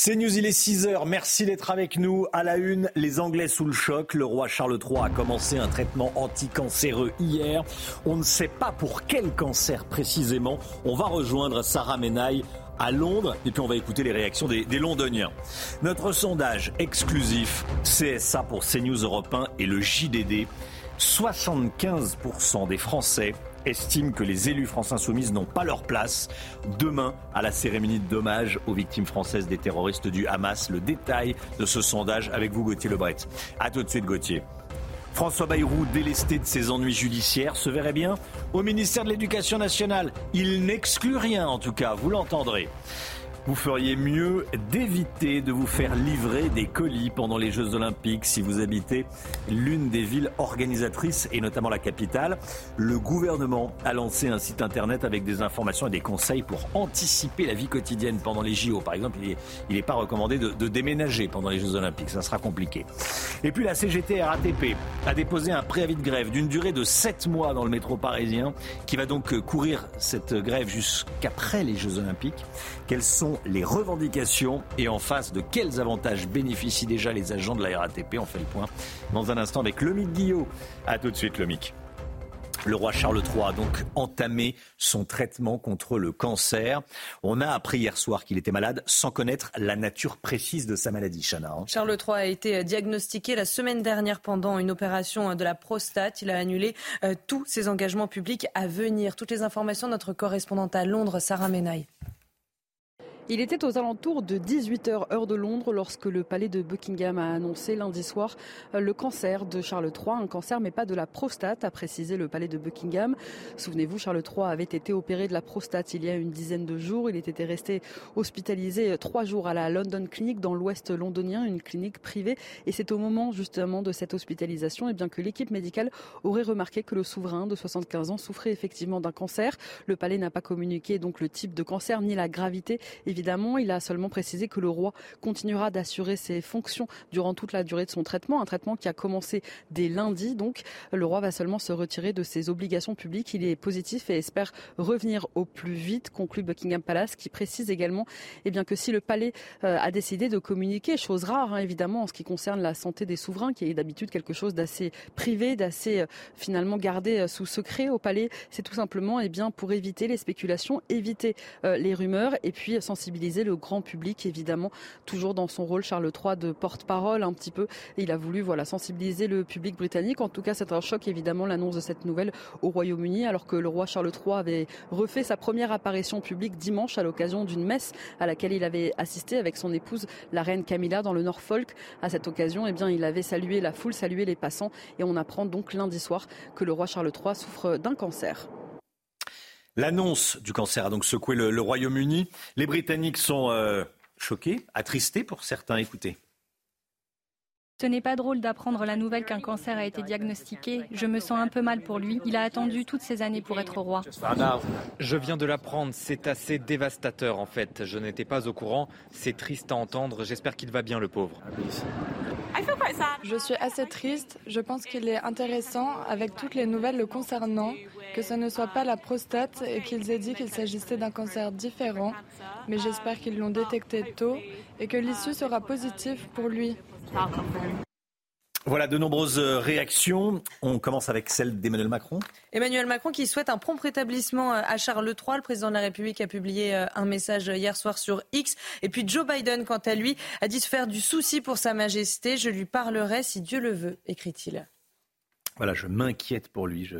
C'est News, il est 6h. Merci d'être avec nous. À la une, les Anglais sous le choc. Le roi Charles III a commencé un traitement anticancéreux hier. On ne sait pas pour quel cancer précisément. On va rejoindre Sarah Menaille à Londres et puis on va écouter les réactions des, Londoniens. Notre sondage exclusif CSA pour CNews Europe 1 et le JDD. 75% des Français estiment que les élus France Insoumise n'ont pas leur place demain à la cérémonie de aux victimes françaises des terroristes du Hamas. Le détail de ce sondage avec vous, Gauthier Lebret. A tout de suite, Gauthier. François Bayrou, délesté de ses ennuis judiciaires, se verrait bien au ministère de l'Éducation nationale. Il n'exclut rien, en tout cas, vous l'entendrez vous feriez mieux d'éviter de vous faire livrer des colis pendant les Jeux Olympiques si vous habitez l'une des villes organisatrices et notamment la capitale. Le gouvernement a lancé un site internet avec des informations et des conseils pour anticiper la vie quotidienne pendant les JO. Par exemple, il n'est pas recommandé de, déménager pendant les Jeux Olympiques, ça sera compliqué. Et puis la CGT RATP a déposé un préavis de grève d'une durée de 7 mois dans le métro parisien qui va donc courir cette grève jusqu'après les Jeux Olympiques. Quelles sont les revendications et en face de quels avantages bénéficient déjà les agents de la RATP. On fait le point dans un instant avec Lomic Guillot. A tout de suite, Lomic. Le roi Charles III a donc entamé son traitement contre le cancer. On a appris hier soir qu'il était malade sans connaître la nature précise de sa maladie, Chana. Hein. Charles III a été diagnostiqué la semaine dernière pendant une opération de la prostate. Il a annulé euh, tous ses engagements publics à venir. Toutes les informations notre correspondante à Londres, Sarah Menaille. Il était aux alentours de 18h heure de Londres lorsque le palais de Buckingham a annoncé lundi soir euh, le cancer de Charles III, un cancer mais pas de la prostate, a précisé le palais de Buckingham. Souvenez-vous, Charles III avait été opéré de la prostate il y a une dizaine de jours. Il était resté hospitalisé trois jours à la London Clinic dans l'ouest londonien, une clinique privée. Et c'est au moment justement de cette hospitalisation eh bien, que l'équipe médicale aurait remarqué que le souverain de 75 ans souffrait effectivement d'un cancer. Le palais n'a pas communiqué donc le type de cancer ni la gravité. Il a seulement précisé que le roi continuera d'assurer ses fonctions durant toute la durée de son traitement, un traitement qui a commencé dès lundi. Donc, le roi va seulement se retirer de ses obligations publiques. Il est positif et espère revenir au plus vite, conclut Buckingham Palace, qui précise également eh bien, que si le palais euh, a décidé de communiquer, chose rare hein, évidemment en ce qui concerne la santé des souverains, qui est d'habitude quelque chose d'assez privé, d'assez euh, finalement gardé euh, sous secret au palais, c'est tout simplement eh bien, pour éviter les spéculations, éviter les rumeurs et puis sensibiliser sensibiliser le grand public, évidemment, toujours dans son rôle, Charles III, de porte-parole un petit peu. Il a voulu voilà, sensibiliser le public britannique. En tout cas, c'est un choc, évidemment, l'annonce de cette nouvelle au Royaume-Uni, alors que le roi Charles III avait refait sa première apparition publique dimanche à l'occasion d'une messe à laquelle il avait assisté avec son épouse, la reine Camilla, dans le Norfolk. À cette occasion, eh bien, il avait salué la foule, salué les passants. Et on apprend donc lundi soir que le roi Charles III souffre d'un cancer. L'annonce du cancer a donc secoué le, Royaume-Uni. Les Britanniques sont euh, choqués, attristés pour certains. Écoutez. Ce n'est pas drôle d'apprendre la nouvelle qu'un cancer a été diagnostiqué. Je me sens un peu mal pour lui. Il a attendu toutes ces années pour être roi. Je viens de l'apprendre. C'est assez dévastateur en fait. Je n'étais pas au courant. C'est triste à entendre. J'espère qu'il va bien le pauvre. Je suis assez triste. Je pense qu'il est intéressant avec toutes les nouvelles le concernant que ce ne soit pas la prostate et qu'ils aient dit qu'il s'agissait d'un cancer différent, mais j'espère qu'ils l'ont détecté tôt et que l'issue sera positive pour lui. Voilà de nombreuses euh, réactions. On commence avec celle d'Emmanuel Macron. Emmanuel Macron qui souhaite un prompt rétablissement euh, à Charles III. Le président de la République a publié euh, un message hier soir sur X. Et puis Joe Biden, quant à lui, a dit se faire du souci pour Sa Majesté. Je lui parlerai si Dieu le veut, écrit-il. Voilà, je m'inquiète pour lui. Je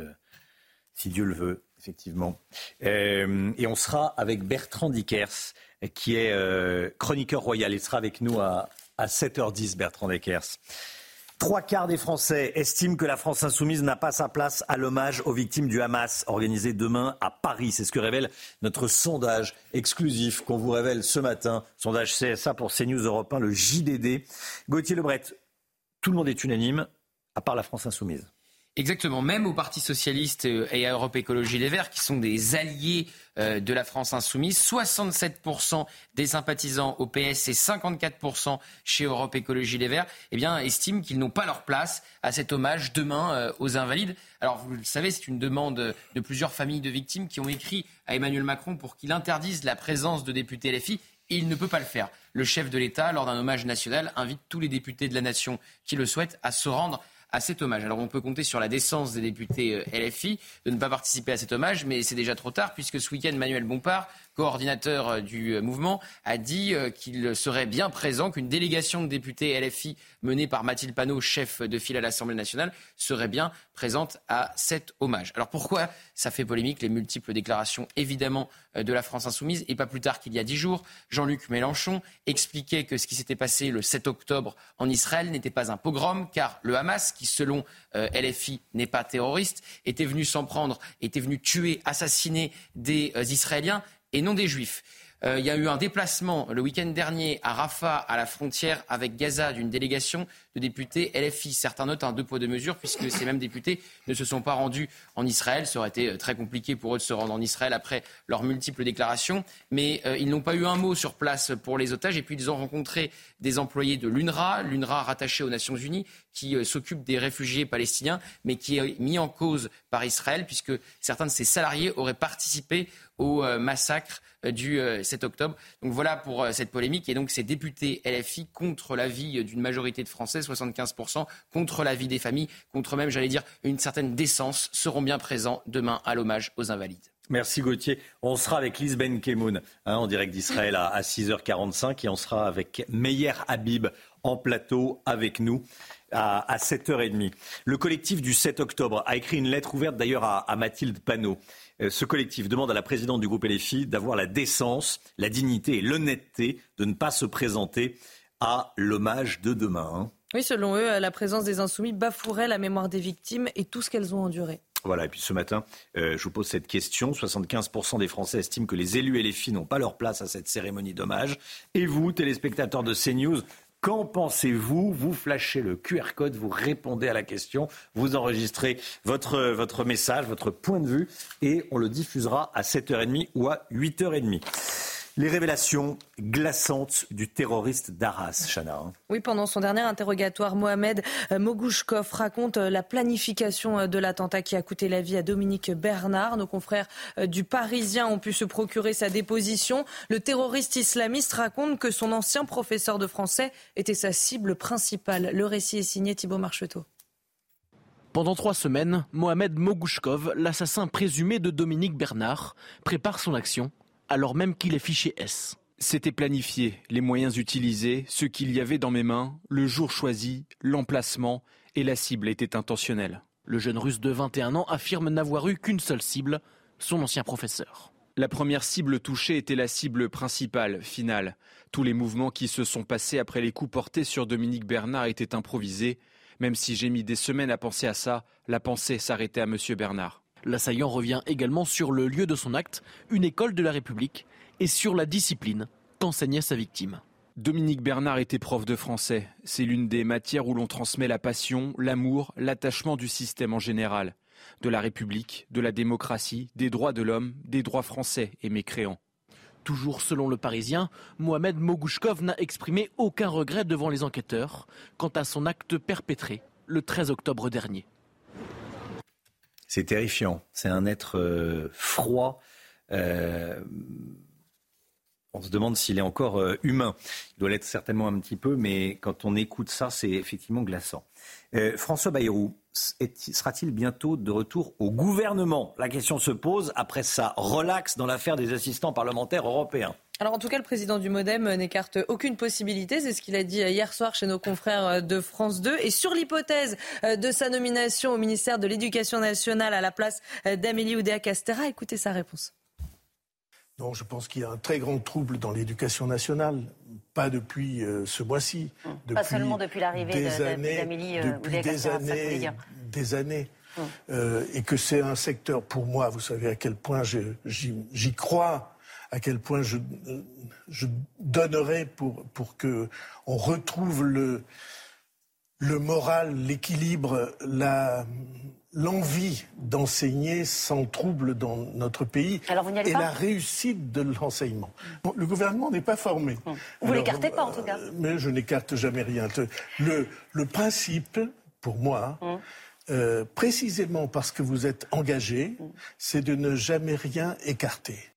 si Dieu le veut, effectivement. Euh, et on sera avec Bertrand Dickers, qui est euh, chroniqueur royal. Il sera avec nous à, 7h10, Bertrand Dickers. Trois quarts des Français estiment que la France insoumise n'a pas sa place à l'hommage aux victimes du Hamas organisé demain à Paris. C'est ce que révèle notre sondage exclusif qu'on vous révèle ce matin. Sondage CSA pour CNews Europe 1, le JDD. Gauthier Lebret, tout le monde est unanime, à part la France insoumise. Exactement, même au Parti socialiste et à Europe Écologie Les Verts, qui sont des alliés euh, de la France insoumise, 67% des sympathisants au PS et 54% chez Europe Écologie Les Verts, eh estiment qu'ils n'ont pas leur place à cet hommage demain euh, aux Invalides. Alors, vous le savez, c'est une demande de plusieurs familles de victimes qui ont écrit à Emmanuel Macron pour qu'il interdise la présence de députés LFI il ne peut pas le faire. Le chef de l'État, lors d'un hommage national, invite tous les députés de la nation qui le souhaitent à se rendre à cet hommage. Alors on peut compter sur la décence des députés euh, LFI de ne pas participer à cet hommage, mais c'est déjà trop tard puisque ce week-end, Manuel Bompard, coordinateur euh, du euh, mouvement, a dit qu'il serait bien présent, qu'une délégation de députés LFI menée par Mathilde Panot, chef de file à l'Assemblée nationale, serait bien présente à cet hommage. Alors pourquoi ça fait polémique Les multiples déclarations, évidemment, de la France insoumise. Et pas plus tard qu'il y a dix jours, Jean-Luc Mélenchon expliquait que ce qui s'était passé le 7 octobre en Israël n'était pas un pogrom, car le Hamas, qui selon euh, LFI n'est pas terroriste, était venu s'en prendre, était venu tuer, assassiner des euh, Israéliens et non des Juifs. Euh, il y a eu un déplacement le week-end dernier à Rafah, à la frontière avec Gaza, d'une délégation députés LFI. Certains notent un deux poids deux mesures, puisque ces mêmes députés ne se sont pas rendus en Israël. Ça aurait été très compliqué pour eux de se rendre en Israël après leurs multiples déclarations. Mais euh, ils n'ont pas eu un mot sur place pour les otages. Et puis ils ont rencontré des employés de l'UNRWA, l'UNRWA rattaché aux Nations Unies, qui euh, s'occupe des réfugiés palestiniens, mais qui est mis en cause par Israël, puisque certains de ses salariés auraient participé au massacre euh, du 7 euh, octobre. Donc voilà pour euh, cette polémique. Et donc ces députés LFI contre l'avis d'une majorité de Français, 75%, contre l'avis des familles, contre même, j'allais dire, une certaine décence, seront bien présents demain à l'hommage aux Invalides. Merci Gauthier. On sera avec Liz Ben Kemoun hein, en direct d'Israël à, 6h45 et on sera avec Meyer Habib en plateau avec nous à, 7h30. Le collectif du 7 octobre a écrit une lettre ouverte d'ailleurs à, à Mathilde Panot. Euh, ce collectif demande à la présidente du groupe LFI d'avoir la décence, la dignité et l'honnêteté de ne pas se présenter à l'hommage de demain. Hein. Oui, selon eux, la présence des insoumis bafouerait la mémoire des victimes et tout ce qu'elles ont enduré. Voilà, et puis ce matin, euh, je vous pose cette question. 75% des Français estiment que les élus et les filles n'ont pas leur place à cette cérémonie d'hommage. Et vous, téléspectateurs de CNews, Qu'en pensez-vous? Vous flashez le QR code, vous répondez à la question, vous enregistrez votre, votre message, votre point de vue et on le diffusera à 7h30 ou à 8h30. Les révélations glaçantes du terroriste d'Arras, Chana. Hein. Oui, pendant son dernier interrogatoire, Mohamed euh, Mogouchkov raconte euh, la planification euh, de l'attentat qui a coûté la vie à Dominique Bernard. Nos confrères du Parisien ont pu se procurer sa déposition. Le terroriste islamiste raconte que son ancien professeur de français était sa cible principale. Le récit est signé Thibault Marcheteau. Pendant trois semaines, Mohamed Mogouchkov, l'assassin présumé de Dominique Bernard, prépare son action alors même qu'il est fiché S. C'était planifié, les moyens utilisés, ce qu'il y avait dans mes mains, le jour choisi, l'emplacement et la cible étaient intentionnels. Le jeune russe de 21 ans affirme n'avoir eu qu'une seule cible, son ancien professeur. La première cible touchée était la cible principale, finale. Tous les mouvements qui se sont passés après les coups portés sur Dominique Bernard étaient improvisés. Même si j'ai mis des semaines à penser à ça, la pensée s'arrêtait à M. Bernard. L'assaillant revient également sur le lieu de son acte, une école de la République, et sur la discipline qu'enseignait sa victime. Dominique Bernard était prof de français. C'est l'une des matières où l'on transmet la passion, l'amour, l'attachement du système en général, de la République, de la démocratie, des droits de l'homme, des droits français et mécréants. Toujours selon le Parisien, Mohamed Mogouchkov n'a exprimé aucun regret devant les enquêteurs quant à son acte perpétré le 13 octobre dernier. C'est terrifiant. C'est un être euh, froid. Euh, on se demande s'il est encore euh, humain. Il doit l'être certainement un petit peu, mais quand on écoute ça, c'est effectivement glaçant. François Bayrou sera-t-il bientôt de retour au gouvernement? La question se pose après sa relaxe dans l'affaire des assistants parlementaires européens. Alors en tout cas, le président du Modem n'écarte aucune possibilité. C'est ce qu'il a dit hier soir chez nos confrères de France 2. Et sur l'hypothèse de sa nomination au ministère de l'Éducation nationale à la place d'Amélie Oudéa-Castera, écoutez sa réponse. Non, je pense qu'il y a un très grand trouble dans l'éducation nationale. Pas depuis euh, ce mois-ci. Hum. Pas seulement depuis l'arrivée d'Amélie Oudéa-Castera, des années, des années. Hum. Euh, et que c'est un secteur, pour moi, vous savez à quel point j'y crois à quel point je, je donnerais pour, pour que on retrouve le, le moral, l'équilibre, la, l'envie d'enseigner sans trouble dans notre pays et la réussite de l'enseignement. le gouvernement n'est pas formé. Vous l'écartez pas en tout cas. Euh, mais je n'écarte jamais rien. Le, le principe, pour moi, hum. euh, précisément parce que vous êtes engagé, hum. c'est de ne jamais rien écarter.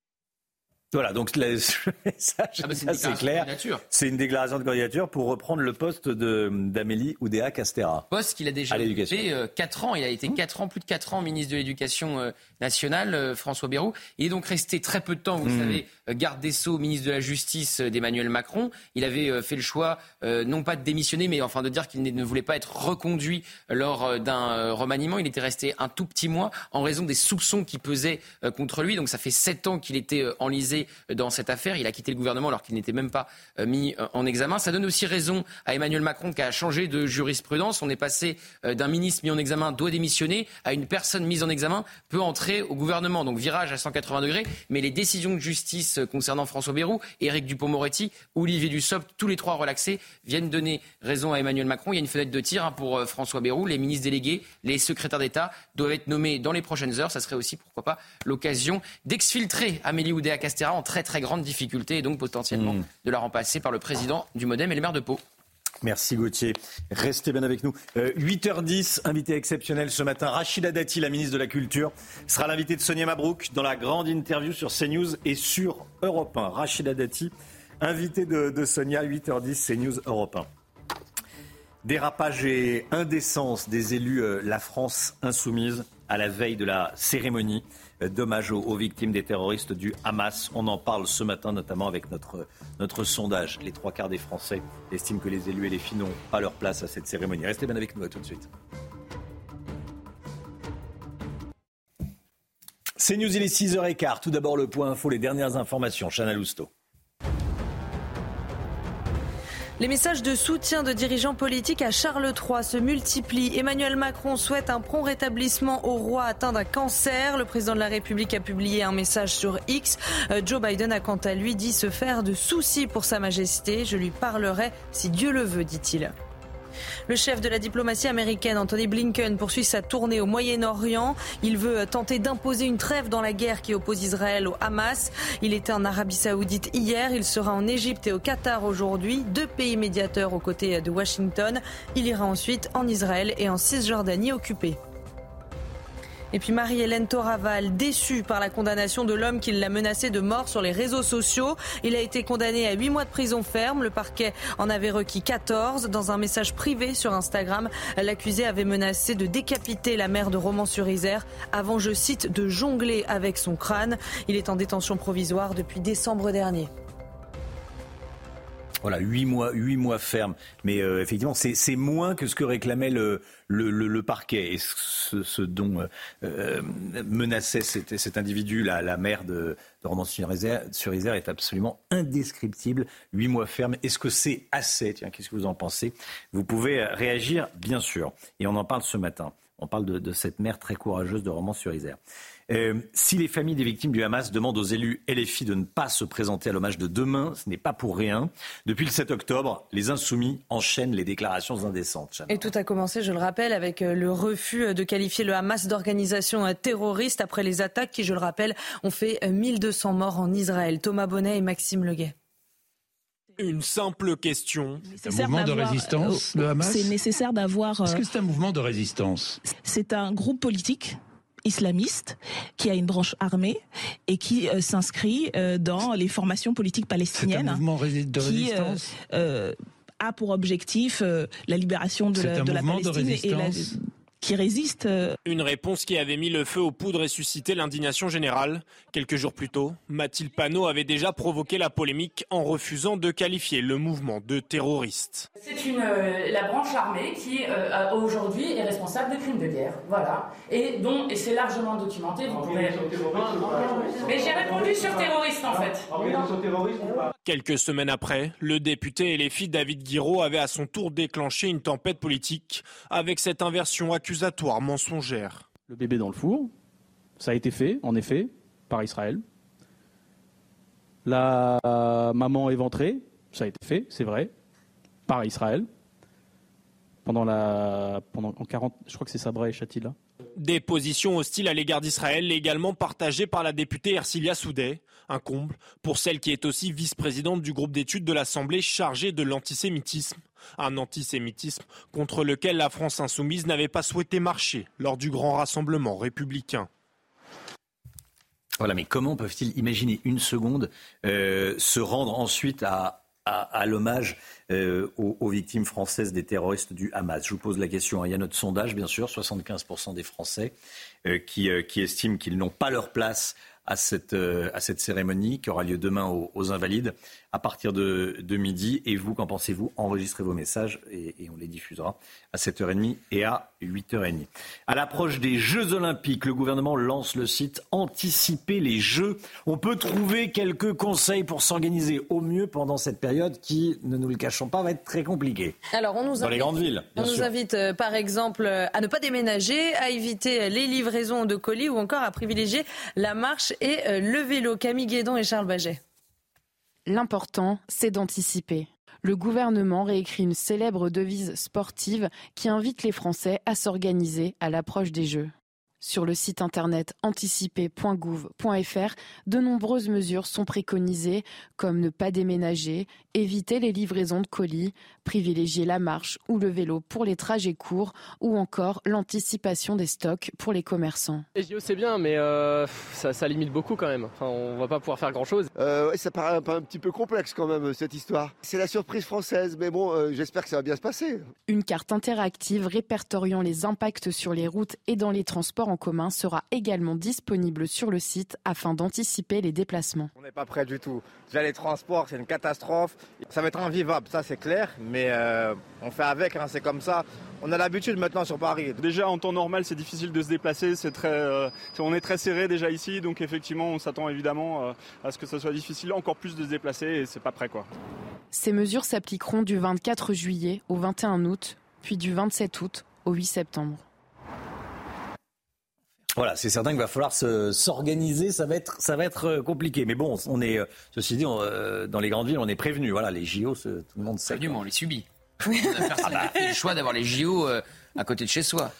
Voilà, donc le message, ah bah, c'est clair. C'est une déclaration de candidature pour reprendre le poste d'Amélie Oudéa Castera. Poste qu'il a déjà occupé euh, 4 ans. Il a été 4 ans, plus de 4 ans ministre de l'Éducation euh, nationale, euh, François Bayrou. Il est donc resté très peu de temps, vous mmh. savez, euh, garde des Sceaux, ministre de la Justice d'Emmanuel Macron. Il avait fait le choix, non pas de démissionner, mais enfin de dire qu'il ne voulait pas être reconduit lors d'un remaniement. Il était resté un tout petit mois en raison des soupçons qui pesaient contre lui. Donc ça fait 7 ans qu'il était enlisé dans cette affaire. Il a quitté le gouvernement alors qu'il n'était même pas euh, mis euh, en examen. Ça donne aussi raison à Emmanuel Macron qui a changé de jurisprudence. On est passé euh, d'un ministre mis en examen doit démissionner à une personne mise en examen peut entrer au gouvernement. Donc virage à 180 degrés. Mais les décisions de justice concernant François Bayrou, Éric Dupont-Moretti, Olivier Dussopt, tous les trois relaxés, viennent donner raison à Emmanuel Macron. Il y a une fenêtre de tir hein, pour François Bayrou. Les ministres délégués, les secrétaires d'État doivent être nommés dans les prochaines heures. Ça serait aussi, pourquoi pas, l'occasion d'exfiltrer Amélie Oudéa-Castéra en très très grande difficulté et donc potentiellement hmm. de la remplacer par le président du Modem et le maire de Pau. Merci Gauthier. Restez bien avec nous. 8h10, euh, invité exceptionnel ce matin. Rachida Dati, la ministre de la Culture, sera l'invité de Sonia Mabrouk dans la grande interview sur CNews et sur Europe 1. Rachida Dati, invité de, Sonia, 8h10, CNews Europe 1. Dérapage et indécence des élus euh, La France insoumise à la veille de la cérémonie d'hommage aux, victimes des terroristes du Hamas. On en parle ce matin notamment avec notre, notre sondage. Les trois quarts des Français estiment que les élus et les filles n'ont pas leur place à cette cérémonie. Restez bien avec nous, à tout de suite. C'est News, il est 6h15. Tout d'abord le point info, les dernières informations. Chana Lousteau. Les messages de soutien de dirigeants politiques à Charles III se multiplient. Emmanuel Macron souhaite un prompt rétablissement au roi atteint d'un cancer. Le président de la République a publié un message sur X. Euh, Joe Biden a quant à lui dit se faire de soucis pour sa majesté. Je lui parlerai si Dieu le veut, dit-il. Le chef de la diplomatie américaine, Anthony Blinken, poursuit sa tournée au Moyen-Orient. Il veut tenter d'imposer une trêve dans la guerre qui oppose Israël au Hamas. Il était en Arabie saoudite hier, il sera en Égypte et au Qatar aujourd'hui, deux pays médiateurs aux côtés de Washington. Il ira ensuite en Israël et en Cisjordanie occupée. Et puis Marie-Hélène Toraval, déçue par la condamnation de l'homme qui l'a menacé de mort sur les réseaux sociaux. Il a été condamné à 8 mois de prison ferme. Le parquet en avait requis 14. Dans un message privé sur Instagram, l'accusé avait menacé de décapiter la mère de Romans-sur-Isère avant, je cite, de jongler avec son crâne. Il est en détention provisoire depuis décembre dernier. Voilà, huit mois, huit mois ferme. Mais euh, effectivement, c'est moins que ce que réclamait le, le, le, parquet et ce, ce dont euh, euh menaçait cet, cet, individu, la, la mère de, de Romans-sur-Isère, est absolument indescriptible. Huit mois ferme. Est-ce que c'est assez? Tiens, qu'est-ce que vous en pensez? Vous pouvez réagir, bien sûr. Et on en parle ce matin. On parle de, de cette mère très courageuse de Romans-sur-Isère. Euh, si les familles des victimes du Hamas demandent aux élus et les filles de ne pas se présenter à l'hommage de demain, ce n'est pas pour rien. Depuis le 7 octobre, les insoumis enchaînent les déclarations indécentes. Et tout a commencé, je le rappelle, avec euh, le refus euh, de qualifier le Hamas d'organisation terroriste après les attaques qui, je le rappelle, ont fait 1200 morts en Israël. Thomas Bonnet et Maxime Leguet. Une simple question. C'est un mouvement de résistance, le Hamas C'est nécessaire d'avoir. Est-ce que c'est un mouvement de résistance? C'est un groupe politique islamiste qui a une branche armée et qui euh, s'inscrit euh, dans les formations politiques palestiniennes. C'est un mouvement de euh, résistance. a pour objectif la libération de la, de la Palestine et la, qui résiste. Euh, Une réponse qui avait mis le feu aux poudres et suscité l'indignation générale. Quelques jours plus tôt, Mathilde Panot avait déjà provoqué la polémique en refusant de qualifier le mouvement de terroriste. C'est une euh, la branche armée qui euh, aujourd'hui est responsable de crimes de guerre, voilà, et dont et c'est largement documenté. Vous pouvez... Mais j'ai répondu sur terroriste en fait. Quelques semaines après, le député et les filles David Guiraud avaient à son tour déclenché une tempête politique avec cette inversion accusée accusatoire mensongère. Le bébé dans le four, ça a été fait, en effet, par Israël. La maman éventrée, ça a été fait, c'est vrai, par Israël. Pendant la, pendant en 40, je crois que c'est Sabra et Chatila. Des positions hostiles à l'égard d'Israël, également partagées par la députée Ercilia Soudet. Un comble pour celle qui est aussi vice-présidente du groupe d'études de l'Assemblée chargé de l'antisémitisme. Un antisémitisme contre lequel la France insoumise n'avait pas souhaité marcher lors du grand rassemblement républicain. Voilà, mais comment peuvent-ils imaginer une seconde euh, se rendre ensuite à, l'hommage euh, aux, victimes françaises des terroristes du Hamas? Je vous pose la question. Hein. Il y a notre sondage, bien sûr, 75% des Français euh, qui, estiment qu'ils n'ont pas leur place à cette, à cette cérémonie qui aura lieu demain aux Invalides à partir de, midi. Et vous, qu'en pensez-vous? Enregistrez vos messages et, on les diffusera à 7h30 et à 8h30. À l'approche des Jeux Olympiques, le gouvernement lance le site Anticiper les Jeux. On peut trouver quelques conseils pour s'organiser au mieux pendant cette période qui, ne nous le cachons pas, va être très compliquée. Alors, on nous Dans les grandes villes. On nous invite, euh, par exemple, à ne pas déménager, à éviter les livraisons de colis ou encore à privilégier la marche et euh, le vélo. Camille Guédon et Charles Baget. L'important, c'est d'anticiper. Le gouvernement réécrit une célèbre devise sportive qui invite les Français à s'organiser à l'approche des Jeux. Sur le site internet anticipé.gouv.fr, de nombreuses mesures sont préconisées, comme ne pas déménager, éviter les livraisons de colis, privilégier la marche ou le vélo pour les trajets courts, ou encore l'anticipation des stocks pour les commerçants. Les JO c'est bien, mais euh, ça, limite beaucoup quand même. Enfin, on va pas pouvoir faire grand chose. Euh, ça paraît un, un, petit peu complexe quand même cette histoire. C'est la surprise française, mais bon, euh, j'espère que ça va bien se passer. Une carte interactive répertoriant les impacts sur les routes et dans les transports en commun sera également disponible sur le site afin d'anticiper les déplacements. On n'est pas prêt du tout. Déjà les transports, c'est une catastrophe. Ça va être invivable, ça c'est clair, mais euh, on fait avec, hein, c'est comme ça. On a l'habitude maintenant sur Paris. Déjà en temps normal, c'est difficile de se déplacer. C'est très, euh, on est très serré déjà ici, donc effectivement, on s'attend évidemment euh, à ce que ce soit difficile encore plus de se déplacer et c'est pas prêt quoi. Ces mesures s'appliqueront du 24 juillet au 21 août, puis du 27 août au 8 septembre. Voilà, c'est certain qu'il va falloir s'organiser, ça va être, ça va être euh, compliqué. Mais bon, on est, euh, ceci dit, euh, dans les grandes villes, on est prévenu. Voilà, les JO, tout le monde sait. Absolument, on les subit. Personne ah bah. fait le choix d'avoir les JO à côté de chez soi.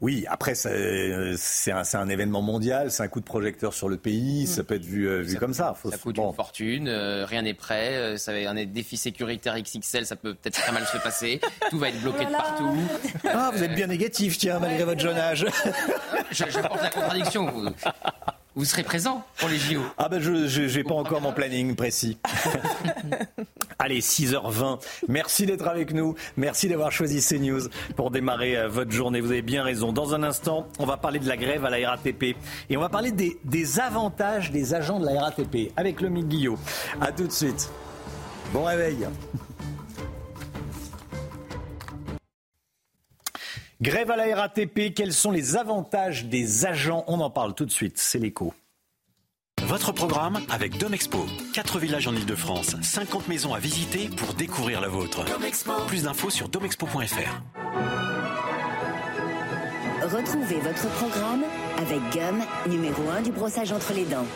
Oui, après, c'est un, un, événement mondial, c'est un coup de projecteur sur le pays, mm. ça peut être vu, euh, vu comme ça. Faut, ça coûte une fortune, euh, rien n'est prêt, euh, ça va un défi sécuritaire XXL, ça peut peut-être très mal se passer, tout va être bloqué de partout. Ah, vous êtes bien négatif, tiens, malgré votre jeune âge. je, je porte la contradiction. Vous serez présent pour les JO Ah ben je n'ai pas encore mon planning précis. Allez, 6h20. Merci d'être avec nous. Merci d'avoir choisi CNews pour démarrer euh, votre journée. Vous avez bien raison. Dans un instant, on va parler de la grève à la RATP. Et on va parler des, avantages des agents de la RATP avec le Guillot. A tout de suite. Bon réveil. Grève à la RATP, quels sont les avantages des agents? On en parle tout de suite, c'est l'écho. Votre programme avec Domexpo. 4 villages en Ile-de-France, 50 maisons à visiter pour découvrir la vôtre. Plus d'infos sur domexpo.fr. Retrouvez votre programme avec Gum, numéro 1 du brossage entre les dents.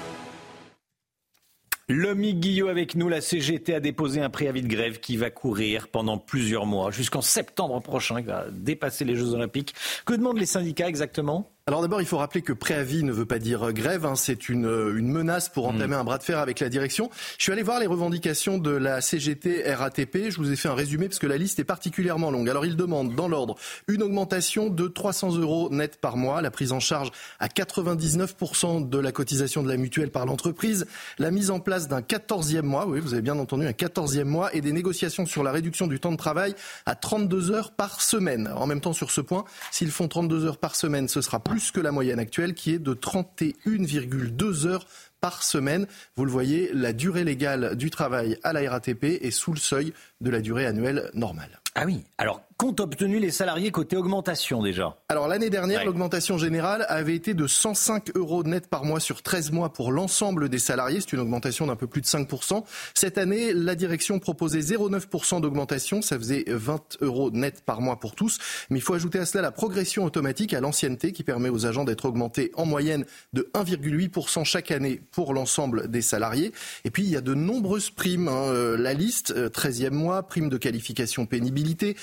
Lomi Guillot avec nous, la CGT a déposé un préavis de grève qui va courir pendant plusieurs mois, jusqu'en septembre prochain, qui va dépasser les Jeux Olympiques. Que demandent les syndicats exactement? Alors d'abord, il faut rappeler que préavis ne veut pas dire grève, hein. c'est une, une, menace pour entamer mm. un bras de fer avec la direction. Je suis allé voir les revendications de la CGT RATP, je vous ai fait un résumé parce que la liste est particulièrement longue. Alors ils demandent dans l'ordre une augmentation de 300 euros net par mois, la prise en charge à 99% de la cotisation de la mutuelle par l'entreprise, la mise en place d'un 14e mois, oui vous avez bien entendu un 14e mois, et des négociations sur la réduction du temps de travail à 32 heures par semaine. En même temps sur ce point, s'ils font 32 heures par semaine, ce sera plus que la moyenne actuelle qui est de 31,2 heures par semaine. Vous le voyez, la durée légale du travail à la RATP est sous le seuil de la durée annuelle normale. Ah oui, alors qu'ont obtenu les salariés côté augmentation déjà Alors l'année dernière, l'augmentation générale avait été de 105 euros net par mois sur 13 mois pour l'ensemble des salariés. C'est une augmentation d'un peu plus de 5%. Cette année, la direction proposait 0,9% d'augmentation. Ça faisait 20 euros net par mois pour tous. Mais il faut ajouter à cela la progression automatique à l'ancienneté qui permet aux agents d'être augmentés en moyenne de 1,8% chaque année pour l'ensemble des salariés. Et puis il y a de nombreuses primes. Hein. Euh, la liste, 13e euh, mois, prime de qualification pénibilité mobilité,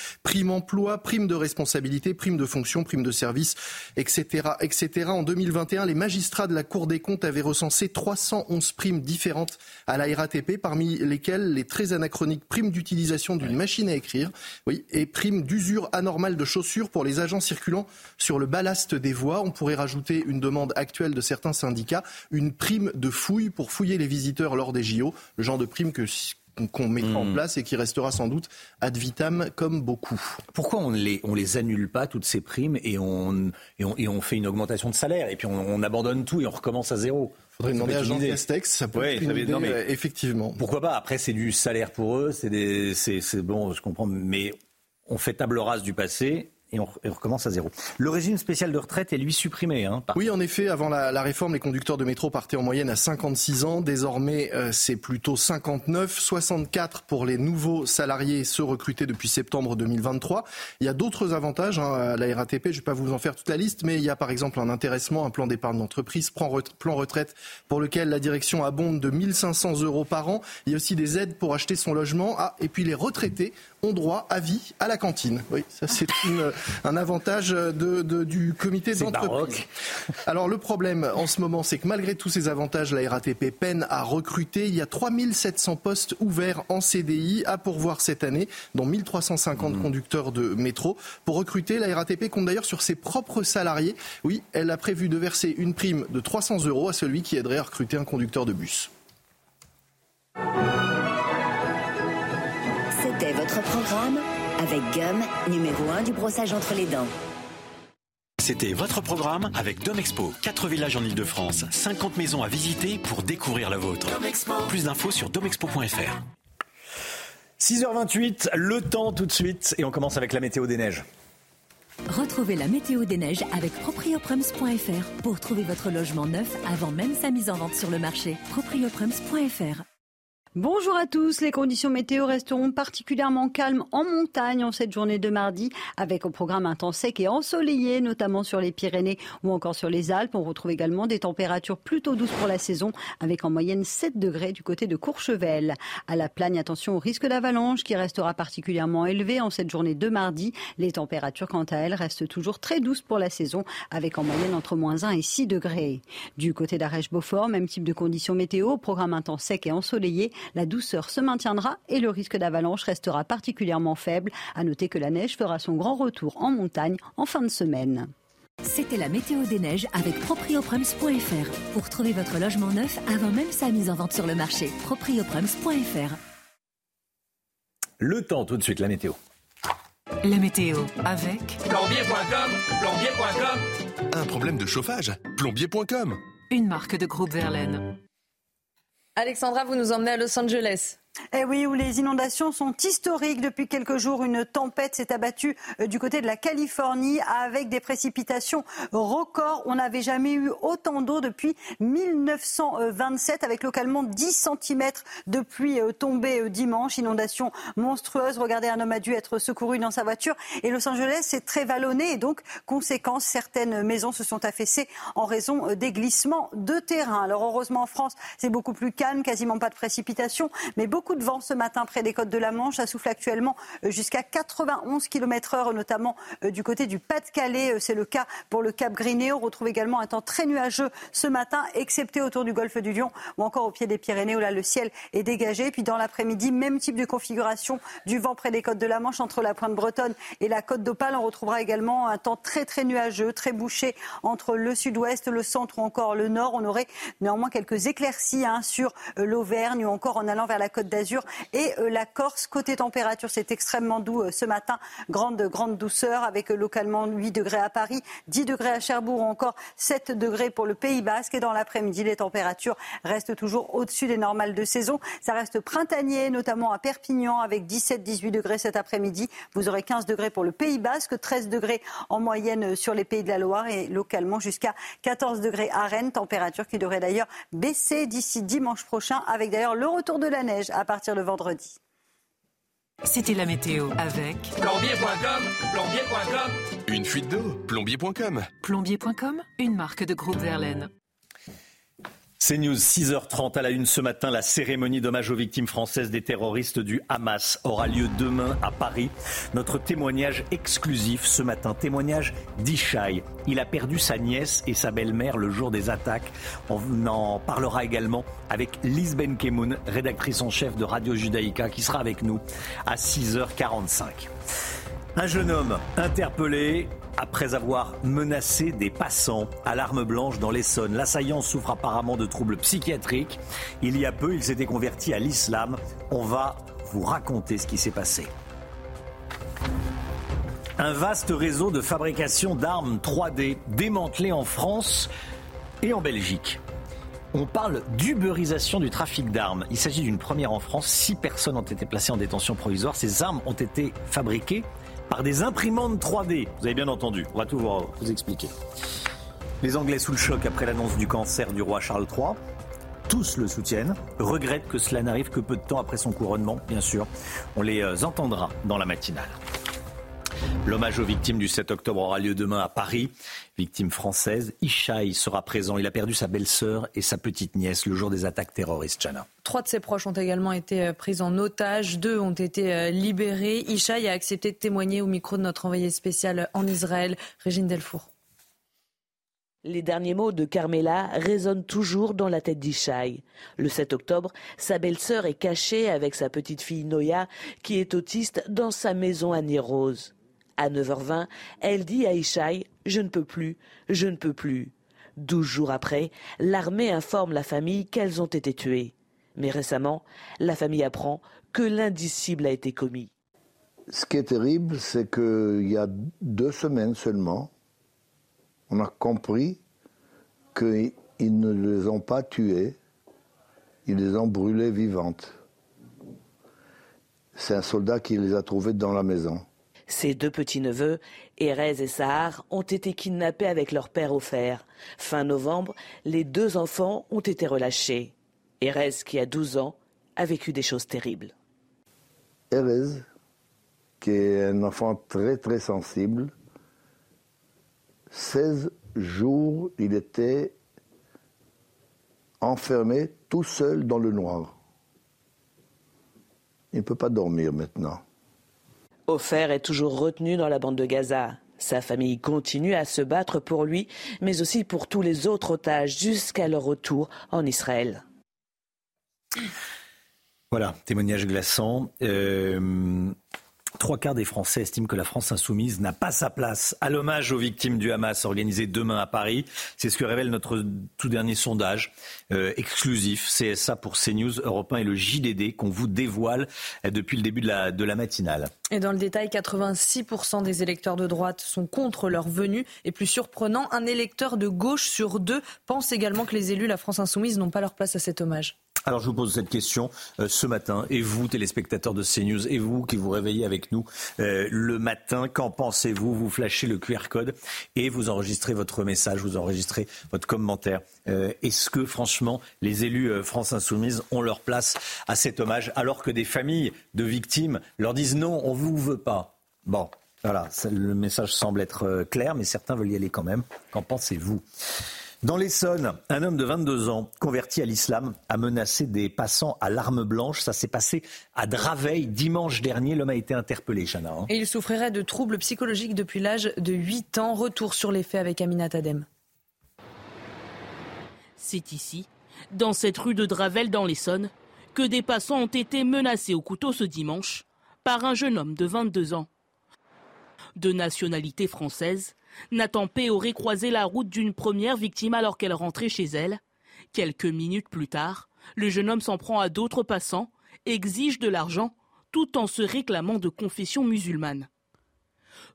prime emploi, prime de responsabilité, prime de fonction, prime de service, etc., etc. En 2021, les magistrats de la Cour des comptes avaient recensé 311 primes différentes à la RATP, parmi lesquelles les très anachroniques primes d'utilisation d'une machine à écrire, oui, et primes d'usure anormale de chaussures pour les agents circulant sur le ballast des voies. On pourrait rajouter une demande actuelle de certains syndicats, une prime de fouille pour fouiller les visiteurs lors des JO, le genre de prime que qu'on mettra en hmm. place et qui restera sans doute ad vitam comme beaucoup. Pourquoi on les, on les annule pas, toutes ces primes, et on, et on, et on fait une augmentation de salaire, et puis on, abandonne tout et on recommence à zéro? Faudrait demander à Jean Castex, ça peut être une idée, euh, effectivement. Pourquoi pas? Après, c'est du salaire pour eux, c'est bon, je comprends, mais on fait table rase du passé et on, recommence à zéro. Le régime spécial de retraite est lui supprimé. Hein, oui, en effet, avant la, réforme, les conducteurs de métro partaient en moyenne à 56 ans. Désormais, euh, c'est plutôt 59, 64 pour les nouveaux salariés, ceux recrutés depuis septembre 2023. Il y a d'autres avantages hein, à la RATP, je ne vais pas vous en faire toute la liste, mais il y a par exemple un intéressement, un plan d'épargne d'entreprise, plan retraite pour lequel la direction abonde de 1500 euros par an. Il y a aussi des aides pour acheter son logement. Ah, et puis les retraités ont droit à vie à la cantine. Oui, ça c'est un avantage de, du comité d'entreprise. Alors le problème en ce moment, c'est que malgré tous ces avantages, la RATP peine à recruter. Il y a 3700 postes ouverts en CDI à pourvoir cette année, dont 1350 mmh. conducteurs de métro. Pour recruter, la RATP compte d'ailleurs sur ses propres salariés. Oui, elle a prévu de verser une prime de 300 euros à celui qui aiderait à recruter un conducteur de bus. votre programme avec Gum, numéro 1 du brossage entre les dents. C'était votre programme avec Domexpo. 4 villages en Ile-de-France, 50 maisons à visiter pour découvrir la vôtre. Plus d'infos sur domexpo.fr. 6h28, le temps tout de suite et on commence avec la météo des neiges. Retrouvez la météo des neiges avec proprioprems.fr pour trouver votre logement neuf avant même sa mise en vente sur le marché. proprioprems.fr Bonjour à tous. Les conditions météo resteront particulièrement calmes en montagne en cette journée de mardi, avec au programme un temps sec et ensoleillé, notamment sur les Pyrénées ou encore sur les Alpes. On retrouve également des températures plutôt douces pour la saison, avec en moyenne 7 degrés du côté de Courchevel. À la Plagne, attention au risque d'avalanche qui restera particulièrement élevé en cette journée de mardi. Les températures, quant à elles, restent toujours très douces pour la saison, avec en moyenne entre moins 1 et 6 degrés. Du côté d'Arèche-Beaufort, même type de conditions météo, programme un temps sec et ensoleillé, la douceur se maintiendra et le risque d'avalanche restera particulièrement faible. À noter que la neige fera son grand retour en montagne en fin de semaine. C'était la météo des neiges avec proprioprems.fr pour trouver votre logement neuf avant même sa mise en vente sur le marché. proprioprems.fr. Le temps tout de suite, la météo. La météo avec plombier.com, plombier.com. Un problème de chauffage, plombier.com. Une marque de groupe Verlaine. Alexandra, vous nous emmenez à Los Angeles. Eh oui, où les inondations sont historiques. Depuis quelques jours, une tempête s'est abattue euh, du côté de la Californie avec des précipitations records. On n'avait jamais eu autant d'eau depuis 1927 avec localement 10 cm de pluie euh, tombée euh, dimanche. Inondation monstrueuse. Regardez, un homme a dû être secouru dans sa voiture. Et Los Angeles est très vallonné et donc, conséquence, certaines maisons se sont affaissées en raison des glissements de terrain. Alors heureusement en France, c'est beaucoup plus calme, quasiment pas de précipitations, mais beaucoup beaucoup de vent ce matin près des côtes de la Manche. Ça souffle actuellement euh, jusqu'à 91 km heure, notamment euh, du côté du Pas-de-Calais. Euh, c'est le cas pour le Cap Griné. On retrouve également un temps très nuageux ce matin, excepté autour du golfe du Lion ou encore au pied des Pyrénées où là le ciel est dégagé. Puis dans l'après-midi, même type de configuration du vent près des côtes de la Manche entre la pointe bretonne et la côte d'Opale. On retrouvera également un temps très très nuageux, très bouché entre le sud-ouest, le centre ou encore le nord. On aurait néanmoins quelques éclaircies hein, sur l'Auvergne ou encore en allant vers la côte d'Azur et euh, la Corse. Côté température, c'est extrêmement doux euh, ce matin. Grande, grande douceur avec euh, localement 8 degrés à Paris, 10 degrés à Cherbourg ou encore 7 degrés pour le Pays Basque. Et dans l'après-midi, les températures restent toujours au-dessus des normales de saison. Ça reste printanier, notamment à Perpignan avec 17-18 degrés cet après-midi. Vous aurez 15 degrés pour le Pays Basque, 13 degrés en moyenne sur les pays de la Loire et localement jusqu'à 14 degrés à Rennes. Température qui devrait d'ailleurs baisser d'ici dimanche prochain avec d'ailleurs le retour de la neige partir de vendredi. C'était la météo avec plombier.com, plombier.com. Une fuite d'eau, plombier.com. Plombier.com, une marque de groupe Verlaine. C'est News, 6h30 à la une ce matin. La cérémonie d'hommage aux victimes françaises des terroristes du Hamas aura lieu demain à Paris. Notre témoignage exclusif ce matin, témoignage d'Ishaï. Il a perdu sa nièce et sa belle-mère le jour des attaques. On en parlera également avec Lise Benkemoun, rédactrice en chef de Radio Judaïka, qui sera avec nous à 6h45. Un jeune homme interpellé après avoir menacé des passants à l'arme blanche dans l'Essonne. L'assaillant souffre apparemment de troubles psychiatriques. Il y a peu, il s'était converti à l'islam. On va vous raconter ce qui s'est passé. Un vaste réseau de fabrication d'armes 3D démantelé en France et en Belgique. On parle d'uberisation du trafic d'armes. Il s'agit d'une première en France. Six personnes ont été placées en détention provisoire. Ces armes ont été fabriquées par des imprimantes 3D. Vous avez bien entendu, on va tout vous, expliquer. Les Anglais sous le choc après l'annonce du cancer du roi Charles III. Tous le soutiennent, regrettent que cela n'arrive que peu de temps après son couronnement, bien sûr. On les euh, entendra dans la matinale. L'hommage aux victimes du 7 octobre aura lieu demain à Paris. Victime française, Ishaï sera présent. Il a perdu sa belle-sœur et sa petite nièce le jour des attaques terroristes. Chana. Trois de ses proches ont également été euh, pris en otage. Deux ont été euh, libérés. Ishaï a accepté de témoigner au micro de notre envoyé spécial en Israël, Régine Delfour. Les derniers mots de Carmela résonnent toujours dans la tête d'Ishaï. Le 7 octobre, sa belle-sœur est cachée avec sa petite fille Noya, qui est autiste, dans sa maison à Nirose. À 9h20, elle dit à Ishaï Je ne peux plus, je ne peux plus. Douze jours après, l'armée informe la famille qu'elles ont été tuées. Mais récemment, la famille apprend que l'indicible a été commis. Ce qui est terrible, c'est qu'il y a deux semaines seulement, on a compris qu'ils ne les ont pas tuées, ils les ont brûlées vivantes. C'est un soldat qui les a trouvées dans la maison. Ses deux petits-neveux, Erez et Sahar, ont été kidnappés avec leur père offert. Fin novembre, les deux enfants ont été relâchés. Erez, qui a 12 ans, a vécu des choses terribles. Erez, qui est un enfant très très sensible, 16 jours, il était enfermé tout seul dans le noir. Il ne peut pas dormir maintenant. Ofer est toujours retenu dans la bande de Gaza. Sa famille continue à se battre pour lui, mais aussi pour tous les autres otages jusqu'à leur retour en Israël. Voilà, témoignage glaçant. Euh, Trois quarts des Français estiment que la France insoumise n'a pas sa place à l'hommage aux victimes du Hamas organisé demain à Paris. C'est ce que révèle notre tout dernier sondage euh, exclusif CSA pour CNews, Europe 1 et le JDD qu'on vous dévoile euh, depuis le début de la, de la matinale. Et dans le détail, 86% des électeurs de droite sont contre leur venue. Et plus surprenant, un électeur de gauche sur deux pense également que les élus de la France insoumise n'ont pas leur place à cet hommage. Alors je vous pose cette question euh, ce matin, et vous, téléspectateurs de CNews, et vous qui vous réveillez avec nous euh, le matin, qu'en pensez-vous? Vous flashez le QR code et vous enregistrez votre message, vous enregistrez votre commentaire. Euh, est-ce que franchement les élus France Insoumise ont leur place à cet hommage alors que des familles de victimes leur disent non, on vous veut pas? Bon, voilà, le message semble être clair, mais certains veulent y aller quand même. Qu'en pensez-vous? Dans l'Essonne, un homme de 22 ans, converti à l'islam, a menacé des passants à l'arme blanche. Ça s'est passé à Draveil dimanche dernier. L'homme a été interpellé, Chana. Hein. Et il souffrirait de troubles psychologiques depuis l'âge de 8 ans. Retour sur les faits avec Aminat Adem. C'est ici, dans cette rue de Dravel dans l'Essonne, que des passants ont été menacés au couteau ce dimanche par un jeune homme de 22 ans. De nationalité française, Nathan P. aurait croisé la route d'une première victime alors qu'elle rentrait chez elle. Quelques minutes plus tard, le jeune homme s'en prend à d'autres passants, exige de l'argent, tout en se réclamant de confession musulmane.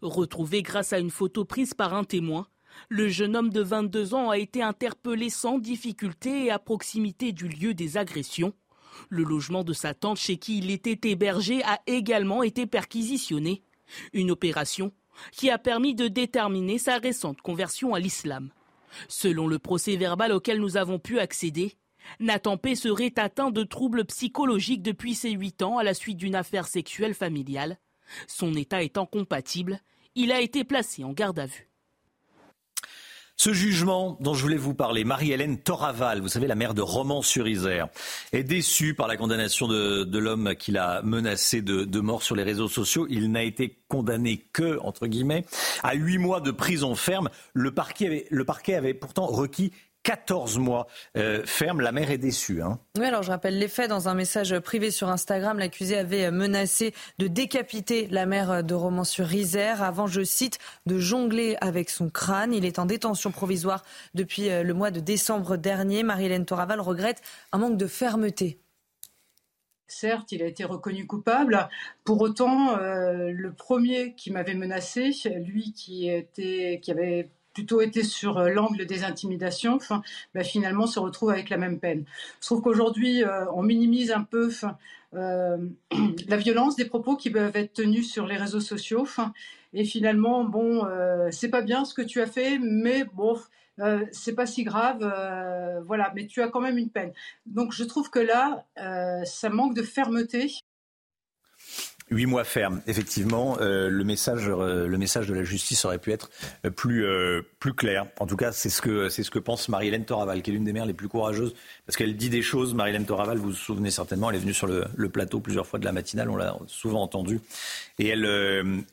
Retrouvé grâce à une photo prise par un témoin, le jeune homme de 22 ans a été interpellé sans difficulté et à proximité du lieu des agressions. Le logement de sa tante chez qui il était hébergé a également été perquisitionné. Une opération qui a permis de déterminer sa récente conversion à l'islam. Selon le procès verbal auquel nous avons pu accéder, Nathan P. serait atteint de troubles psychologiques depuis ses 8 ans à la suite d'une affaire sexuelle familiale. Son état étant compatible, il a été placé en garde à vue. Ce jugement dont je voulais vous parler, Marie-Hélène Toraval, vous savez, la mère de Romans-sur-Isère, est déçue par la condamnation de, l'homme qui l'a menacé de, mort sur les réseaux sociaux. Il n'a été condamné que, entre guillemets, à huit mois de prison ferme. Le parquet avait pourtant requis 14 mois euh, ferme. La mère est déçue. Hein. Oui, alors je rappelle les faits. Dans un message privé sur Instagram, l'accusé avait menacé de décapiter la mère de Romans-sur-Isère avant, je cite, de jongler avec son crâne. Il est en détention provisoire depuis euh, le mois de décembre dernier. Marie-Hélène Toraval regrette un manque de fermeté. Certes, il a été reconnu coupable. Pour autant, euh, le premier qui m'avait menacé, lui qui, était, qui avait plutôt été sur euh, l'angle des intimidations, bah, finalement se retrouve avec la même peine. Je trouve qu'aujourd'hui, euh, on minimise un peu euh, la violence des propos qui peuvent être tenus sur les réseaux sociaux. Et finalement, bon, c'est pas bien ce que tu as fait, mais bon, c'est pas si grave, voilà, mais tu as quand même une peine. Donc je trouve que là, ça manque de fermeté. Huit mois ferme, effectivement, euh, le message, euh, le message de la justice aurait pu être euh, plus plus clair. En tout cas, c'est ce que c'est ce que pense Marie-Hélène Toraval, qui est l'une des mères les plus courageuses, parce qu'elle dit des choses. Marie-Hélène Toraval, vous vous souvenez certainement, elle est venue sur le, le plateau plusieurs fois de la matinale, on l'a souvent entendu, et elle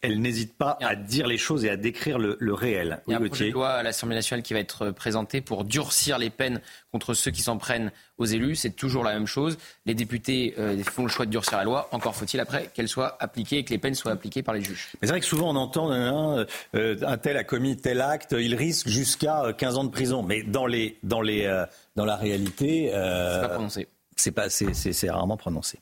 elle n'hésite pas à dire les choses et à décrire le, le réel. Il y a un projet de loi à l'Assemblée nationale qui va être présenté pour durcir les peines contre ceux qui s'en prennent aux élus. C'est toujours la même chose. Les députés euh, font le choix de durcir la loi. Encore faut-il après qu'elle soit appliquée et que les peines soient appliquées par les juges. Mais c'est vrai que souvent on entend hein, euh, un tel a commis tel acte, il risque jusqu'à 15 ans de prison. Mais dans les dans les euh, dans la réalité, c'est pas prononcé. C'est pas c'est rarement prononcé.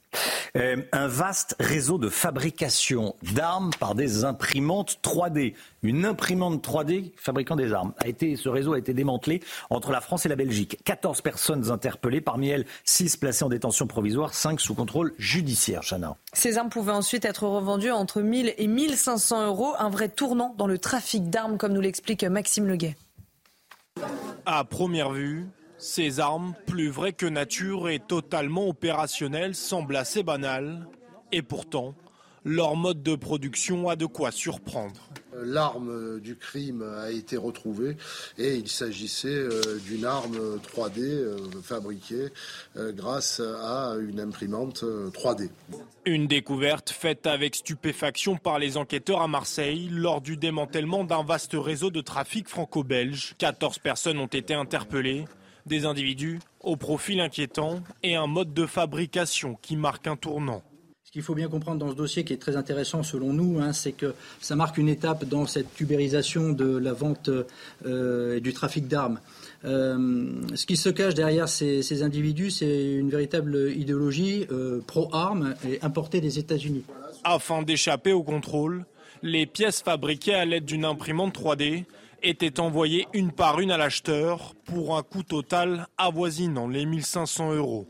Euh, un vaste réseau de fabrication d'armes par des imprimantes 3D. Une imprimante 3D fabriquant des armes. A été, ce réseau a été démantelé entre la France et la Belgique. 14 personnes interpellées, parmi elles 6 placées en détention provisoire, 5 sous contrôle judiciaire. Chana. Ces armes pouvaient ensuite être revendues entre 1000 et 1500 euros. Un vrai tournant dans le trafic d'armes, comme nous l'explique Maxime Leguet. À première vue, ces armes, plus vraies que nature et totalement opérationnelles, semblent assez banales. Et pourtant, leur mode de production a de quoi surprendre. L'arme du crime a été retrouvée et il s'agissait euh, d'une arme 3D euh, fabriquée euh, grâce à une imprimante 3D. Une découverte faite avec stupéfaction par les enquêteurs à Marseille lors du démantèlement d'un vaste réseau de trafic franco-belge. 14 personnes ont été interpellées des individus au profil inquiétant et un mode de fabrication qui marque un tournant. Ce qu'il faut bien comprendre dans ce dossier qui est très intéressant selon nous, hein, c'est que ça marque une étape dans cette tubérisation de la vente euh, et du trafic d'armes. Euh, ce qui se cache derrière ces, individus, c'est une véritable idéologie euh, pro-armes et importée des États-Unis. Afin d'échapper au contrôle, les pièces fabriquées à l'aide d'une imprimante 3D étaient envoyées une par une à l'acheteur pour un coût total avoisinant les 1500 euros.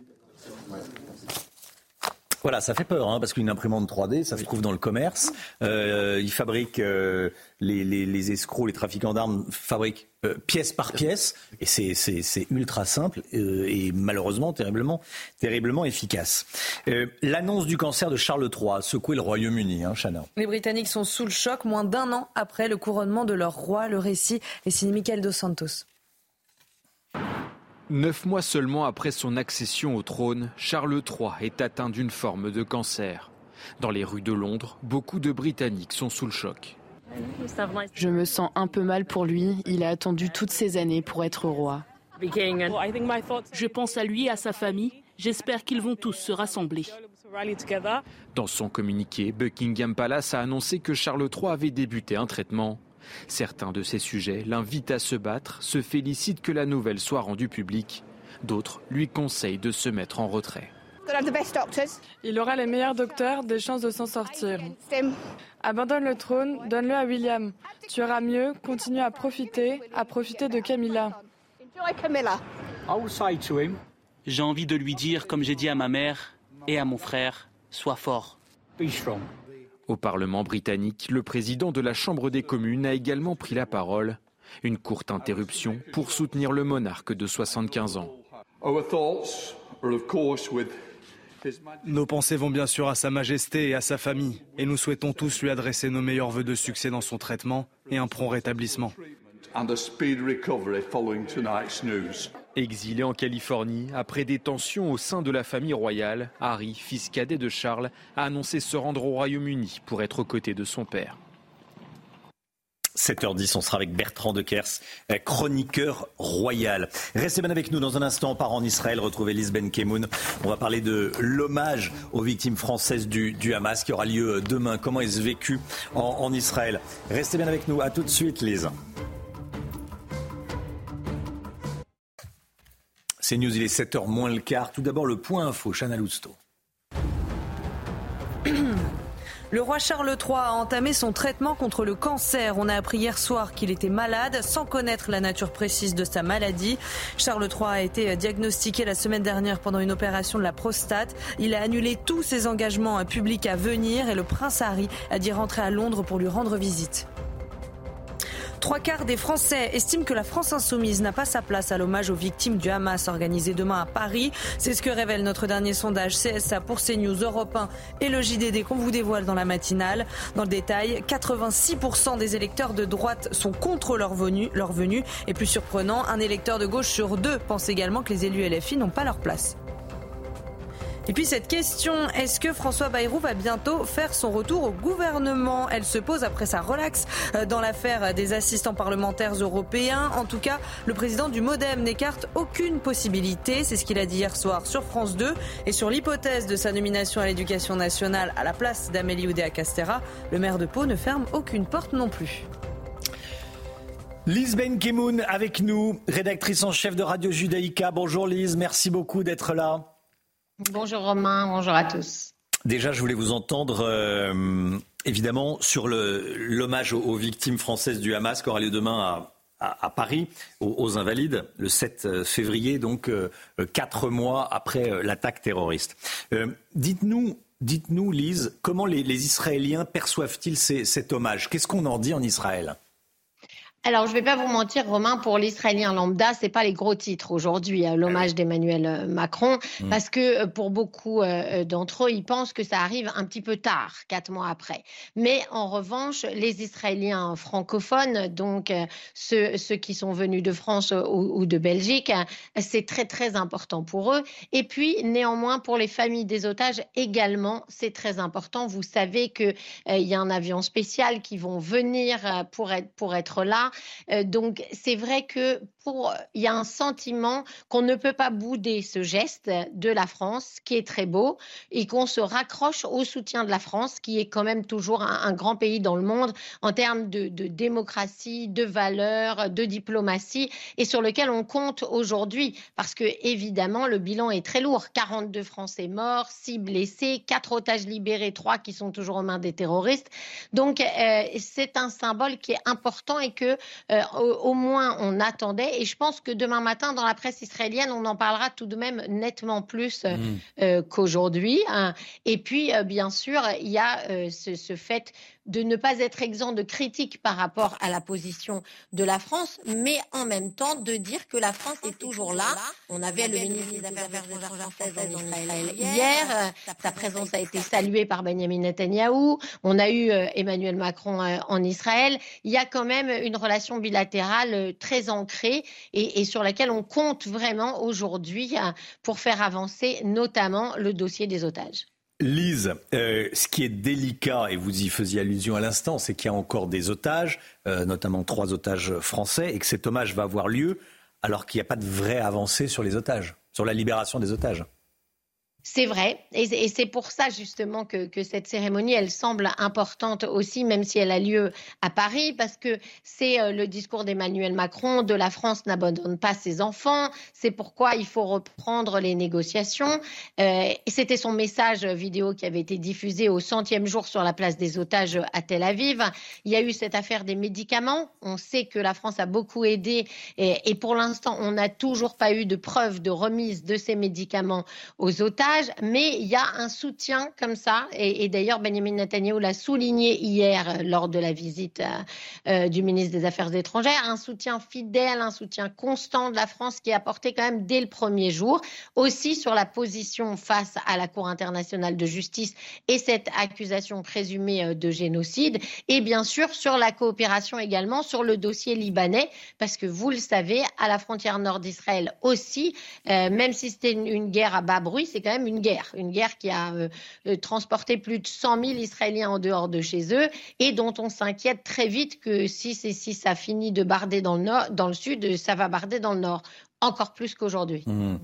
Voilà, ça fait peur, hein, parce qu'une imprimante 3D, ça se trouve dans le commerce. Euh, ils fabriquent, euh, les, les, escrocs, les trafiquants d'armes fabriquent euh, pièce par pièce, et c'est ultra simple et malheureusement terriblement, terriblement efficace. L'annonce du cancer de Charles III a secoué le Royaume-Uni, hein. Les Britanniques sont sous le choc moins d'un an après le couronnement de leur roi. Le récit est signé Michael Dos Santos. Neuf mois seulement après son accession au trône, Charles III est atteint d'une forme de cancer. Dans les rues de Londres, beaucoup de Britanniques sont sous le choc. Je me sens un peu mal pour lui. Il a attendu toutes ces années pour être roi. Je pense à lui et à sa famille. J'espère qu'ils vont tous se rassembler. Dans son communiqué, Buckingham Palace a annoncé que Charles III avait débuté un traitement. Certains de ces sujets l'invitent à se battre, se félicitent que la nouvelle soit rendue publique. D'autres lui conseillent de se mettre en retrait. Il aura les meilleurs docteurs, des chances de s'en sortir. Abandonne le trône, donne-le à William. Tu auras mieux, continue à profiter, à profiter de Camilla. J'ai envie de lui dire, comme j'ai dit à ma mère et à mon frère, sois fort. Au Parlement britannique, le président de la Chambre des communes a également pris la parole. Une courte interruption pour soutenir le monarque de 75 ans. Nos pensées vont bien sûr à Sa Majesté et à sa famille, et nous souhaitons tous lui adresser nos meilleurs voeux de succès dans son traitement et un prompt rétablissement. Exilé en Californie, après des tensions au sein de la famille royale, Harry, fils cadet de Charles, a annoncé se rendre au Royaume-Uni pour être aux côtés de son père. 7h10, on sera avec Bertrand de Kers, euh, chroniqueur royal. Restez bien avec nous dans un instant, on part en Israël, retrouver Lisben Kemoun. On va parler de l'hommage aux victimes françaises du, Hamas qui aura lieu demain. Comment est-ce vécu en, en Israël? Restez bien avec nous, à tout de suite Lise. C'est News, il est 7h moins le quart. Tout d'abord le point info, Chana Lousteau. Le roi Charles III a entamé son traitement contre le cancer. On a appris hier soir qu'il était malade sans connaître la nature précise de sa maladie. Charles III a été diagnostiqué la semaine dernière pendant une opération de la prostate. Il a annulé tous ses engagements publics à venir et le prince Harry a dit rentrer à Londres pour lui rendre visite. Trois quarts des Français estiment que la France insoumise n'a pas sa place à l'hommage aux victimes du Hamas organisé demain à Paris. C'est ce que révèle notre dernier sondage CSA pour CNews Europe 1 et le JDD qu'on vous dévoile dans la matinale. Dans le détail, 86% des électeurs de droite sont contre leur venue, leur venue. Et plus surprenant, un électeur de gauche sur deux pense également que les élus LFI n'ont pas leur place. Et puis cette question, est-ce que François Bayrou va bientôt faire son retour au gouvernement? Elle se pose après sa relaxe euh, dans l'affaire des assistants parlementaires européens. En tout cas, le président du Modem n'écarte aucune possibilité. C'est ce qu'il a dit hier soir sur France 2. Et sur l'hypothèse de sa nomination à l'éducation nationale à la place d'Amélie Oudéa Castera, le maire de Pau ne ferme aucune porte non plus. Lise Benkemoun avec nous, rédactrice en chef de Radio Judaïka. Bonjour Lise, merci beaucoup d'être là. Bonjour Romain, bonjour à tous. Déjà, je voulais vous entendre euh, évidemment sur l'hommage aux, victimes françaises du Hamas qui aura lieu demain à, Paris, aux, Invalides, le 7 euh, février, donc euh, quatre mois après l'attaque terroriste. dites-nous, dites-nous, Lise, comment les, les Israéliens perçoivent-ils cet hommage? Qu'est-ce qu'on en dit en Israël? Alors, je ne vais pas vous mentir, Romain, pour l'Israélien lambda, c'est pas les gros titres aujourd'hui, euh, l'hommage d'Emmanuel euh, Macron, mm. parce que euh, pour beaucoup d'entre eux, ils pensent que ça arrive un petit peu tard, quatre mois après. Mais en revanche, les Israéliens francophones, donc ceux, ceux qui sont venus de France ou, de Belgique, c'est très très important pour eux. Et puis, néanmoins, pour les familles des otages également, c'est très important. Vous savez qu'il il y a un avion spécial qui vont venir pour être, pour être là. Euh, donc c'est vrai que il y a un sentiment qu'on ne peut pas bouder ce geste de la France qui est très beau et qu'on se raccroche au soutien de la France qui est quand même toujours un, grand pays dans le monde en termes de, démocratie, de valeurs, de diplomatie et sur lequel on compte aujourd'hui parce que évidemment le bilan est très lourd 42 Français morts, 6 blessés, 4 otages libérés, 3 qui sont toujours aux mains des terroristes. Donc euh, c'est un symbole qui est important et que euh, au, moins on attendait. Et je pense que demain matin, dans la presse israélienne, on en parlera tout de même nettement plus euh, mm. euh, qu'aujourd'hui. Hein. Et puis, bien sûr, il y a ce, ce, fait de ne pas être exempt de critiques par rapport à la position de la France, mais en même temps de dire que la France est toujours là. On avait le ministre des Affaires étrangères françaises en Israël hier. Sa présence a été saluée par Benjamin Netanyahou. On a eu euh, Emmanuel Macron euh, en Israël. Il y a quand même une relation bilatérale euh, très ancrée et, et sur laquelle on compte vraiment aujourd'hui pour faire avancer notamment le dossier des otages. Lise, euh, ce qui est délicat, et vous y faisiez allusion à l'instant, c'est qu'il y a encore des otages, euh, notamment trois otages français, et que cet hommage va avoir lieu alors qu'il n'y a pas de vraie avancée sur les otages, sur la libération des otages. C'est vrai, et c'est pour ça justement que, cette cérémonie, elle semble importante aussi, même si elle a lieu à Paris, parce que c'est euh, le discours d'Emmanuel Macron, de la France n'abandonne pas ses enfants, c'est pourquoi il faut reprendre les négociations. Euh, c'était son message vidéo qui avait été diffusé au centième jour sur la place des otages à Tel Aviv. Il y a eu cette affaire des médicaments, on sait que la France a beaucoup aidé, et, et pour l'instant, on n'a toujours pas eu de preuve de remise de ces médicaments aux otages. Mais il y a un soutien comme ça, et, d'ailleurs Benjamin Netanyahu l'a souligné hier euh, lors de la visite euh, du ministre des Affaires étrangères, un soutien fidèle, un soutien constant de la France qui est apporté quand même dès le premier jour, aussi sur la position face à la Cour internationale de justice et cette accusation présumée de génocide, et bien sûr sur la coopération également sur le dossier libanais, parce que vous le savez, à la frontière nord d'Israël aussi, même si c'était une, guerre à bas bruit, c'est quand même une guerre. Une guerre qui a euh, euh, transporté plus de 100 000 Israéliens en dehors de chez eux et dont on s'inquiète très vite que si, si ça finit de barder dans le, dans le sud, ça va barder dans le nord encore plus qu'aujourd'hui. Mmh.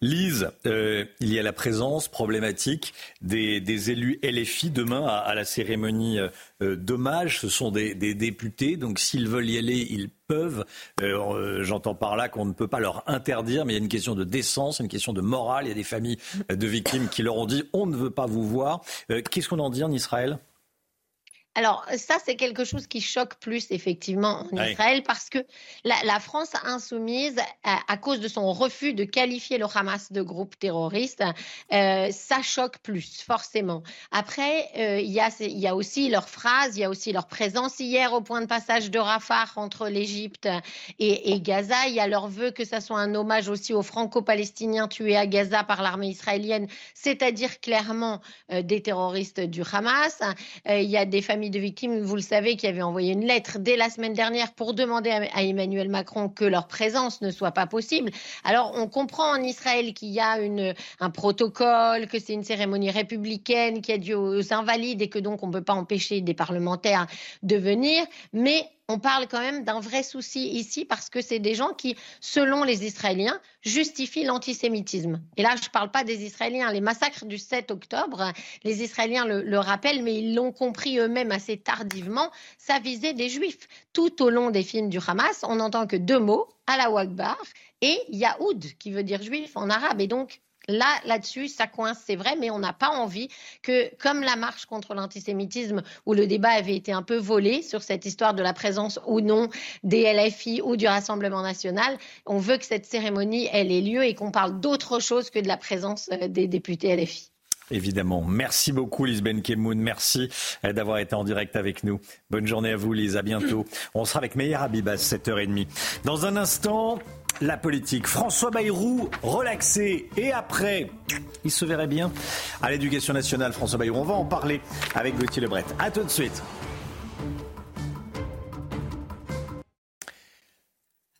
Lise, euh, il y a la présence problématique des, élus LFI demain à, la cérémonie euh, d'hommage. Ce sont des, députés, donc s'ils veulent y aller, ils peuvent. Euh, j'entends par là qu'on ne peut pas leur interdire, mais il y a une question de décence, une question de morale. Il y a des familles de victimes qui leur ont dit on ne veut pas vous voir. Qu'est-ce qu'on en dit en Israël? Alors ça, c'est quelque chose qui choque plus effectivement en Israël parce que la, France insoumise, à, cause de son refus de qualifier le Hamas de groupe terroriste, euh, ça choque plus forcément. Après, euh, il, y a, il y a aussi leur phrase, il y a aussi leur présence hier au point de passage de Rafah entre l'Égypte et, Gaza. Il y a leur vœu que ça soit un hommage aussi aux Franco-Palestiniens tués à Gaza par l'armée israélienne, c'est-à-dire clairement euh, des terroristes du Hamas. il y a des familles de victimes, vous le savez, qui avaient envoyé une lettre dès la semaine dernière pour demander à Emmanuel Macron que leur présence ne soit pas possible. Alors, on comprend en Israël qu'il y a un protocole, que c'est une cérémonie républicaine qui a dû aux invalides et que donc on ne peut pas empêcher des parlementaires de venir. Mais on parle quand même d'un vrai souci ici parce que c'est des gens qui, selon les Israéliens, justifient l'antisémitisme. Et là, je ne parle pas des Israéliens. Les massacres du 7 octobre, les Israéliens le, rappellent, mais ils l'ont compris eux-mêmes assez tardivement, ça visait des juifs. Tout au long des films du Hamas, on n'entend que deux mots, Allah Akbar et Yahoud, qui veut dire juif en arabe. Et donc, Là, là-dessus, ça coince, c'est vrai, mais on n'a pas envie que, comme la marche contre l'antisémitisme, où le débat avait été un peu volé sur cette histoire de la présence ou non des LFI ou du Rassemblement national, on veut que cette cérémonie, elle ait lieu et qu'on parle d'autre chose que de la présence euh, des députés LFI. Évidemment. Merci beaucoup, Lise Benkemoun. Merci euh, d'avoir été en direct avec nous. Bonne journée à vous, Lise. À bientôt. On sera avec Meyer Habib à 7h30. Dans un instant, la politique. François Bayrou, relaxé. Et après, il se verrait bien à l'éducation nationale, François Bayrou. On va en parler avec Gauthier Lebret. A tout de suite.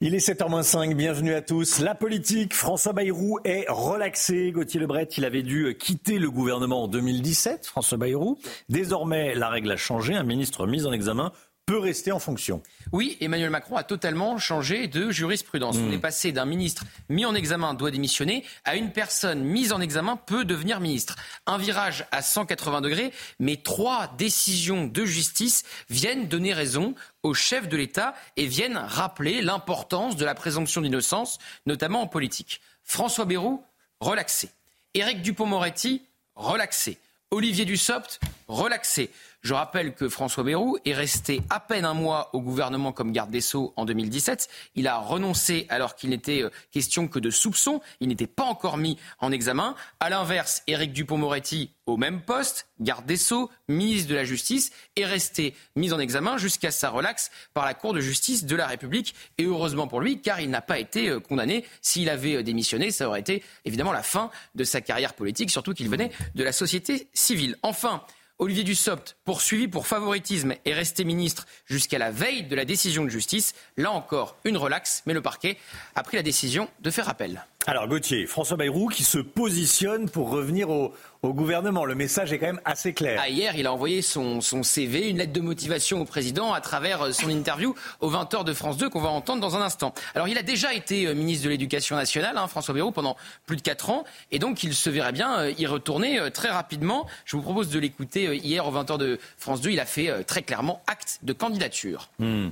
Il est 7h05, bienvenue à tous. La politique, François Bayrou est relaxé. Gauthier Lebret, il avait dû quitter le gouvernement en 2017, François Bayrou. Désormais, la règle a changé, un ministre mis en examen peut rester en fonction. Oui, Emmanuel Macron a totalement changé de jurisprudence. On hmm. est passé d'un ministre mis en examen doit démissionner à une personne mise en examen peut devenir ministre. Un virage à 180 degrés, mais trois décisions de justice viennent donner raison au chef de l'État et viennent rappeler l'importance de la présomption d'innocence, notamment en politique. François Bayrou, relaxé. Éric Dupont-Moretti, relaxé. Olivier Dussopt, relaxé. Je rappelle que François Bayrou est resté à peine un mois au gouvernement comme garde des Sceaux en 2017. Il a renoncé alors qu'il n'était euh, question que de soupçons. Il n'était pas encore mis en examen. À l'inverse, Éric Dupont-Moretti, au même poste, garde des Sceaux, ministre de la Justice, est resté mis en examen jusqu'à sa relaxe par la Cour de justice de la République. Et heureusement pour lui, car il n'a pas été euh, condamné. S'il avait euh, démissionné, ça aurait été évidemment la fin de sa carrière politique, surtout qu'il venait de la société civile. Enfin, Olivier Dussopt, poursuivi pour favoritisme, est resté ministre jusqu'à la veille de la décision de justice. Là encore, une relaxe, mais le parquet a pris la décision de faire appel. Alors Gauthier, François Bayrou qui se positionne pour revenir au, gouvernement. Le message est quand même assez clair. Ah, hier, il a envoyé son, CV, une lettre de motivation au président à travers euh, son interview aux 20h de France 2 qu'on va entendre dans un instant. Alors il a déjà été euh, ministre de l'Éducation nationale, hein, François Bayrou, pendant plus de 4 ans. Et donc il se verrait bien euh, y retourner très rapidement. Je vous propose de l'écouter hier aux 20h de France 2. Il a fait très clairement acte de candidature. Hmm.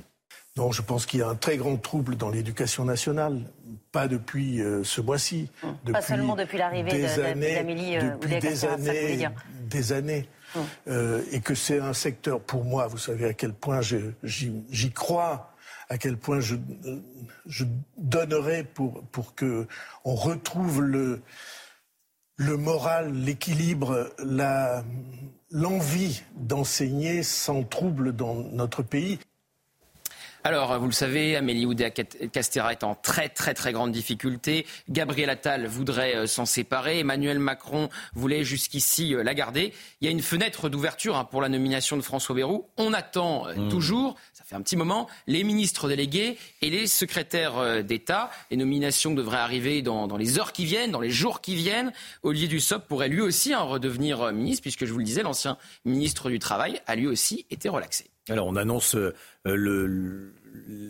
Non, je pense qu'il y a un très grand trouble dans l'éducation nationale, pas depuis euh, ce mois-ci. Pas seulement depuis l'arrivée d'Amélie euh, Depuis des années, des années. Hum. Euh, et que c'est un secteur, pour moi, vous savez à quel point j'y crois, à quel point je, je donnerais pour, pour que on retrouve le, le moral, l'équilibre, l'envie d'enseigner sans trouble dans notre pays. Alors, vous le savez, Amélie Oudéa-Castera est en très très très grande difficulté. Gabriel Attal voudrait euh, s'en séparer. Emmanuel Macron voulait jusqu'ici euh, la garder. Il y a une fenêtre d'ouverture hein, pour la nomination de François Bayrou. On attend euh, mmh. toujours, ça fait un petit moment, les ministres délégués et les secrétaires d'État. Les nominations devraient arriver dans, les heures qui viennent, dans les jours qui viennent. Olivier Dussopt pourrait lui aussi hein, redevenir ministre, puisque je vous le disais, l'ancien ministre du Travail a lui aussi été relaxé. Alors on annonce le,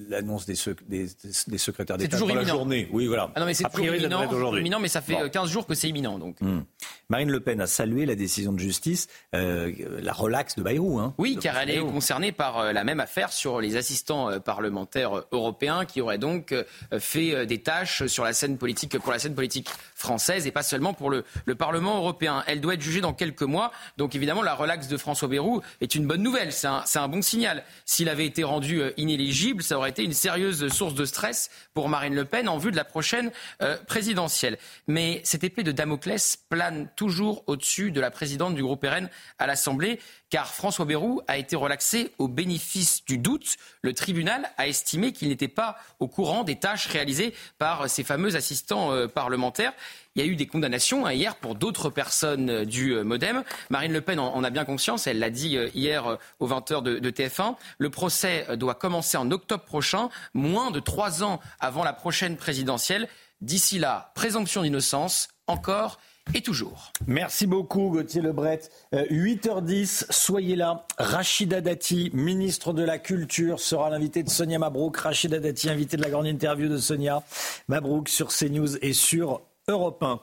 l'annonce des, des, des, secrétaires d'État dans la journée. Oui, voilà. Ah non, mais c'est toujours imminent, imminent, mais ça fait 15 jours que c'est imminent. Donc. Hmm. Marine Le Pen a salué la décision de justice, euh, la relaxe de Bayrou. Hein, oui, car elle est concernée par euh, la même affaire sur les assistants euh, parlementaires européens qui auraient donc fait des tâches sur la scène politique, pour la scène politique française et pas seulement pour le, le Parlement européen. Elle doit être jugée dans quelques mois. Donc évidemment, la relaxe de François Bayrou est une bonne nouvelle. C'est un, un bon signal. S'il avait été rendu inéligible, ça aurait été une sérieuse source de stress pour Marine Le Pen en vue de la prochaine euh, présidentielle. Mais cette épée de Damoclès plane toujours au-dessus de la présidente du groupe RN à l'Assemblée, car François Bayrou a été relaxé au bénéfice du doute. Le tribunal a estimé qu'il n'était pas au courant des tâches réalisées par ses fameux assistants euh, parlementaires. Il y a eu des condamnations hein, hier pour d'autres personnes euh, du euh, Modem. Marine Le Pen en, a bien conscience, elle l'a dit hier aux 20h de, de, TF1. Le procès doit commencer en octobre prochain, moins de trois ans avant la prochaine présidentielle. D'ici là, présomption d'innocence, encore et toujours. Merci beaucoup Gauthier Lebret. 8h10, euh, soyez là. Rachida Dati, ministre de la Culture, sera l'invité de Sonia Mabrouk. Rachida Dati, invité de la grande interview de Sonia Mabrouk sur CNews et sur Europe 1.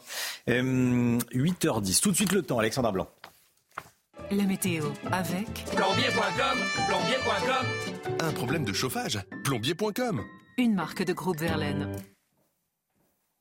8h10, tout de suite le temps, Alexandra Blanc. La météo avec plombier.com, plombier.com. Un problème de chauffage, plombier.com. Une marque de groupe Verlaine.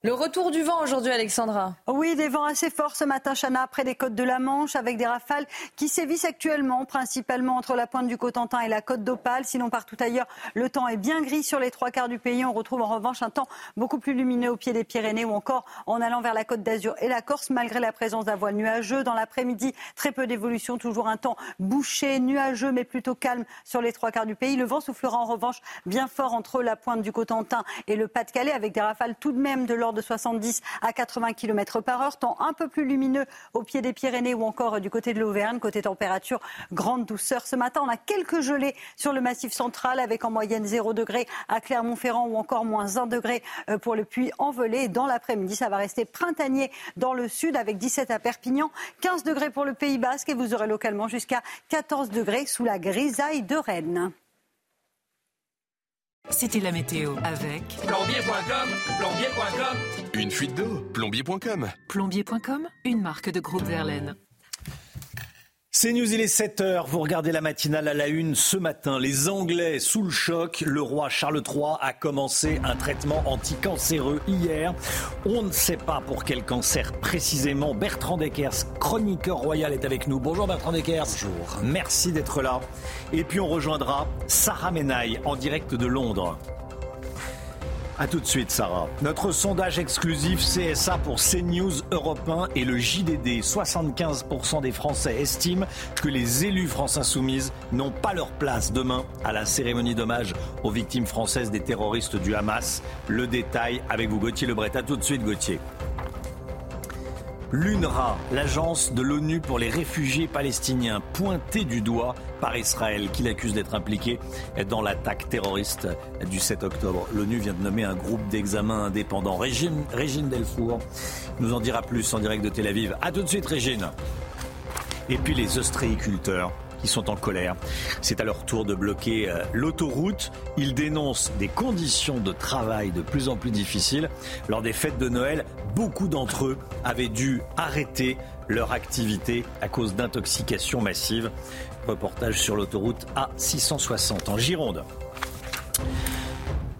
Le retour du vent aujourd'hui, Alexandra. Oui, des vents assez forts ce matin, Chana, près des côtes de la Manche, avec des rafales qui sévissent actuellement, principalement entre la pointe du Cotentin et la côte d'Opale. Sinon, partout ailleurs, le temps est bien gris sur les trois quarts du pays. On retrouve en revanche un temps beaucoup plus lumineux au pied des Pyrénées ou encore en allant vers la côte d'Azur et la Corse, malgré la présence d'un voile nuageux. Dans l'après-midi, très peu d'évolution, toujours un temps bouché, nuageux, mais plutôt calme sur les trois quarts du pays. Le vent soufflera en revanche bien fort entre la pointe du Cotentin et le Pas-de-Calais, avec des rafales tout de même de l'ordre de 70 à 80 km par heure. Temps un peu plus lumineux au pied des Pyrénées ou encore du côté de l'Auvergne. Côté température, grande douceur. Ce matin, on a quelques gelées sur le massif central avec en moyenne 0 degré à Clermont-Ferrand ou encore moins 1 degré euh, pour le puits envolé. Dans l'après-midi, ça va rester printanier dans le sud avec 17 à Perpignan, 15 degrés pour le Pays Basque et vous aurez localement jusqu'à 14 degrés sous la grisaille de Rennes. C'était la météo avec plombier.com, plombier.com. Une fuite d'eau, plombier.com. Plombier.com, une marque de groupe Verlaine. C'est News, il est 7h. Vous regardez la matinale à la une ce matin. Les Anglais sous le choc. Le roi Charles III a commencé un traitement anticancéreux hier. On ne sait pas pour quel cancer précisément. Bertrand Deckers, chroniqueur royal, est avec nous. Bonjour Bertrand Deckers. Bonjour. Merci d'être là. Et puis on rejoindra Sarah Menaille en direct de Londres. A tout de suite, Sarah. Notre sondage exclusif CSA pour CNews Europe 1 et le JDD. 75% des Français estiment que les élus France Insoumise n'ont pas leur place demain à la cérémonie d'hommage aux victimes françaises des terroristes du Hamas. Le détail avec vous, Gauthier Lebret. A tout de suite, Gauthier. L'UNRWA, l'agence de l'ONU pour les réfugiés palestiniens, pointée du doigt par Israël, qui l'accuse d'être impliqué dans l'attaque terroriste du 7 octobre. L'ONU vient de nommer un groupe d'examen indépendant. Régine, Régine Delfour nous en dira plus en direct de Tel Aviv. A tout de suite, Régine. Et puis les ostréiculteurs sont en colère. C'est à leur tour de bloquer euh, l'autoroute. Ils dénoncent des conditions de travail de plus en plus difficiles. Lors des fêtes de Noël, beaucoup d'entre eux avaient dû arrêter leur activité à cause d'intoxication massive. Reportage sur l'autoroute A660 en Gironde.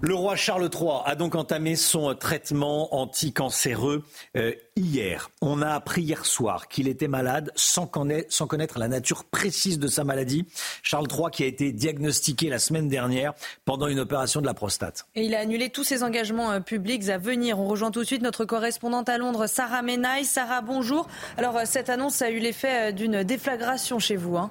Le roi Charles III a donc entamé son traitement anticancéreux euh, hier. On a appris hier soir qu'il était malade sans connaître, la nature précise de sa maladie. Charles III qui a été diagnostiqué la semaine dernière pendant une opération de la prostate. Et il a annulé tous ses engagements euh, publics à venir. On rejoint tout de suite notre correspondante à Londres, Sarah Menaille. Sarah, bonjour. Alors euh, cette annonce a eu l'effet d'une déflagration chez vous. Hein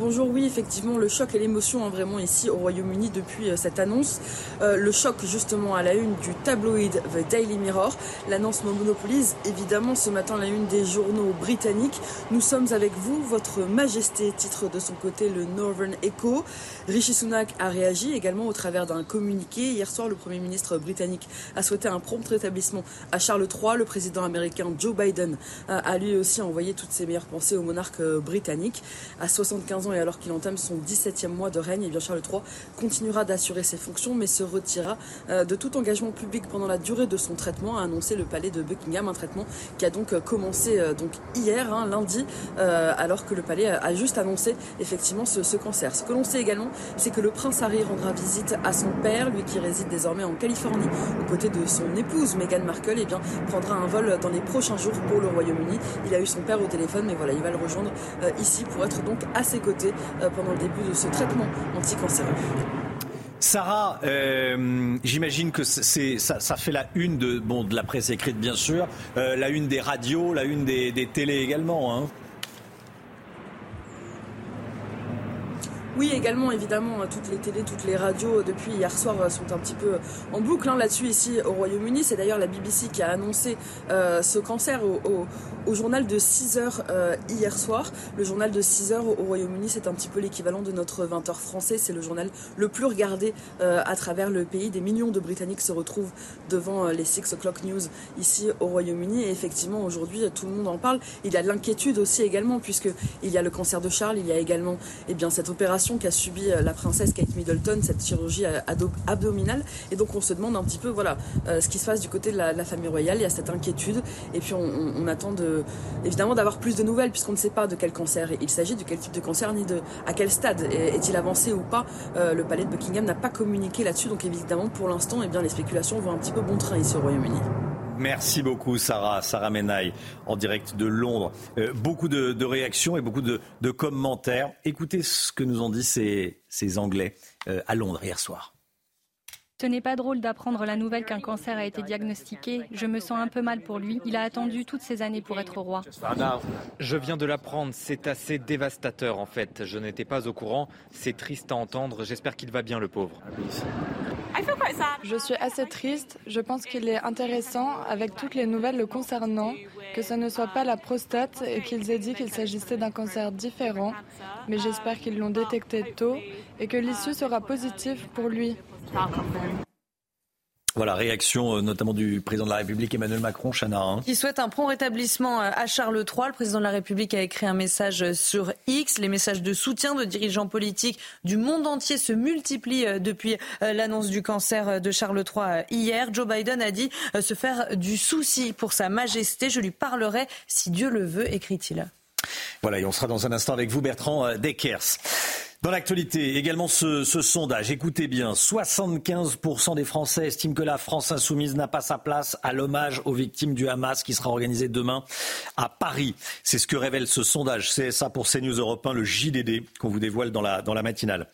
Bonjour, oui, effectivement, le choc et l'émotion hein, vraiment ici au Royaume-Uni depuis euh, cette annonce. Euh, le choc justement à la une du tabloïd The Daily Mirror. L'annonce monopolise évidemment ce matin la une des journaux britanniques. Nous sommes avec vous, votre majesté, titre de son côté le Northern Echo. Rishi Sunak a réagi également au travers d'un communiqué. Hier soir, le Premier ministre britannique a souhaité un prompt rétablissement à Charles III. Le président américain Joe Biden a lui aussi envoyé toutes ses meilleures pensées au monarque euh, britannique. À 75 ans, et alors qu'il entame son 17e mois de règne, eh bien Charles III continuera d'assurer ses fonctions mais se retirera euh, de tout engagement public pendant la durée de son traitement, a annoncé le palais de Buckingham, un traitement qui a donc euh, commencé euh, donc hier, hein, lundi, alors que le palais a juste annoncé effectivement ce, cancer. Ce que l'on sait également, c'est que le prince Harry rendra visite à son père, lui qui réside désormais en Californie, aux côtés de son épouse Meghan Markle, et eh bien prendra un vol dans les prochains jours pour le Royaume-Uni. Il a eu son père au téléphone, mais voilà, il va le rejoindre ici pour être donc à ses côtés euh, pendant le début de ce traitement anticancéreux. Sarah, euh, j'imagine que c'est ça, ça, fait la une de bon de la presse écrite bien sûr, euh, la une des radios, la une des, des télés également. Hein. Oui, également, évidemment, toutes les télés, toutes les radios depuis hier soir sont un petit peu en boucle hein, là-dessus ici au Royaume-Uni. C'est d'ailleurs la BBC qui a annoncé ce cancer au, au, au journal de 6 heures euh, hier soir. Le journal de 6 heures au Royaume-Uni, c'est un petit peu l'équivalent de notre 20 heures français. C'est le journal le plus regardé euh, à travers le pays. Des millions de Britanniques se retrouvent devant euh, les 6 o'clock news ici au Royaume-Uni. Et effectivement, aujourd'hui, tout le monde en parle. Il y a de l'inquiétude aussi également, puisqu'il y a le cancer de Charles. Il y a également eh bien, cette opération qu'a subie la princesse Kate Middleton, cette chirurgie abdominale. Et donc, on se demande un petit peu voilà, ce qui se passe du côté de la, famille royale. Il y a cette inquiétude. Et puis, on, on attend de évidemment d'avoir plus de nouvelles puisqu'on ne sait pas de quel cancer il s'agit, de quel type de cancer, ni de à quel stade est-il avancé ou pas. Euh, le palais de Buckingham n'a pas communiqué là-dessus, donc évidemment pour l'instant, eh bien les spéculations vont un petit peu bon train ici au Royaume-Uni. Merci beaucoup Sarah, Sarah Menaille en direct de Londres. Euh, beaucoup de, réactions et beaucoup de, commentaires. Écoutez ce que nous ont dit ces, Anglais euh, à Londres hier soir. Ce n'est pas drôle d'apprendre la nouvelle qu'un cancer a été diagnostiqué. Je me sens un peu mal pour lui. Il a attendu toutes ces années pour être roi. Je viens de l'apprendre. C'est assez dévastateur en fait. Je n'étais pas au courant. C'est triste à entendre. J'espère qu'il va bien le pauvre. Je suis assez triste. Je pense qu'il est intéressant avec toutes les nouvelles le concernant, que ce ne soit pas la prostate et qu'ils aient dit qu'il s'agissait d'un cancer différent. Mais j'espère qu'ils l'ont détecté tôt et que l'issue sera positive pour lui. Voilà, réaction euh, notamment du président de la République Emmanuel Macron, Chana. Hein. Qui souhaite un prompt rétablissement euh, à Charles III. Le président de la République a écrit un message sur X. Les messages de soutien de dirigeants politiques du monde entier se multiplient euh, depuis l'annonce du cancer de Charles III hier. Joe Biden a dit se faire du souci pour sa majesté. Je lui parlerai si Dieu le veut, écrit-il. Voilà, et on sera dans un instant avec vous, Bertrand Deckers. Dans l'actualité, également ce, sondage, écoutez bien, 75% des Français estiment que la France insoumise n'a pas sa place à l'hommage aux victimes du Hamas qui sera organisé demain à Paris. C'est ce que révèle ce sondage. C'est ça pour CNews Europe 1, le JDD qu'on vous dévoile dans la, dans la matinale.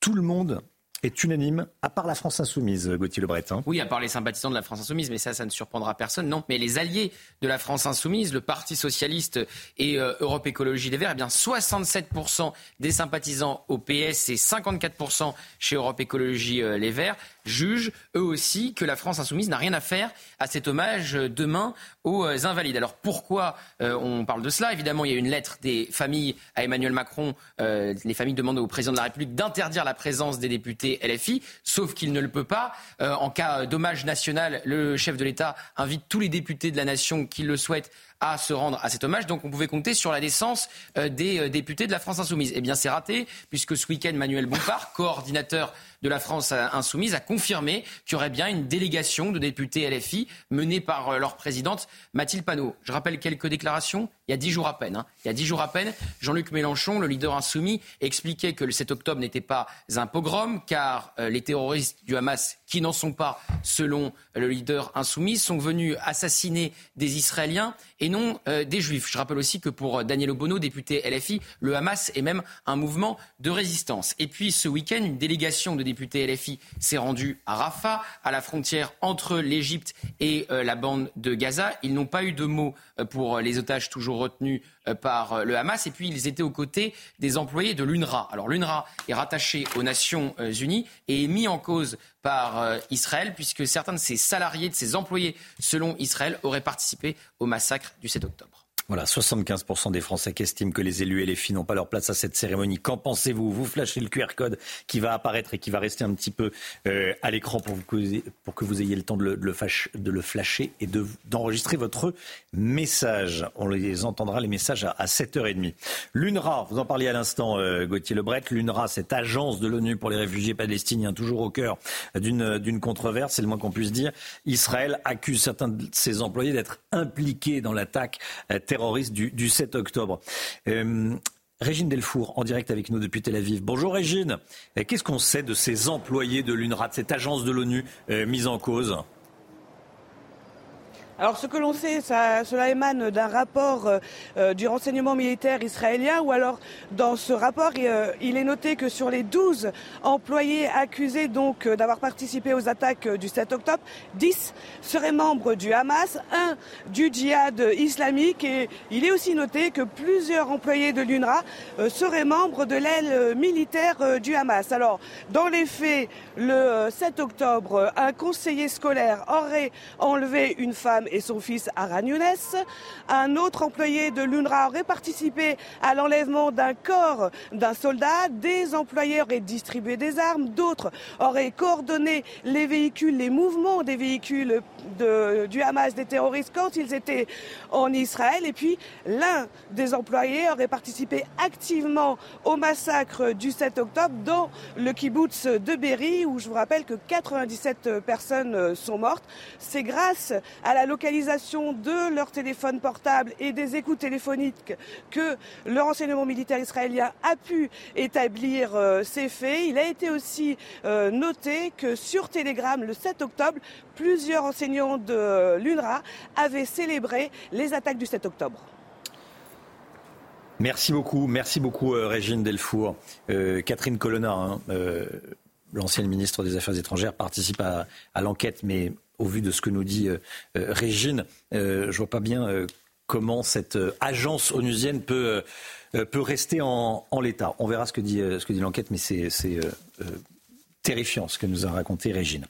Tout le monde est unanime, à part la France insoumise, Gauthier Le Breton. Oui, à part les sympathisants de la France insoumise, mais ça, ça ne surprendra personne. Non, mais les alliés de la France insoumise, le Parti socialiste et euh, Europe Écologie Les Verts, eh bien 67% des sympathisants au PS et 54% chez Europe Écologie euh, Les Verts jugent eux aussi que la France insoumise n'a rien à faire à cet hommage euh, demain aux invalides. Alors pourquoi on parle de cela? Évidemment, il y a une lettre des familles à Emmanuel Macron. les familles demandent au président de la République d'interdire la présence des députés LFI, sauf qu'il ne le peut pas. Euh, en cas d'hommage national, le chef de l'État invite tous les députés de la nation qui le souhaitent à se rendre à cet hommage. Donc on pouvait compter sur la naissance des députés de la France insoumise. Eh bien c'est raté, puisque ce week-end, Manuel Bompard, coordinateur de la France insoumise a confirmé qu'il y aurait bien une délégation de députés LFI menée par euh, leur présidente Mathilde Panot. Je rappelle quelques déclarations. Il y a dix jours à peine. Hein. Il y a dix jours à peine, Jean-Luc Mélenchon, le leader insoumis, expliquait que le 7 octobre n'était pas un pogrom car euh, les terroristes du Hamas, qui n'en sont pas selon le leader insoumis, sont venus assassiner des Israéliens et non euh, des Juifs. Je rappelle aussi que pour Daniel Obono, député LFI, le Hamas est même un mouvement de résistance. Et puis ce week-end, une délégation de député LFI s'est rendu à Rafah, à la frontière entre l'Égypte et euh, la bande de Gaza. Ils n'ont pas eu de mots euh, pour les otages toujours retenus euh, par le Hamas. Et puis, ils étaient aux côtés des employés de l'UNRWA. Alors, l'UNRWA est rattaché aux Nations Unies et est mis en cause par Israël, puisque certains de ses salariés, de ses employés, selon Israël, auraient participé au massacre du 7 octobre. Voilà, 75% des Français qui estiment que les élus et les filles n'ont pas leur place à cette cérémonie. Qu'en pensez-vous Vous flashez le QR code qui va apparaître et qui va rester un petit peu euh, à l'écran pour, que vous ayez le temps de le, flasher et d'enregistrer votre message. On les entendra, les messages, à, 7h30. L'UNRWA, vous en parliez à l'instant, euh, Gauthier Lebret. L'UNRWA, cette agence de l'ONU pour les réfugiés palestiniens, toujours au cœur d'une controverse, c'est le moins qu'on puisse dire. Israël accuse certains de ses employés d'être impliqués dans l'attaque euh, terroriste du, 7 octobre. Euh, Régine Delfour, en direct avec nous depuis Tel Aviv. Bonjour Régine. Qu'est-ce qu'on sait de ces employés de l'UNRWA, de cette agence de l'ONU euh, mise en cause? Alors ce que l'on sait, cela émane d'un rapport euh, euh, du renseignement militaire israélien, ou alors dans ce rapport, euh, il est noté que sur les 12 employés accusés donc d'avoir participé aux attaques du 7 octobre, 10 seraient membres du Hamas, un du djihad islamique, et il est aussi noté que plusieurs employés de l'UNRWA seraient membres de l'aile militaire du Hamas. Alors, dans les faits, le 7 octobre, un conseiller scolaire aurait enlevé une femme et son fils Aran Younes. Un autre employé de l'UNRWA aurait participé à l'enlèvement d'un corps d'un soldat. Des employés auraient distribué des armes. D'autres auraient coordonné les véhicules, les mouvements des véhicules du Hamas, des terroristes, quand ils étaient en Israël. Et puis, l'un des employés aurait participé activement au massacre du 7 octobre dans le kibbutz de Berry, où je vous rappelle que 97 personnes sont mortes. C'est grâce à la localisation de leur téléphone portable et des écoutes téléphoniques que le renseignement militaire israélien a pu établir euh, ces faits. Il a été aussi euh, noté que sur Telegram, le 7 octobre, plusieurs enseignants de l'UNRWA avaient célébré les attaques du 7 octobre. Merci beaucoup, merci beaucoup euh, Régine Delfour. Catherine Colonna, hein, l'ancienne ministre des Affaires étrangères, participe à, à l'enquête, mais au vu de ce que nous dit euh, euh, Régine, euh, je vois pas bien comment cette agence onusienne peut, peut rester en, l'état. On verra ce que dit, ce que dit l'enquête, mais c'est terrifiant ce que nous a raconté Régine.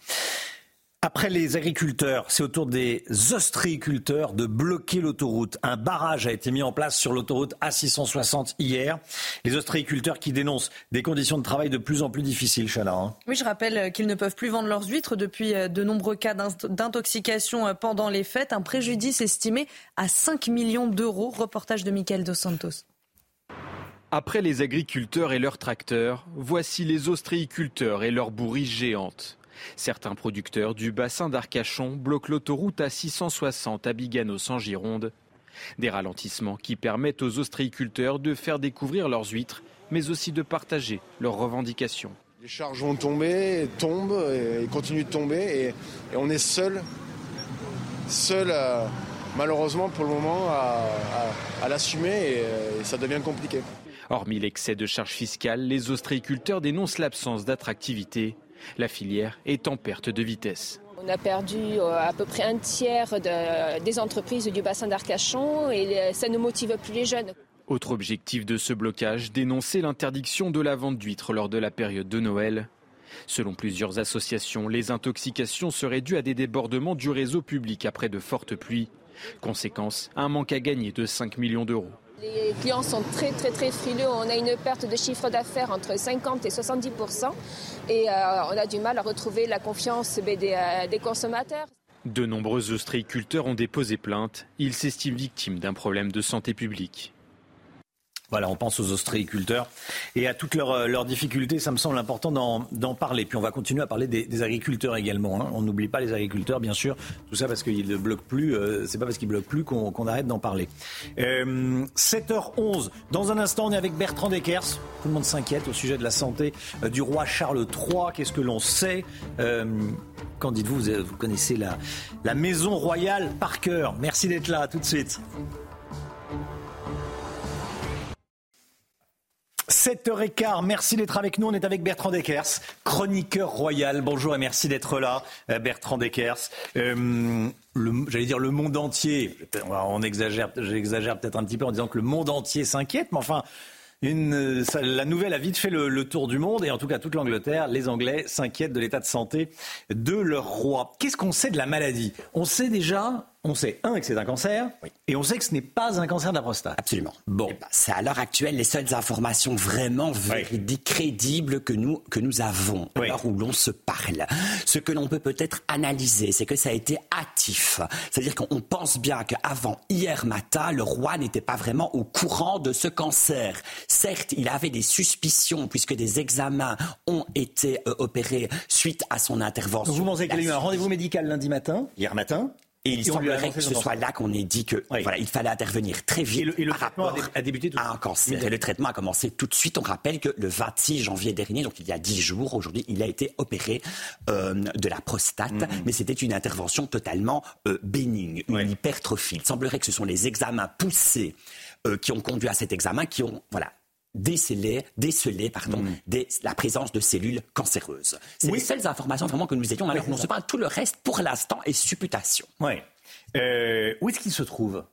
Après les agriculteurs, c'est au tour des ostréiculteurs de bloquer l'autoroute. Un barrage a été mis en place sur l'autoroute A660 hier. Les ostréiculteurs qui dénoncent des conditions de travail de plus en plus difficiles, Chana. Hein. Oui, je rappelle euh, qu'ils ne peuvent plus vendre leurs huîtres depuis euh, de nombreux cas d'intoxication euh, pendant les fêtes. Un préjudice estimé à 5 millions d'euros. Reportage de Michael Dos Santos. Après les agriculteurs et leurs tracteurs, voici les ostréiculteurs et leurs bourries géantes. Certains producteurs du bassin d'Arcachon bloquent l'autoroute à 660 à Biganos en Gironde. Des ralentissements qui permettent aux ostréiculteurs de faire découvrir leurs huîtres, mais aussi de partager leurs revendications. Les charges vont tomber, tombent et continuent de tomber et, on est seul, seul euh, malheureusement pour le moment à, l'assumer et, et ça devient compliqué. Hormis l'excès de charges fiscales, les ostréiculteurs dénoncent l'absence d'attractivité la filière est en perte de vitesse. On a perdu euh, à peu près un tiers des entreprises du bassin d'Arcachon et ça ne motive plus les jeunes. Autre objectif de ce blocage, dénoncer l'interdiction de la vente d'huîtres lors de la période de Noël. Selon plusieurs associations, les intoxications seraient dues à des débordements du réseau public après de fortes pluies. Conséquence, un manque à gagner de 5 millions d'euros. Les clients sont très très très frileux. On a une perte de chiffre d'affaires entre 50 et 70% et euh, on a du mal à retrouver la confiance des, euh, des consommateurs. De nombreux ostréiculteurs ont déposé plainte. Ils s'estiment victimes d'un problème de santé publique. Voilà, on pense aux ostréiculteurs et à toutes leurs, euh, difficultés. Ça me semble important d'en parler. Puis on va continuer à parler des, agriculteurs également. Hein. On n'oublie pas les agriculteurs, bien sûr. Tout ça parce qu'ils ne bloquent plus. Euh, c'est pas parce qu'ils bloquent plus qu'on arrête d'en parler. 7h11. Euh, Dans un instant, on est avec Bertrand Deckers. Tout le monde s'inquiète au sujet de la santé du roi Charles III. Qu'est-ce que l'on sait Quand dites-vous? Vous, connaissez la maison royale par cœur. Merci d'être là. tout de suite. 7h15, merci d'être avec nous. On est avec Bertrand Deckers, chroniqueur royal. Bonjour et merci d'être là, euh, Bertrand Deckers. Euh, J'allais dire le monde entier, on exagère, j'exagère peut-être un petit peu en disant que le monde entier s'inquiète, mais enfin, une, la nouvelle a vite fait le, tour du monde et en tout cas toute l'Angleterre, les Anglais s'inquiètent de l'état de santé de leur roi. Qu'est-ce qu'on sait de la maladie? On sait déjà on sait, un, que c'est un cancer, et on sait que ce n'est pas un cancer de la prostate. Absolument. Bon. Eh ben, c'est à l'heure actuelle les seules informations vraiment véridiques, crédibles que nous, que nous avons, à l'heure où l'on se parle. Ce que l'on peut peut-être analyser, c'est que ça a été hâtif. C'est-à-dire qu'on pense bien qu'avant hier matin, le roi n'était pas vraiment au courant de ce cancer. Certes, il avait des suspicions, puisque des examens ont été euh, opérés suite à son intervention. vous pensez qu'il a eu un rendez-vous médical lundi matin, hier matin et il semblerait que ce soit là qu'on ait dit que voilà, il fallait intervenir très vite et le, par rapport a débuté tout à un cancer. Et le traitement a commencé tout de suite. On rappelle que le 26 janvier dernier, donc il y a 10 jours, aujourd'hui, il a été opéré euh, de la prostate, mm-hmm. mais c'était une intervention totalement euh, bénigne, une hypertrophie. Il semblerait que ce sont les examens poussés euh, qui ont conduit à cet examen qui ont voilà déceler, déceler pardon, mm. la présence de cellules cancéreuses. C'est les seules informations vraiment que nous ayons. Alors, on se parle tout le reste, pour l'instant, est supputation. Oui. Euh, où est-ce qu'il se trouve?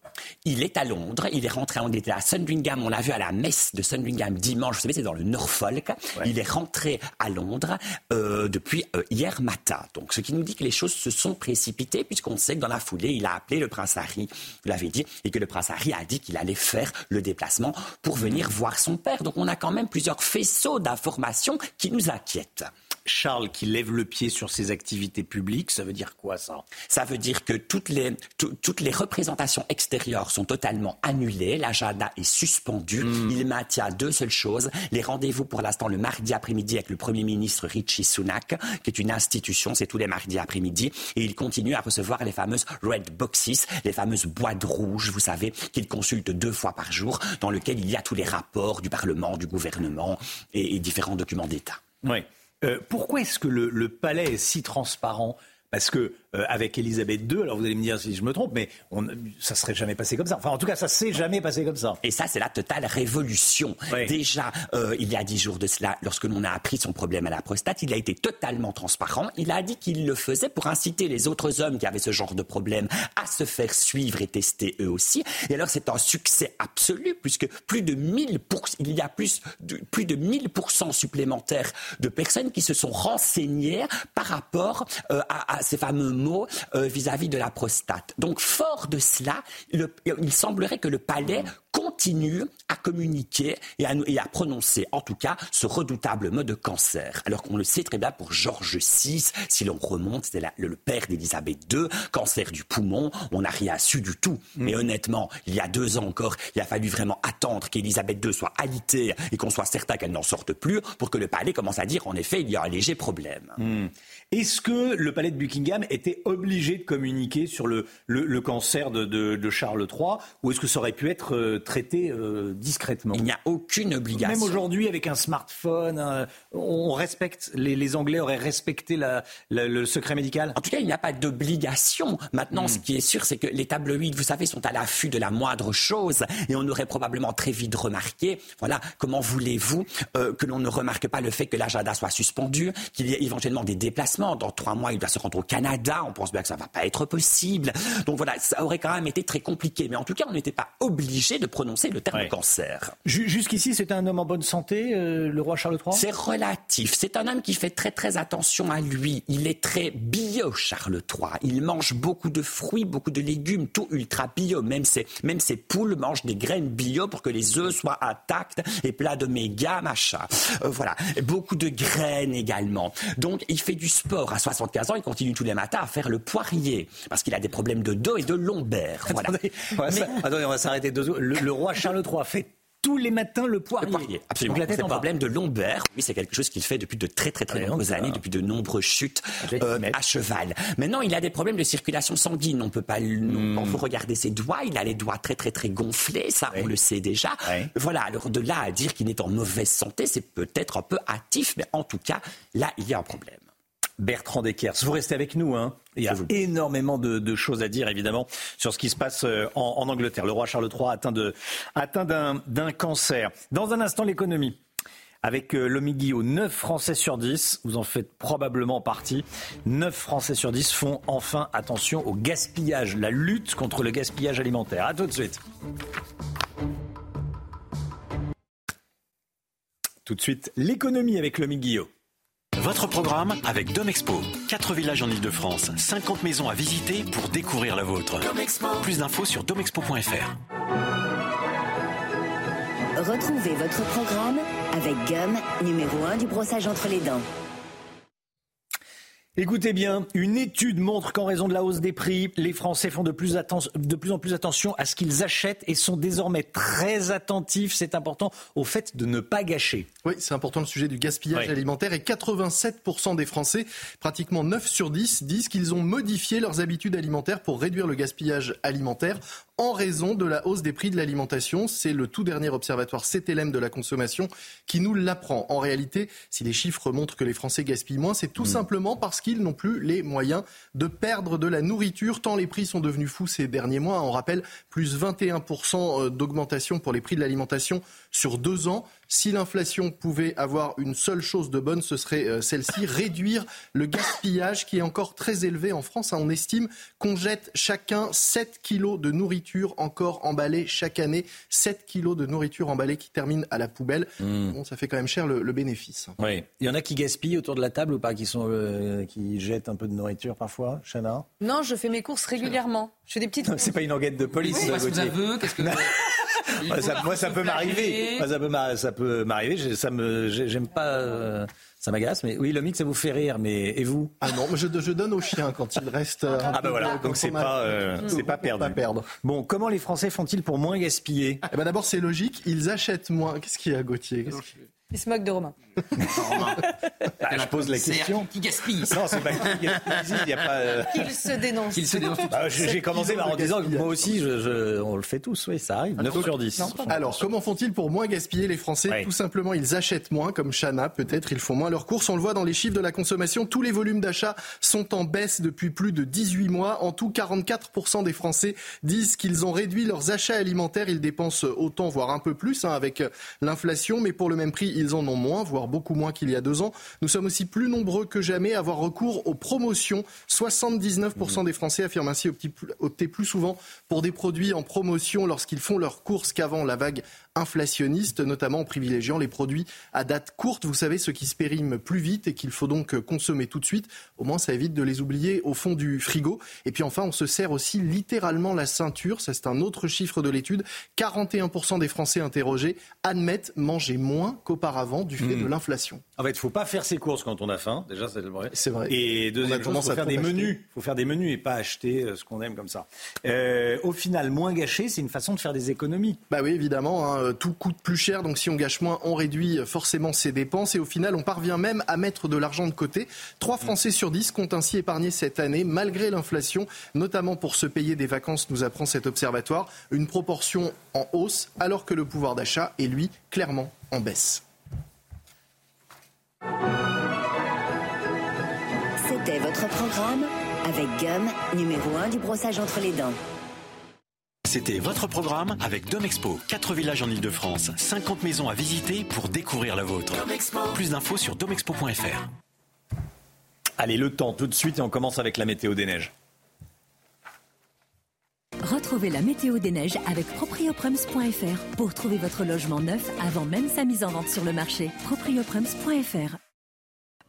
Il est à Londres. Il est rentré, on était à Sandringham, on l'a vu à la messe de Sandringham dimanche, vous savez, c'est dans le Norfolk. Il est rentré à Londres euh, depuis euh, hier matin. Donc, ce qui nous dit que les choses se sont précipitées, puisqu'on sait que dans la foulée, il a appelé le prince Harry, vous l'avez dit, et que le prince Harry a dit qu'il allait faire le déplacement pour venir voir son père. Donc, on a quand même plusieurs faisceaux d'informations qui nous inquiètent. Charles qui lève le pied sur ses activités publiques, ça veut dire quoi ça? Ça veut dire que toutes les, toutes les représentations extérieures sont totalement annulées, l'agenda est suspendu, hmm. il maintient deux seules choses, les rendez-vous pour l'instant le mardi après-midi avec le Premier ministre Richie Sunak, qui est une institution, c'est tous les mardis après-midi, et il continue à recevoir les fameuses red boxes, les fameuses boîtes rouges, vous savez, qu'il consulte deux fois par jour, dans lesquelles il y a tous les rapports du Parlement, du gouvernement et, et différents documents d'État. Oui. Euh, pourquoi est-ce que le, palais est si transparent? Parce que euh, avec Elisabeth II, alors vous allez me dire si je me trompe, mais on, ça serait jamais passé comme ça. Enfin, en tout cas, ça s'est jamais passé comme ça. Et ça, c'est la totale révolution. Déjà, euh, il y a dix jours de cela, lorsque l'on a appris son problème à la prostate, il a été totalement transparent. Il a dit qu'il le faisait pour inciter les autres hommes qui avaient ce genre de problème à se faire suivre et tester eux aussi. Et alors, c'est un succès absolu, puisque plus de 1000 il y a plus de, plus de 1000% supplémentaires de personnes qui se sont renseignées par rapport euh, à, à ces fameux mots euh, vis-à-vis de la prostate. Donc, fort de cela, il semblerait que le palais continue à communiquer et à, et à, prononcer, en tout cas, ce redoutable mot de cancer. Alors qu'on le sait très bien pour Georges VI, si l'on remonte, c'était le, père d'Élisabeth II, cancer du poumon, on n'a rien su du tout. Mm. Mais honnêtement, il y a deux ans encore, il a fallu vraiment attendre qu'Élisabeth II soit alitée et qu'on soit certain qu'elle n'en sorte plus pour que le palais commence à dire, en effet, il y a un léger problème. Mm. Est-ce que le palais de Buckingham était obligé de communiquer sur le, le, cancer de, de, Charles III ou est-ce que ça aurait pu être euh, traité euh, discrètement? Il n'y a aucune obligation. Même aujourd'hui, avec un smartphone, on respecte, les, les, Anglais auraient respecté la, le secret médical? En tout cas, il n'y a pas d'obligation. Maintenant, hmm. ce qui est sûr, c'est que les tabloïds, vous savez, sont à l'affût de la moindre chose et on aurait probablement très vite remarqué, voilà, comment voulez-vous euh, que l'on ne remarque pas le fait que l'agenda soit suspendu, qu'il y ait éventuellement des déplacements dans trois mois, il doit se rendre au Canada. On pense bien que ça ne va pas être possible. Donc voilà, ça aurait quand même été très compliqué. Mais en tout cas, on n'était pas obligé de prononcer le terme cancer. Jusqu'ici, c'est un homme en bonne santé, euh, le roi Charles III C'est relatif. C'est un homme qui fait très très attention à lui. Il est très bio, Charles III. Il mange beaucoup de fruits, beaucoup de légumes, tout ultra bio. Même ses, même ses poules mangent des graines bio pour que les œufs soient intacts et plats d'oméga, machin. Euh, voilà. Beaucoup de graines également. Donc, il fait du sport. À 75 ans, il continue tous les matins à faire le poirier parce qu'il a des problèmes de dos et de lombaire. Voilà. Attendez, on va s'arrêter deux secondes. Le, roi Charles III fait tous les matins le poirier. Le poirier absolument. C'est un problème de lombaire. Oui, c'est quelque chose qu'il fait depuis de très très très nombreuses années, depuis de nombreuses chutes euh, à cheval. Maintenant, il a des problèmes de circulation sanguine. On peut pas. Hmm. On peut regarder ses doigts. Il a les doigts très très très gonflés. Ça, on le sait déjà. Voilà. Alors de là à dire qu'il est en mauvaise santé, c'est peut-être un peu hâtif, mais en tout cas, là, il y a un problème. Bertrand Deckers. Vous restez avec nous. Hein. Il y a énormément de, choses à dire, évidemment, sur ce qui se passe euh, en, Angleterre. Le roi Charles III atteint, de, atteint d'un cancer. Dans un instant, l'économie. Avec euh, Lomi Guillaume, 9 Français sur 10, vous en faites probablement partie, 9 Français sur 10 font enfin attention au gaspillage, la lutte contre le gaspillage alimentaire. A tout de suite. Tout de suite, l'économie avec Lomi. Votre programme avec Domexpo. 4 villages en Ile-de-France, 50 maisons à visiter pour découvrir la vôtre. Plus d'infos sur domexpo.fr. Retrouvez votre programme avec Gum, numéro 1 du brossage entre les dents. Écoutez bien, une étude montre qu'en raison de la hausse des prix, les Français font de plus, de plus, en plus attention à ce qu'ils achètent et sont désormais très attentifs, c'est important, au fait de ne pas gâcher. Oui, c'est important le sujet du gaspillage alimentaire et 87% des Français, pratiquement 9 sur 10, disent qu'ils ont modifié leurs habitudes alimentaires pour réduire le gaspillage alimentaire en raison de la hausse des prix de l'alimentation. C'est le tout dernier observatoire CTLM de la consommation qui nous l'apprend. En réalité, si les chiffres montrent que les Français gaspillent moins, c'est tout mm. simplement parce qu'ils n'ont plus les moyens de perdre de la nourriture, tant les prix sont devenus fous ces derniers mois. On rappelle plus 21% euh, d'augmentation pour les prix de l'alimentation sur deux ans. Si l'inflation pouvait avoir une seule chose de bonne, ce serait euh, celle-ci, réduire le gaspillage qui est encore très élevé en France. On estime qu'on jette chacun 7 kilos de nourriture encore emballée chaque année. 7 kilos de nourriture emballée qui termine à la poubelle. Hmm. Bon, ça fait quand même cher le, bénéfice. Oui. Il y en a qui gaspillent autour de la table ou pas, qui, sont, euh, qui jettent un peu de nourriture parfois, Chana? Non, je fais mes courses régulièrement. Je fais des petites. C'est pas une enquête de police. Oui, Qu'est-ce que moi, ça, peut m'arriver. ça peut, m'arriver. Ça me, j'aime pas. Euh, ça m'agace, mais oui, le mix, ça vous fait rire, mais et vous? Ah non, je, je donne au chien quand il reste. ah ben voilà, donc c'est pas, euh, c'est pas perdu. Pas perdre. Bon, comment les Français font-ils pour moins gaspiller? Eh ben d'abord, c'est logique, ils achètent moins. Qu'est-ce qu'il y a, Gauthier? Il se moque de Romain. Bah, je pose la question. Qui gaspille Non, c'est pas qui gaspille. Il y a pas. Euh, Qu'il se dénonce. Qu'il se dénonce. Bah, J'ai commencé par en disant que moi aussi, je, je, on le fait tous. Oui, ça arrive. 9 sur 10. Alors, comment font-ils pour moins gaspiller les Français Tout simplement, ils achètent moins, comme Chana. Peut-être, ils font moins leurs courses. On le voit dans les chiffres de la consommation. Tous les volumes d'achat sont en baisse depuis plus de 18 mois. En tout, 44% des Français disent qu'ils ont réduit leurs achats alimentaires. Ils dépensent autant, voire un peu plus, hein, avec l'inflation, mais pour le même prix, ils en ont moins, voire beaucoup moins qu'il y a deux ans. Nous sommes aussi plus nombreux que jamais à avoir recours aux promotions. 79% des Français affirment ainsi opter plus souvent pour des produits en promotion lorsqu'ils font leurs courses qu'avant la vague inflationniste, notamment en privilégiant les produits à date courte. Vous savez, ceux qui se périment plus vite et qu'il faut donc consommer tout de suite. Au moins, ça évite de les oublier au fond du frigo. Et puis enfin, on se sert aussi littéralement la ceinture. Ça, c'est un autre chiffre de l'étude. 41% des Français interrogés admettent manger moins qu'auparavant du fait de hmm. l'inflation. En fait, il ne faut pas faire ses courses quand on a faim. Déjà, c'est vrai. C'est vrai. Et deuxième chose, il faut faire des menus. Il faut faire des menus et pas acheter euh, ce qu'on aime comme ça. Euh, au final, moins gâcher, c'est une façon de faire des économies. Bah oui, évidemment. Hein. Euh, tout coûte plus cher, donc si on gâche moins, on réduit forcément ses dépenses et au final, on parvient même à mettre de l'argent de côté. Trois Français sur dix comptent ainsi épargner cette année, malgré l'inflation, notamment pour se payer des vacances, nous apprend cet observatoire. Une proportion en hausse, alors que le pouvoir d'achat est, lui, clairement en baisse. C'était votre programme avec Gum, numéro 1 du brossage entre les dents. C'était votre programme avec Domexpo. 4 villages en Ile-de-France, 50 maisons à visiter pour découvrir la vôtre. Plus d'infos sur domexpo.fr. Allez, le temps tout de suite et on commence avec la météo des neiges. Retrouvez la météo des neiges avec proprioprems.fr pour trouver votre logement neuf avant même sa mise en vente sur le marché. proprioprems.fr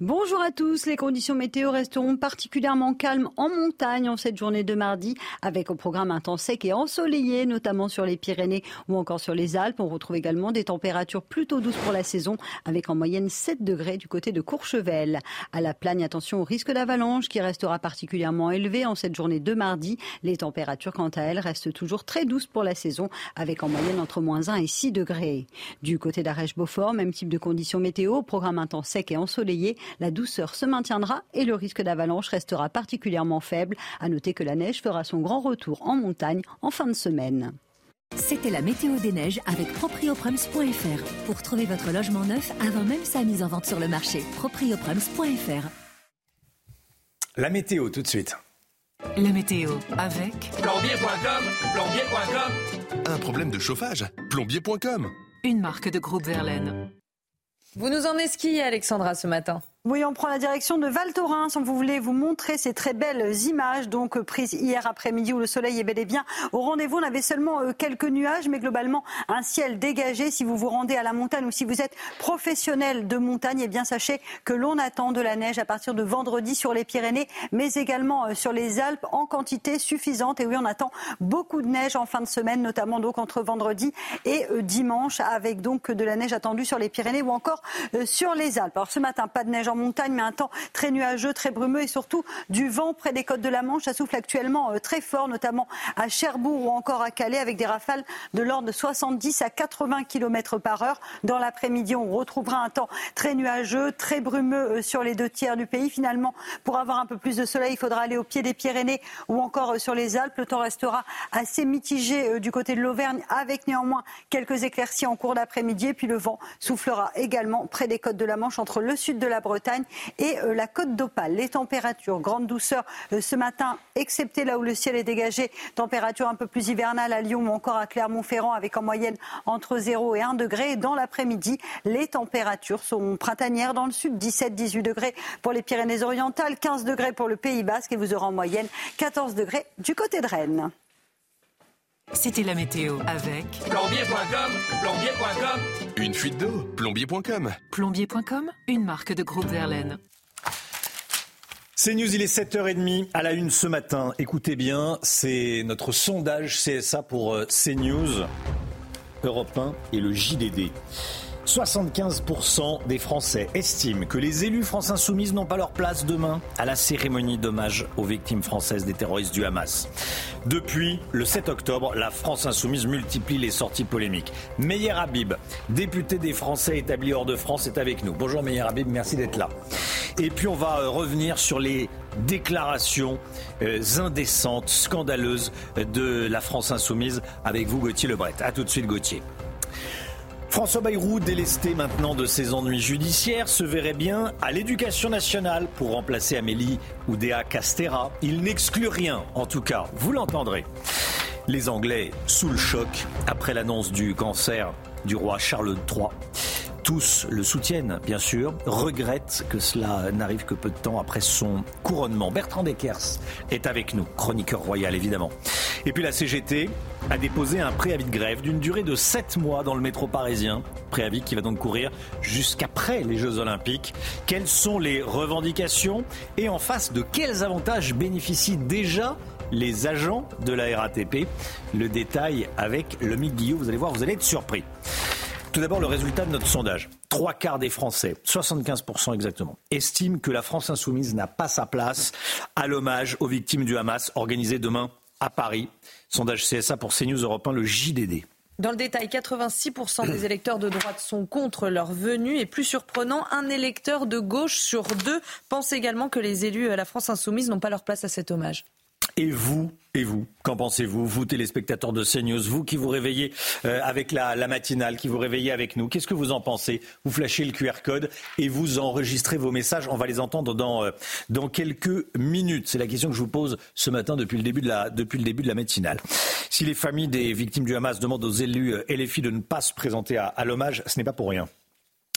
Bonjour à tous. Les conditions météo resteront particulièrement calmes en montagne en cette journée de mardi, avec au programme un temps sec et ensoleillé, notamment sur les Pyrénées ou encore sur les Alpes. On retrouve également des températures plutôt douces pour la saison, avec en moyenne 7 degrés du côté de Courchevel. À la Plagne, attention au risque d'avalanche qui restera particulièrement élevé en cette journée de mardi. Les températures, quant à elles, restent toujours très douces pour la saison, avec en moyenne entre moins 1 et 6 degrés. Du côté d'Arèche-Beaufort, même type de conditions météo, programme un temps sec et ensoleillé. La douceur se maintiendra et le risque d'avalanche restera particulièrement faible. À noter que la neige fera son grand retour en montagne en fin de semaine. C'était la météo des neiges avec proprioprems.fr pour trouver votre logement neuf avant même sa mise en vente sur le marché. proprioprems.fr. La météo tout de suite. La météo avec Plombier.com, plombier.com. Un problème de chauffage Plombier.com. une marque de groupe Verlaine. Vous nous emmenez skier, Alexandra, ce matin Oui, on prend la direction de Val Thorens. On voulait vous montrer ces très belles images, donc euh, prises hier après-midi où le soleil est bel et bien au rendez-vous. On avait seulement euh, quelques nuages, mais globalement un ciel dégagé. Si vous vous rendez à la montagne ou si vous êtes professionnel de montagne, eh bien sachez que l'on attend de la neige à partir de vendredi sur les Pyrénées, mais également euh, sur les Alpes en quantité suffisante. Et oui, on attend beaucoup de neige en fin de semaine, notamment donc entre vendredi et dimanche, avec donc de la neige attendue sur les Pyrénées ou encore sur les Alpes. Alors ce matin, pas de neige en montagne, mais un temps très nuageux, très brumeux et surtout du vent près des côtes de la Manche. Ça souffle actuellement très fort, notamment à Cherbourg ou encore à Calais, avec des rafales de l'ordre de 70 à 80 km par heure. Dans l'après-midi, on retrouvera un temps très nuageux, très brumeux sur les deux tiers du pays. Finalement, pour avoir un peu plus de soleil, il faudra aller au pied des Pyrénées ou encore sur les Alpes. Le temps restera assez mitigé du côté de l'Auvergne, avec néanmoins quelques éclaircies en cours d'après-midi. Et puis le vent soufflera également près des côtes de la Manche, entre le sud de la Bretagne et euh, la côte d'Opale. Les températures, grande douceur euh, ce matin, excepté là où le ciel est dégagé, température un peu plus hivernale à Lyon ou encore à Clermont-Ferrand, avec en moyenne entre 0 et 1 degré. Dans l'après-midi, les températures sont printanières dans le sud, 17-18 degrés pour les Pyrénées-Orientales, 15 degrés pour le Pays Basque et vous aurez en moyenne 14 degrés du côté de Rennes. C'était la météo avec Plombier.com, plombier.com. Une fuite d'eau Plombier.com. plombier.com, une marque de groupe Verlaine. C'est News, il est 7h30 à la une ce matin. Écoutez bien, c'est notre sondage CSA pour euh, CNews, Europe 1 et le JDD. 75% des Français estiment que les élus France Insoumise n'ont pas leur place demain à la cérémonie d'hommage aux victimes françaises des terroristes du Hamas. Depuis le 7 octobre, la France Insoumise multiplie les sorties polémiques. Meyer Habib, député des Français établis hors de France, est avec nous. Bonjour Meyer Habib, merci d'être là. Et puis on va euh, revenir sur les déclarations euh, indécentes, scandaleuses de la France Insoumise avec vous Gauthier Lebret. A tout de suite Gauthier. François Bayrou, délesté maintenant de ses ennuis judiciaires, se verrait bien à l'éducation nationale pour remplacer Amélie Oudéa Castera. Il n'exclut rien, en tout cas, vous l'entendrez. Les Anglais sous le choc après l'annonce du cancer du roi Charles III tous le soutiennent, bien sûr, regrettent que cela n'arrive que peu de temps après son couronnement. Bertrand Deckers est avec nous, chroniqueur royal évidemment. Et puis la CGT a déposé un préavis de grève d'une durée de 7 mois dans le métro parisien. Préavis qui va donc courir jusqu'après les Jeux Olympiques. Quelles sont les revendications? Et en face de quels avantages bénéficient déjà les agents de la RATP Le détail avec le Guillot, vous allez voir, vous allez être surpris. Tout d'abord, le résultat de notre sondage. Trois quarts des Français, 75% exactement, estiment que la France insoumise n'a pas sa place à l'hommage aux victimes du Hamas organisé demain à Paris. Sondage CSA pour CNews Europe 1, le JDD. Dans le détail, 86% des électeurs de droite sont contre leur venue. Et plus surprenant, un électeur de gauche sur deux pense également que les élus à la France insoumise n'ont pas leur place à cet hommage. Et vous, qu'en pensez-vous, vous téléspectateurs de CNews, vous qui vous réveillez euh, avec la, matinale, qui vous réveillez avec nous, qu'est-ce que vous en pensez? Vous flashez le QR code et vous enregistrez vos messages. On va les entendre dans, euh, dans quelques minutes. C'est la question que je vous pose ce matin depuis le début de la, depuis le début de matinale. Si les familles des victimes du Hamas demandent aux élus euh, LFI de ne pas se présenter à l'hommage, ce n'est pas pour rien.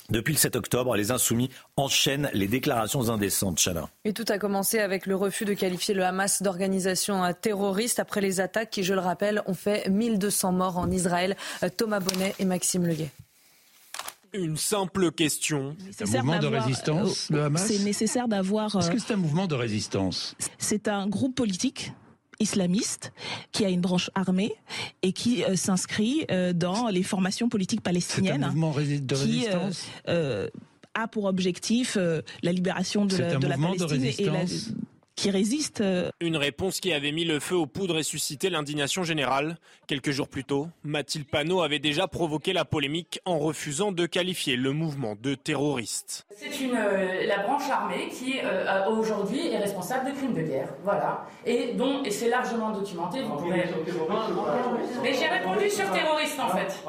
Depuis le 7 octobre, les insoumis enchaînent les déclarations indécentes, Chana. Et tout a commencé avec le refus de qualifier le Hamas d'organisation euh, terroriste après les attaques qui, je le rappelle, ont fait 1200 morts en Israël. Euh, Thomas Bonnet et Maxime Leguet. Une simple question. C'est un mouvement de résistance, le Hamas C'est nécessaire d'avoir. Est-ce que c'est un mouvement de résistance? C'est un groupe politique islamiste qui a une branche armée et qui euh, s'inscrit euh, dans les formations politiques palestiniennes. Un mouvement de résistance euh, a pour objectif la libération de la, de la Palestine et la, qui résiste. Euh, Une réponse qui avait mis le feu aux poudres et suscité l'indignation générale. Quelques jours plus tôt, Mathilde Panot avait déjà provoqué la polémique en refusant de qualifier le mouvement de terroriste. C'est euh, la branche armée qui euh, aujourd'hui est responsable de crimes de guerre, voilà, et dont et c'est largement documenté. Vous. Mais j'ai répondu sur terroriste en fait.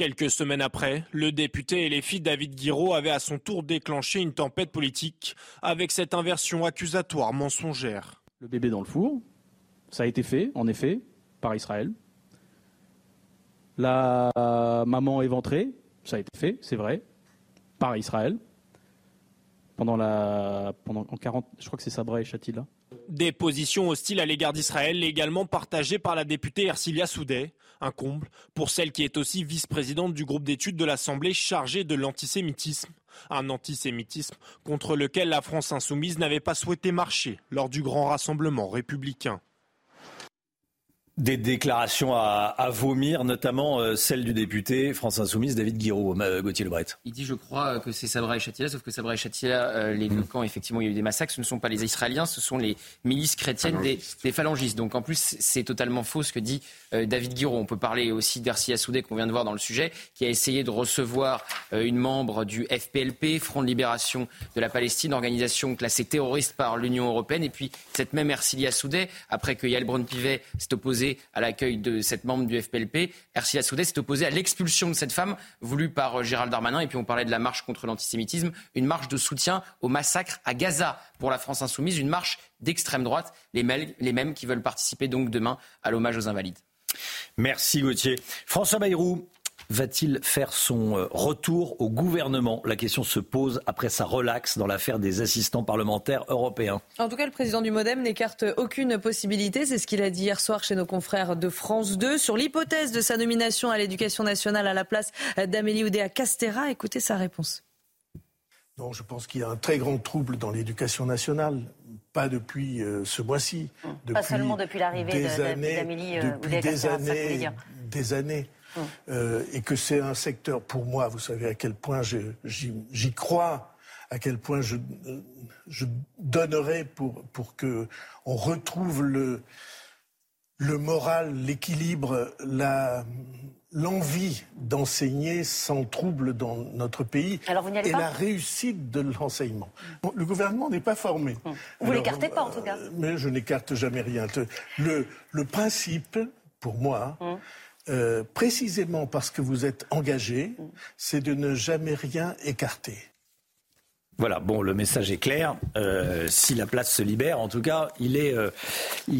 Quelques semaines après, le député et les filles David Guiraud avaient à son tour déclenché une tempête politique avec cette inversion accusatoire mensongère. Le bébé dans le four, ça a été fait, en effet, par Israël. La maman éventrée, ça a été fait, c'est vrai, par Israël. Pendant la. Pendant, en 40, je crois que c'est Sabra et Chatila. Des positions hostiles à l'égard d'Israël, également partagées par la députée Ercilia Soudet. Un comble pour celle qui est aussi vice-présidente du groupe d'études de l'Assemblée chargée de l'antisémitisme. Un antisémitisme contre lequel la France insoumise n'avait pas souhaité marcher lors du grand rassemblement républicain. Des déclarations à, vomir, notamment euh, celle du député France Insoumise David Guiraud, euh, Gauthier Lebret. Il dit, je crois, que c'est Sabra et Chatila, sauf que Sabra et Chatila, euh, les deux camps, effectivement, il y a eu des massacres, ce ne sont pas les Israéliens, ce sont les milices chrétiennes des, des, phalangistes. Donc en plus, c'est totalement faux ce que dit David Guiraud. On peut parler aussi d'Arcia Soudé, qu'on vient de voir dans le sujet, qui a essayé de recevoir une membre du FPLP, Front de Libération de la Palestine, organisation classée terroriste par l'Union Européenne. Et puis cette même Ercilia Soudé, après que Yael Braun-Pivet s'est opposé à l'accueil de cette membre du FPLP. Ercilia Soudé s'est opposée à l'expulsion de cette femme voulue par euh, Gérald Darmanin. Et puis on parlait de la marche contre l'antisémitisme, une marche de soutien au massacre à Gaza pour la France insoumise, une marche d'extrême droite, les, mêmes qui veulent participer donc demain à l'hommage aux invalides. Merci Gauthier. François Bayrou, va-t-il faire son euh, retour au gouvernement? La question se pose après sa relaxe dans l'affaire des assistants parlementaires européens. En tout cas, le président du Modem n'écarte aucune possibilité. C'est ce qu'il a dit hier soir chez nos confrères de France 2 sur l'hypothèse de sa nomination à l'éducation nationale à la place d'Amélie Oudéa Castera. Écoutez sa réponse. Non, je pense qu'il y a un très grand trouble dans l'éducation nationale. Pas depuis euh, ce mois-ci. Pas seulement depuis l'arrivée d'Amélie Oudéa Castera, des années, Euh, et que c'est un secteur, pour moi, vous savez à quel point j'y crois, à quel point je, je donnerais pour, pour que on retrouve le, le moral, l'équilibre, la, l'envie d'enseigner sans trouble dans notre pays et la réussite de l'enseignement. le gouvernement n'est pas formé. Vous l'écartez pas en tout cas. Euh, mais je n'écarte jamais rien. Le, le principe, pour moi, hum. Euh, précisément parce que vous êtes engagé, c'est de ne jamais rien écarter. Voilà, bon, le message est clair. Euh, si la place se libère, en tout cas, il est, euh,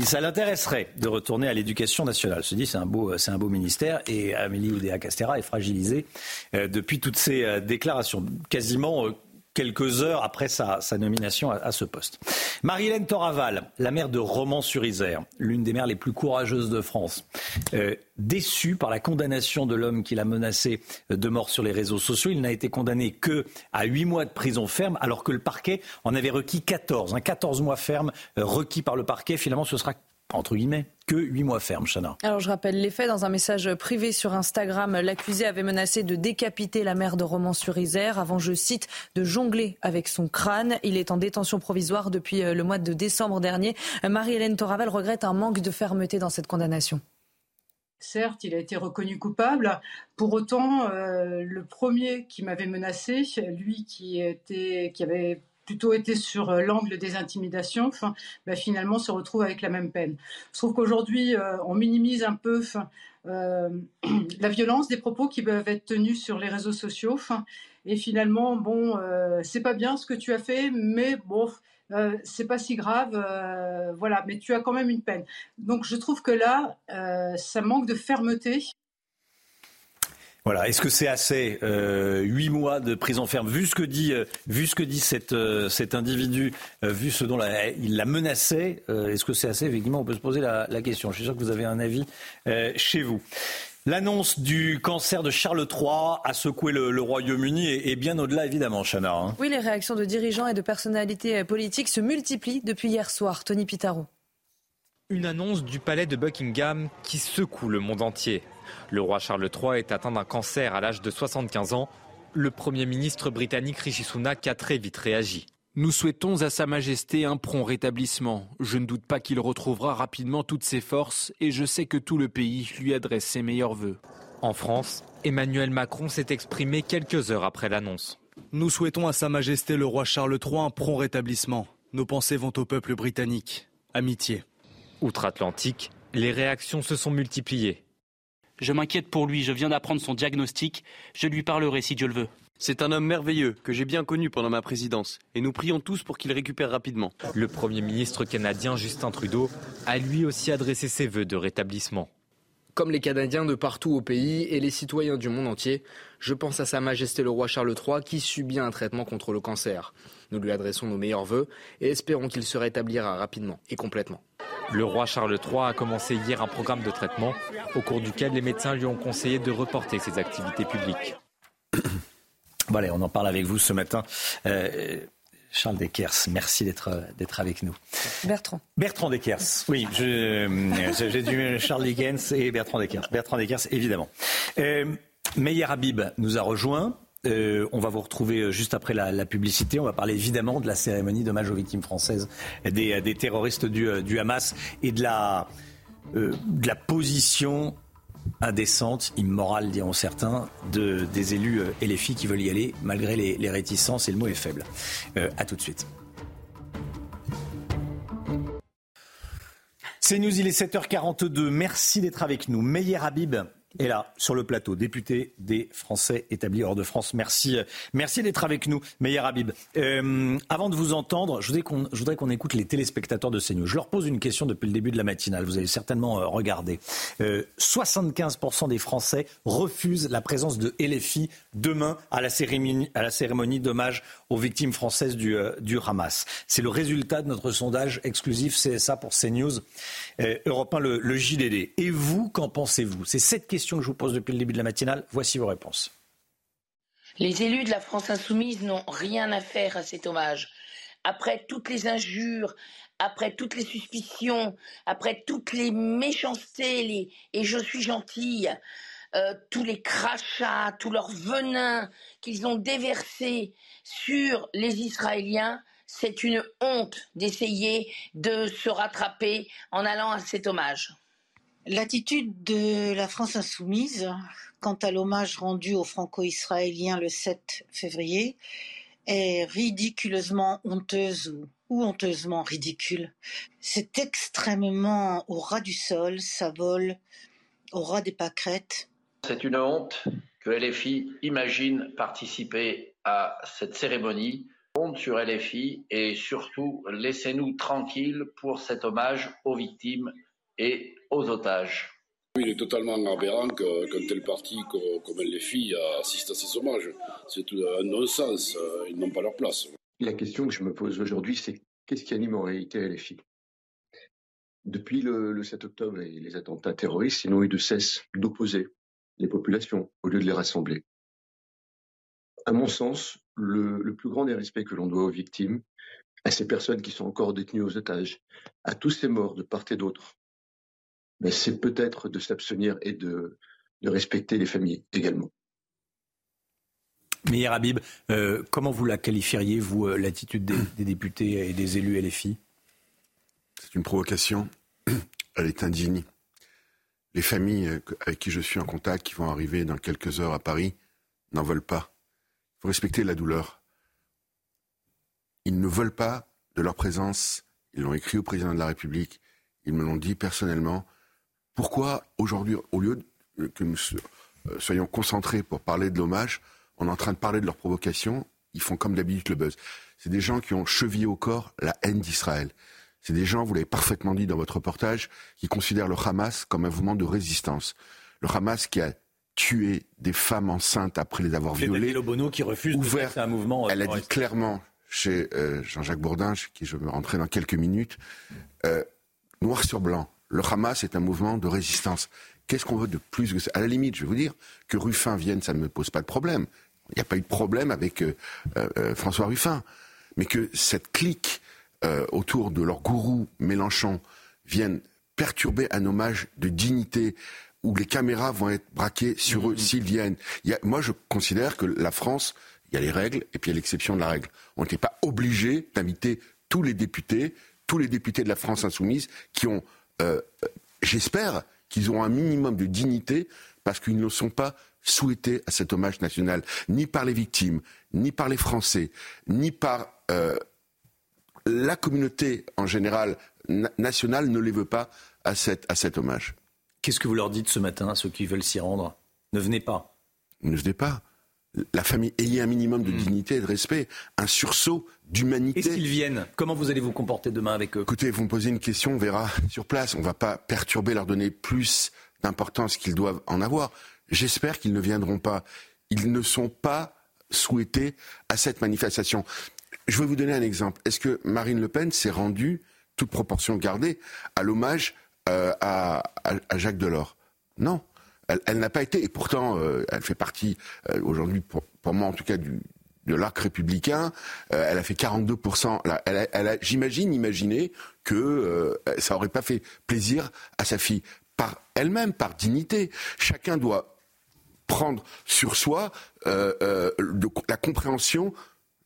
ça l'intéresserait de retourner à l'éducation nationale. Je dis, c'est un beau, c'est un beau ministère et Amélie Oudéa Castera est fragilisée depuis toutes ces déclarations, quasiment quelques heures après sa, nomination à, ce poste. Marie-Hélène Toraval, la maire de Romans-sur-Isère, l'une des maires les plus courageuses de France, euh, déçue par la condamnation de l'homme qui l'a menacé de mort sur les réseaux sociaux. Il n'a été condamné que à 8 mois de prison ferme, alors que le parquet en avait requis 14. Un 14 mois ferme euh, requis par le parquet. Finalement, ce sera entre guillemets, que huit mois ferme, Chana. Alors je rappelle les faits. Dans un message privé sur Instagram, l'accusé avait menacé de décapiter la mère de Romans-sur-Isère avant, je cite, de jongler avec son crâne. Il est en détention provisoire depuis euh, le mois de décembre dernier. Marie-Hélène Toraval regrette un manque de fermeté dans cette condamnation. Certes, il a été reconnu coupable. Pour autant, euh, le premier qui m'avait menacé, lui qui, était, qui avait plutôt été sur euh, l'angle des intimidations, bah, finalement se retrouve avec la même peine. Je trouve qu'aujourd'hui, euh, on minimise un peu euh, la violence des propos qui peuvent être tenus sur les réseaux sociaux. Et finalement, bon, c'est pas bien ce que tu as fait, mais bon, c'est pas si grave, voilà, mais tu as quand même une peine. Donc je trouve que là, ça manque de fermeté Est-ce que c'est assez euh, Huit mois de prison ferme, vu ce que dit, euh, euh, cet individu, vu ce dont il la menaçait. Est-ce que c'est assez? Effectivement, on peut se poser la, question. Je suis sûr que vous avez un avis chez vous. L'annonce du cancer de Charles III a secoué le, Royaume-Uni et, bien au-delà, évidemment, Chana. Hein. Oui, les réactions de dirigeants et de personnalités politiques se multiplient depuis hier soir. Tony Pitaro. Une annonce du palais de Buckingham qui secoue le monde entier. Le roi Charles III est atteint d'un cancer à l'âge de 75 ans. Le Premier ministre britannique Rishi Sunak a très vite réagi. Nous souhaitons à Sa Majesté un prompt rétablissement. Je ne doute pas qu'il retrouvera rapidement toutes ses forces et je sais que tout le pays lui adresse ses meilleurs voeux. En France, Emmanuel Macron s'est exprimé quelques heures après l'annonce. Nous souhaitons à Sa Majesté le roi Charles III un prompt rétablissement. Nos pensées vont au peuple britannique. Amitié. Outre-Atlantique, les réactions se sont multipliées. Je m'inquiète pour lui, je viens d'apprendre son diagnostic, je lui parlerai si Dieu le veut. C'est un homme merveilleux que j'ai bien connu pendant ma présidence et nous prions tous pour qu'il récupère rapidement. Le Premier ministre canadien Justin Trudeau a lui aussi adressé ses vœux de rétablissement. Comme les Canadiens de partout au pays et les citoyens du monde entier, je pense à Sa Majesté le roi Charles III qui subit un traitement contre le cancer. Nous lui adressons nos meilleurs vœux et espérons qu'il se rétablira rapidement et complètement. Le roi Charles III a commencé hier un programme de traitement au cours duquel les médecins lui ont conseillé de reporter ses activités publiques. Voilà, on en parle avec vous ce matin. Euh, Charles Deckers, merci d'être d'être avec nous. Bertrand. Bertrand Deckers, oui, j'ai du Charles Dickens et Bertrand Deckers. Bertrand Deckers, évidemment. Euh, Meyer Habib nous a rejoint. Euh, on va vous retrouver euh, juste après la, publicité. On va parler évidemment de la cérémonie d'hommage aux victimes françaises des, des terroristes du, euh, Hamas et de la, position indécente, immorale, diront certains, de, des élus et les filles qui veulent y aller malgré les, réticences et le mot est faible. A tout de suite. C'est News, il est 7h42. Merci d'être avec nous. Meyer Habib, et là, sur le plateau, député des Français établis hors de France. Merci, euh, merci d'être avec nous, Meyer Habib. Euh, avant de vous entendre, je voudrais qu'on écoute les téléspectateurs de CNews. Je leur pose une question depuis le début de la matinale. Vous avez certainement euh, regardé. 75% des Français refusent la présence de LFI demain à la cérémonie, à la cérémonie d'hommage aux victimes françaises du, du Hamas. C'est le résultat de notre sondage exclusif CSA pour CNews, Europe 1, le, le JDD. Et vous, qu'en pensez-vous? C'est cette question que je vous pose depuis le début de la matinale. Voici vos réponses. Les élus de la France insoumise n'ont rien à faire à cet hommage. Après toutes les injures, après toutes les suspicions, après toutes les méchancetés, et je suis gentille, euh, tous les crachats, tout leur venin qu'ils ont déversé sur les Israéliens, c'est une honte d'essayer de se rattraper en allant à cet hommage. L'attitude de la France insoumise quant à l'hommage rendu aux franco-israéliens le 7 février est ridiculeusement honteuse ou, honteusement ridicule. C'est extrêmement au ras du sol, ça vole au ras des pâquerettes. C'est une honte que LFI imagine participer à cette cérémonie. Sur LFI et surtout laissez-nous tranquilles pour cet hommage aux victimes et aux otages. Il est totalement aberrant qu'un tel parti comme filles assiste à ces hommages. C'est un non-sens, euh, ils n'ont pas leur place. La question que je me pose aujourd'hui, c'est qu'est-ce qui anime en réalité filles Depuis le, 7 octobre et les attentats terroristes, ils n'ont eu de cesse d'opposer les populations au lieu de les rassembler. À mon sens, le, le plus grand des respects que l'on doit aux victimes, à ces personnes qui sont encore détenues aux otages, à tous ces morts de part et d'autre, mais c'est peut-être de s'abstenir et de, respecter les familles également. Meir Habib, euh, comment vous la qualifieriez, vous, euh, l'attitude des, députés et des élus LFI C'est une provocation. Elle est indigne. Les familles euh, avec qui je suis en contact, qui vont arriver dans quelques heures à Paris, n'en veulent pas. Faut respecter la douleur. Ils ne veulent pas de leur présence. Ils l'ont écrit au président de la République. Ils me l'ont dit personnellement. Pourquoi aujourd'hui, au lieu que nous euh, soyons concentrés pour parler de l'hommage, on est en train de parler de leur provocation, ils font comme d'habitude le buzz. C'est des gens qui ont chevillé au corps la haine d'Israël. C'est des gens, vous l'avez parfaitement dit dans votre reportage, qui considèrent le Hamas comme un mouvement de résistance. Le Hamas qui a tué des femmes enceintes après les avoir violées. Bono qui refuse ouvert, de un mouvement. Elle a dit clairement chez Jean-Jacques Bourdin, chez qui je vais rentrer dans quelques minutes, noir sur blanc, le Hamas est un mouvement de résistance. Qu'est-ce qu'on veut de plus que ça? À la limite, je vais vous dire, que Ruffin vienne, ça ne me pose pas de problème. Il n'y a pas eu de problème avec euh, euh, François Ruffin. Mais que cette clique euh, autour de leur gourou Mélenchon vienne perturber un hommage de dignité où les caméras vont être braquées sur eux mmh. s'ils viennent. moi, je considère que la France, il y a les règles et puis il y a l'exception de la règle. On n'était pas obligé d'inviter tous les députés, tous les députés de la France insoumise qui ont, j'espère, qu'ils ont un minimum de dignité parce qu'ils ne sont pas souhaités à cet hommage national, ni par les victimes, ni par les Français, ni par euh, la communauté en général nationale ne les veut pas à, à cet hommage. Qu'est-ce que vous leur dites ce matin à ceux qui veulent s'y rendre? Ne venez pas. Ne venez pas la famille, ayez un minimum de hmm. dignité et de respect, un sursaut d'humanité. Est-ce qu'ils viennent? Comment vous allez vous comporter demain avec eux? Écoutez, vous me posez une question, on verra sur place. On ne va pas perturber, leur donner plus d'importance qu'ils doivent en avoir. J'espère qu'ils ne viendront pas. Ils ne sont pas souhaités à cette manifestation. Je vais vous donner un exemple. Est-ce que Marine Le Pen s'est rendue, toute proportion gardée, à l'hommage euh, à Jacques Delors Non elle, n'a pas été, et pourtant, euh, elle fait partie euh, aujourd'hui, pour, moi en tout cas, du, de l'arc républicain. Elle a fait 42%. elle a, j'imagine, imaginer que ça aurait pas fait plaisir à sa fille par elle-même, par dignité. Chacun doit prendre sur soi la compréhension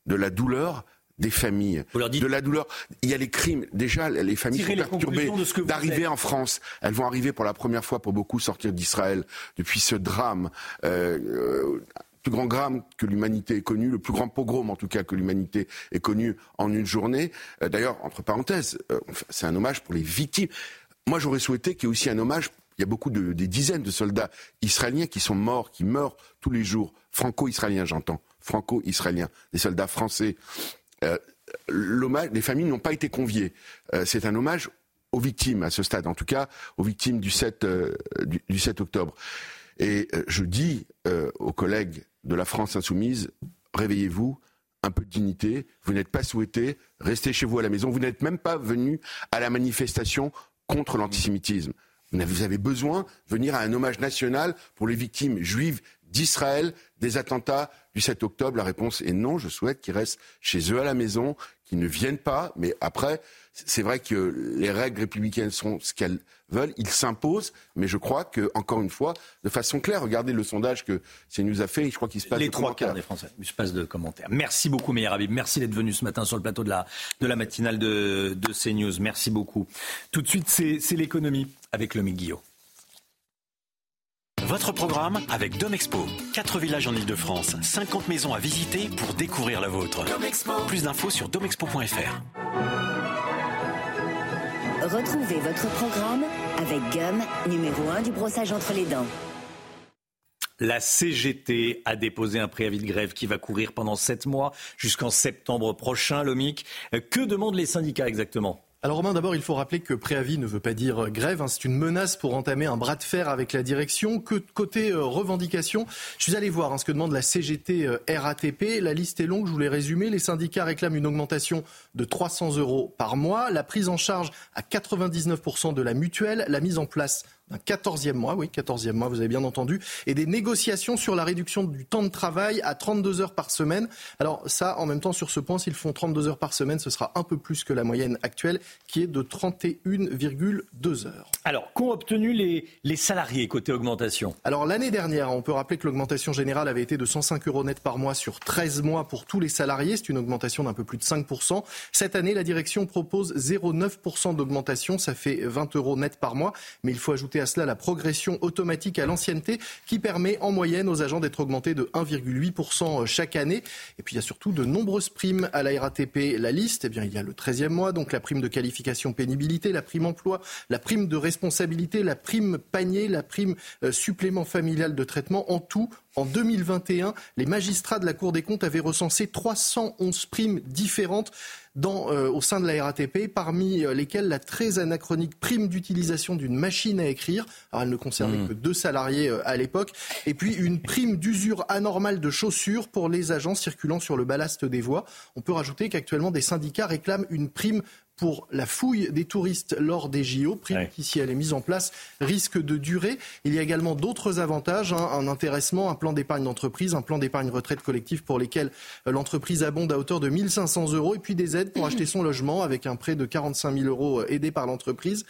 de la douleur des familles, de la douleur. Il y a les crimes. Déjà, les familles sont perturbées d'arriver en France. Elles vont arriver pour la première fois pour beaucoup sortir d'Israël depuis ce drame. Euh, euh plus grand drame que l'humanité ait connu, le plus grand pogrom en tout cas que l'humanité ait connu en une journée. Euh, d'ailleurs, entre parenthèses, euh, c'est un hommage pour les victimes. Moi, j'aurais souhaité qu'il y ait aussi un hommage. Il y a beaucoup de des dizaines de soldats israéliens qui sont morts, qui meurent tous les jours, franco-israéliens, j'entends, franco-israéliens, des soldats français l'hommage, les familles n'ont pas été conviées. Euh, c'est un hommage aux victimes à ce stade, en tout cas aux victimes du 7, euh, du, 7 octobre. Et je dis aux collègues de la France insoumise, réveillez-vous, un peu de dignité, vous n'êtes pas souhaité, restez chez vous à la maison, vous n'êtes même pas venu à la manifestation contre l'antisémitisme. Vous avez besoin de venir à un hommage national pour les victimes juives d'Israël des attentats du 7 octobre La réponse est non. Je souhaite qu'ils restent chez eux à la maison, qu'ils ne viennent pas. Mais après, c'est vrai que les règles républicaines sont ce qu'elles veulent. Ils s'imposent. Mais je crois que, encore une fois, de façon claire, regardez le sondage que CNews a fait. Je crois qu'il se passe les trois quarts des Français. Il se passe de commentaires. Merci beaucoup, Meir Habib. Merci d'être venu ce matin sur le plateau de la, de la matinale de, de CNews. Merci beaucoup. Tout de suite, c'est l'économie avec le Guillot. Votre programme avec Domexpo. 4 villages en Ile-de-France, 50 maisons à visiter pour découvrir la vôtre. Plus d'infos sur domexpo.fr. Retrouvez votre programme avec Gum, numéro 1 du brossage entre les dents. La CGT a déposé un préavis de grève qui va courir pendant 7 mois jusqu'en septembre prochain. Lomic, que demandent les syndicats exactement? Alors Romain, d'abord, il faut rappeler que préavis ne veut pas dire grève. Hein. c'est une menace pour entamer un bras de fer avec la direction. Que côté euh, revendication, je suis allé voir hein, ce que demande la CGT euh, RATP. La liste est longue, je vous l'ai résumé. Les syndicats réclament une augmentation de 300 euros par mois, la prise en charge à 99% de la mutuelle, la mise en place un 14e mois, oui, 14e mois, vous avez bien entendu, et des négociations sur la réduction du temps de travail à 32 heures par semaine. Alors ça, en même temps, sur ce point, s'ils font 32 heures par semaine, ce sera un peu plus que la moyenne actuelle, qui est de 31,2 heures. Alors, qu'ont obtenu les, les salariés côté augmentation? Alors l'année dernière, on peut rappeler que l'augmentation générale avait été de 105 euros net par mois sur 13 mois pour tous les salariés. C'est une augmentation d'un peu plus de 5%. Cette année, la direction propose 0,9% d'augmentation. Ça fait 20 euros net par mois. Mais il faut ajouter à cela la progression automatique à l'ancienneté qui permet en moyenne aux agents d'être augmentés de 1,8% chaque année. Et puis il y a surtout de nombreuses primes à la RATP. La liste, eh bien, il y a le 13e mois, donc la prime de qualification pénibilité, la prime emploi, la prime de responsabilité, la prime panier, la prime euh, supplément familial de traitement. En tout, En 2021, les magistrats de la Cour des comptes avaient recensé 311 primes différentes dans, euh, au sein de la RATP, parmi euh, lesquelles la très anachronique prime d'utilisation d'une machine à écrire. Alors, elle ne concernait mmh. que deux salariés euh, à l'époque. Et puis, une prime d'usure anormale de chaussures pour les agents circulant sur le ballast des voies. On peut rajouter qu'actuellement, des syndicats réclament une prime pour la fouille des touristes lors des JO, prime qui, si elle est mise en place, risque de durer. Il y a également d'autres avantages, hein, un intéressement, un plan d'épargne d'entreprise, un plan d'épargne retraite collective pour lesquels euh, l'entreprise abonde à hauteur de 1500 euros, et puis des aides pour acheter son logement avec un prêt de 45 000 euros euh, aidé par l'entreprise.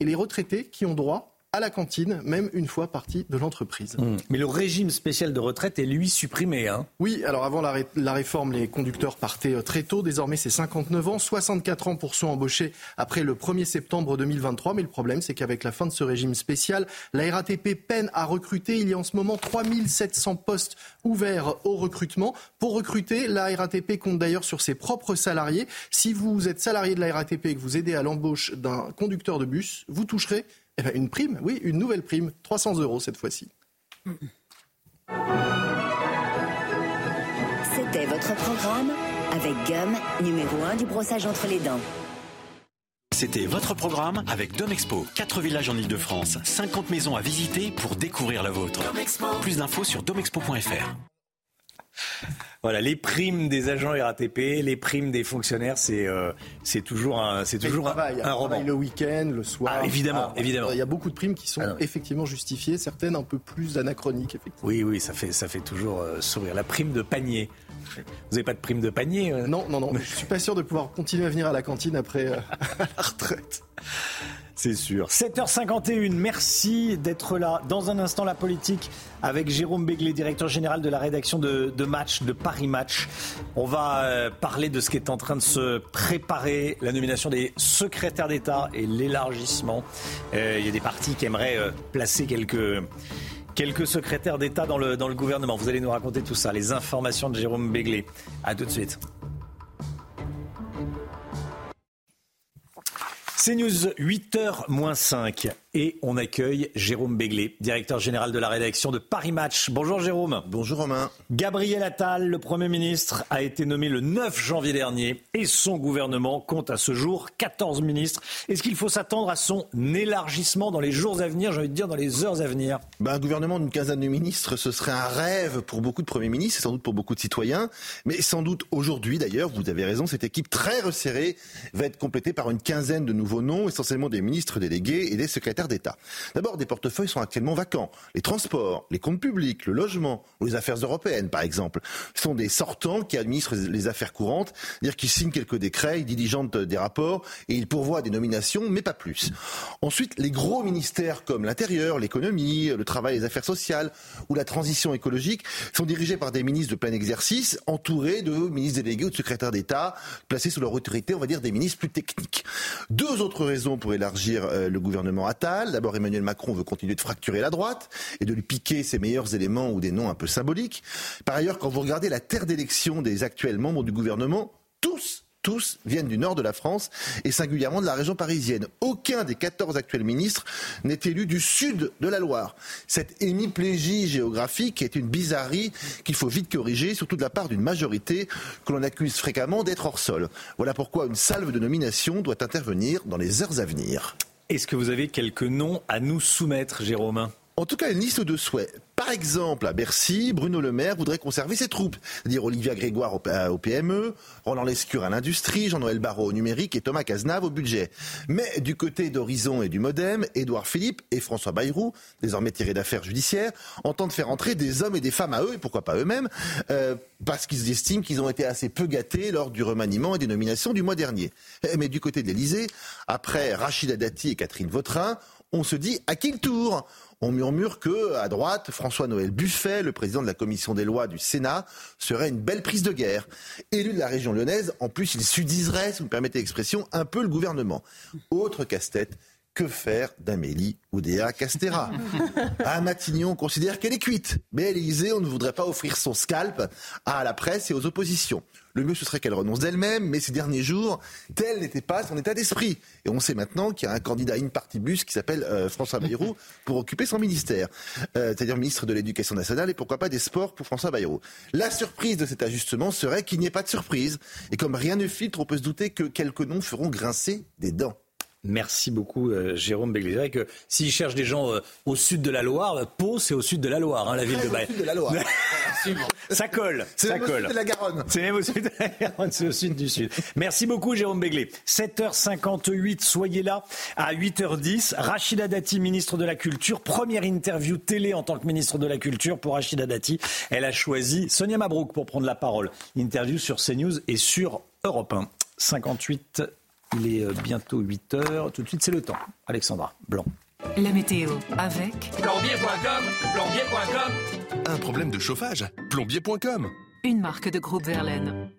Et les retraités qui ont droit à la cantine, même une fois partie de l'entreprise. Mmh. Mais le régime spécial de retraite est lui supprimé. Hein oui, alors avant la, la, réforme, les conducteurs partaient euh, très tôt. Désormais, c'est 59 ans, 64 ans pour ceux embauchés après le 1er septembre 2023. Mais le problème, c'est qu'avec la fin de ce régime spécial, la RATP peine à recruter. Il y a en ce moment 3700 postes ouverts au recrutement. Pour recruter, la RATP compte d'ailleurs sur ses propres salariés. Si vous êtes salarié de la RATP et que vous aidez à l'embauche d'un conducteur de bus, vous toucherez eh ben, une prime, oui, une nouvelle prime, 300 euros cette fois-ci. C'était votre programme avec Gum, numéro 1 du brossage entre les dents. C'était votre programme avec Domexpo. 4 villages en Ile-de-France, 50 maisons à visiter pour découvrir la vôtre. Plus d'infos sur domexpo.fr. Voilà, les primes des agents RATP, les primes des fonctionnaires, c'est euh, c'est toujours un c'est toujours un, travail, un Le week-end, le soir. Ah, évidemment, ah, évidemment. Il y a beaucoup de primes qui sont ah, effectivement justifiées, certaines un peu plus anachroniques. Effectivement. Oui, oui, ça fait ça fait toujours euh, sourire. La prime de panier. Vous n'avez pas de prime de panier euh? Non, non, non. Je suis pas sûr de pouvoir continuer à venir à la cantine après la retraite. C'est sûr. 7h51, merci d'être là. Dans un instant, la politique avec Jérôme Béglé, directeur général de la rédaction de, Match, de Paris Match. On va euh, parler de ce qui est en train de se préparer, la nomination des secrétaires d'État et l'élargissement. Euh, il y a des partis qui aimeraient euh, placer quelques quelques secrétaires d'État dans le, gouvernement. Vous allez nous raconter tout ça, les informations de Jérôme Béglé. À tout de suite. C'est News 8h 5 et on accueille Jérôme Béglé, directeur général de la rédaction de Paris Match. Bonjour Jérôme. Bonjour Romain. Gabriel Attal, le Premier ministre, a été nommé le 9 janvier dernier et son gouvernement compte à ce jour 14 ministres. Est-ce qu'il faut s'attendre à son élargissement dans les jours à venir, j'ai envie de dire dans les heures à venir? Ben, Un gouvernement d'une quinzaine de ministres, ce serait un rêve pour beaucoup de premiers ministres et sans doute pour beaucoup de citoyens. Mais sans doute aujourd'hui d'ailleurs, vous avez raison, cette équipe très resserrée va être complétée par une quinzaine de nouveaux nouveaux noms, essentiellement des ministres délégués et des secrétaires d'État. D'abord, des portefeuilles sont actuellement vacants. Les transports, les comptes publics, le logement ou les affaires européennes, par exemple, sont des sortants qui administrent les affaires courantes, c'est-à-dire qu'ils signent quelques décrets, ils diligentent des rapports et ils pourvoient des nominations, mais pas plus. Ensuite, les gros ministères comme l'intérieur, l'économie, le travail, les affaires sociales ou la transition écologique sont dirigés par des ministres de plein exercice, entourés de ministres délégués ou de secrétaires d'État, placés sous leur autorité, on va dire, des ministres plus techniques. Deux autres raisons pour élargir euh, le gouvernement D'abord, Emmanuel Macron veut continuer de fracturer la droite et de lui piquer ses meilleurs éléments ou des noms un peu symboliques. Par ailleurs, quand vous regardez la terre d'élection des actuels membres du gouvernement, tous tous viennent du nord de la France et singulièrement de la région parisienne. Aucun des 14 actuels ministres n'est élu du sud de la Loire. Cette hémiplégie géographique est une bizarrerie qu'il faut vite corriger, surtout de la part d'une majorité que l'on accuse fréquemment d'être hors sol. Voilà pourquoi une salve de nomination doit intervenir dans les heures à venir. Est-ce que vous avez quelques noms à nous soumettre, Jérôme? En tout cas, une liste de souhaits. Par exemple, à Bercy, Bruno Le Maire voudrait conserver ses troupes, c'est-à-dire Olivia Grégoire au PME, Roland Lescure à l'industrie, Jean-Noël Barrot au numérique et Thomas Cazenave au budget. Mais du côté d'Horizon et du Modem, Édouard Philippe et François Bayrou, désormais tirés d'affaires judiciaires, entendent faire entrer des hommes et des femmes à eux, et pourquoi pas eux-mêmes, euh, parce qu'ils estiment qu'ils ont été assez peu gâtés lors du remaniement et des nominations du mois dernier. Mais du côté de l'Elysée, après Rachida Dati et Catherine Vautrin, on se dit à qui le tour? On murmure que, à droite, François-Noël Buffet, le président de la commission des lois du Sénat, serait une belle prise de guerre. Élu de la région lyonnaise, en plus, il sudiserait, si vous me permettez l'expression, un peu le gouvernement. Autre casse-tête, que faire d'Amélie Oudéa Castera À Matignon, on considère qu'elle est cuite. Mais à l'Élysée, on ne voudrait pas offrir son scalp à la presse et aux oppositions. Le mieux, ce serait qu'elle renonce d'elle-même, mais ces derniers jours, tel n'était pas son état d'esprit. Et on sait maintenant qu'il y a un candidat in partibus qui s'appelle euh, François Bayrou pour occuper son ministère, euh, c'est-à-dire ministre de l'Éducation nationale et pourquoi pas des sports pour François Bayrou. La surprise de cet ajustement serait qu'il n'y ait pas de surprise. Et comme rien ne filtre, on peut se douter que quelques noms feront grincer des dents. Merci beaucoup, euh, Jérôme Béglé. C'est vrai que s'il cherche des gens euh, au sud de la Loire, Pau, c'est au sud de la Loire, hein, la ville de Au sud de la Loire. ça colle. C'est même au colle. sud de la Garonne. C'est même au sud de la Garonne, c'est au sud du sud. Merci beaucoup, Jérôme Béglé. 7h58, soyez là. À 8h10, Rachida Dati, ministre de la Culture. Première interview télé en tant que ministre de la Culture pour Rachida Dati. Elle a choisi Sonia Mabrouk pour prendre la parole. Interview sur CNews et sur Europe 1. 58 il est euh, bientôt 8 heures. Tout de suite, c'est le temps. Alexandra Blanc. La météo avec Plombier.com, plombier.com. Un problème de chauffage Plombier.com. une marque de groupe Verlaine.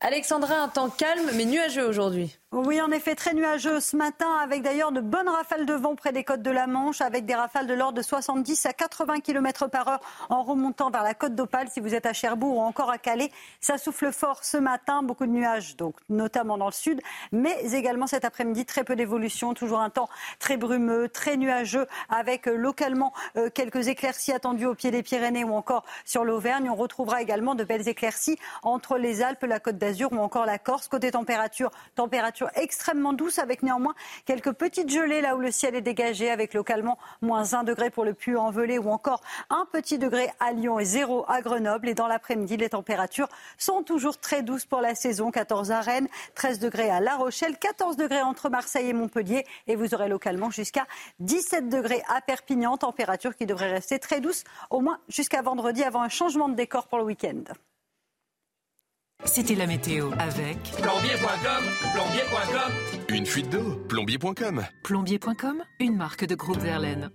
Alexandra, un temps calme mais nuageux aujourd'hui. Oui, en effet, très nuageux ce matin, avec d'ailleurs de bonnes rafales de vent près des côtes de la Manche, avec des rafales de l'ordre de 70 à 80 km par heure en remontant vers la côte d'Opale. Si vous êtes à Cherbourg ou encore à Calais, ça souffle fort ce matin, beaucoup de nuages, donc notamment dans le sud, mais également cet après-midi, très peu d'évolution, toujours un temps très brumeux, très nuageux, avec localement euh, quelques éclaircies attendues au pied des Pyrénées ou encore sur l'Auvergne. On retrouvera également de belles éclaircies entre les Alpes, la Côte d'Azur ou encore la Corse. Côté température, température extrêmement douce avec néanmoins quelques petites gelées là où le ciel est dégagé avec localement moins 1 degré pour le puy en ou encore un petit degré à Lyon et 0 à Grenoble. Et dans l'après-midi, les températures sont toujours très douces pour la saison. 14 à Rennes, 13 degrés à La Rochelle, 14 degrés entre Marseille et Montpellier et vous aurez localement jusqu'à 17 degrés à Perpignan, température qui devrait rester très douce au moins jusqu'à vendredi avant un changement de décor pour le week-end. C'était la météo avec Plombier.com, plombier.com. Une fuite d'eau, plombier.com. plombier.com, une marque de groupe Verlaine.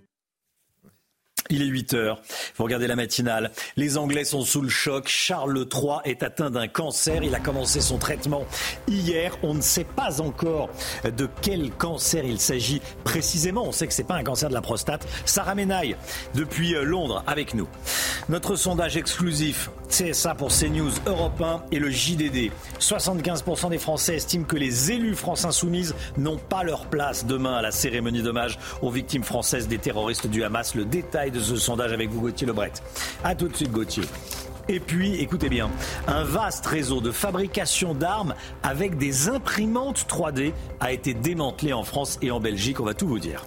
Il est 8 heures. Vous regardez la matinale. Les Anglais sont sous le choc. Charles III est atteint d'un cancer. Il a commencé son traitement hier. On ne sait pas encore de quel cancer il s'agit précisément. On sait que c'est pas un cancer de la prostate. Sarah Menaille, depuis euh, Londres, avec nous. Notre sondage exclusif, CSA pour CNews, Europe 1 et le JDD. 75% des Français estiment que les élus France Insoumise n'ont pas leur place demain à la cérémonie d'hommage aux victimes françaises des terroristes du Hamas. Ce sondage avec vous, Gauthier Lebret. A tout de suite, Gauthier. Et puis, écoutez bien, un vaste réseau de fabrication d'armes avec des imprimantes 3D a été démantelé en France et en Belgique. On va tout vous dire.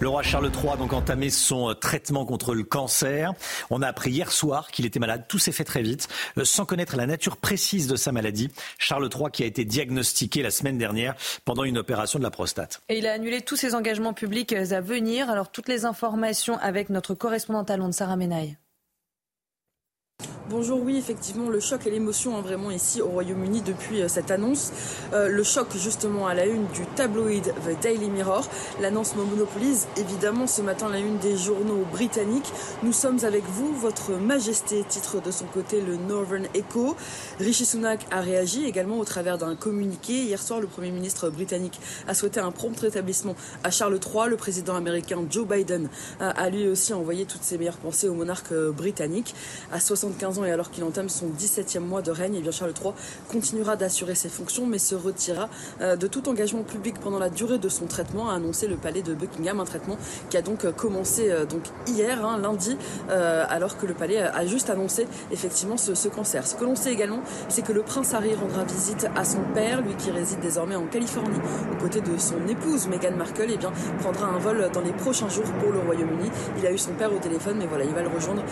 Le roi Charles III a donc entamé son euh, traitement contre le cancer. On a appris hier soir qu'il était malade. Tout s'est fait très vite, euh, sans connaître la nature précise de sa maladie. Charles III qui a été diagnostiqué la semaine dernière pendant une opération de la prostate. Et il a annulé tous ses engagements publics à venir. Alors toutes les informations avec notre correspondante à Londres, Sarah Menaille. Bonjour, oui, effectivement, le choc et l'émotion hein, vraiment ici au Royaume-Uni depuis euh, cette annonce. Euh, le choc justement à la une du tabloïd The Daily Mirror. L'annonce monopolise évidemment ce matin la une des journaux britanniques. Nous sommes avec vous, votre majesté, titre de son côté le Northern Echo. Rishi Sunak a réagi également au travers d'un communiqué. Hier soir, le Premier ministre britannique a souhaité un prompt rétablissement à Charles III. Le président américain Joe Biden a, a lui aussi envoyé toutes ses meilleures pensées au monarque euh, britannique. À 75 ans et alors qu'il entame son 17e mois de règne, et bien Charles III continuera d'assurer ses fonctions mais se retirera euh, de tout engagement public pendant la durée de son traitement, a annoncé le palais de Buckingham, un traitement qui a donc euh, commencé euh, donc hier, hein, lundi, alors que le palais a juste annoncé effectivement ce, ce cancer. Ce que l'on sait également, c'est que le prince Harry rendra visite à son père, lui qui réside désormais en Californie, aux côtés de son épouse Meghan Markle, et bien prendra un vol dans les prochains jours pour le Royaume-Uni. Il a eu son père au téléphone, mais voilà, il va le rejoindre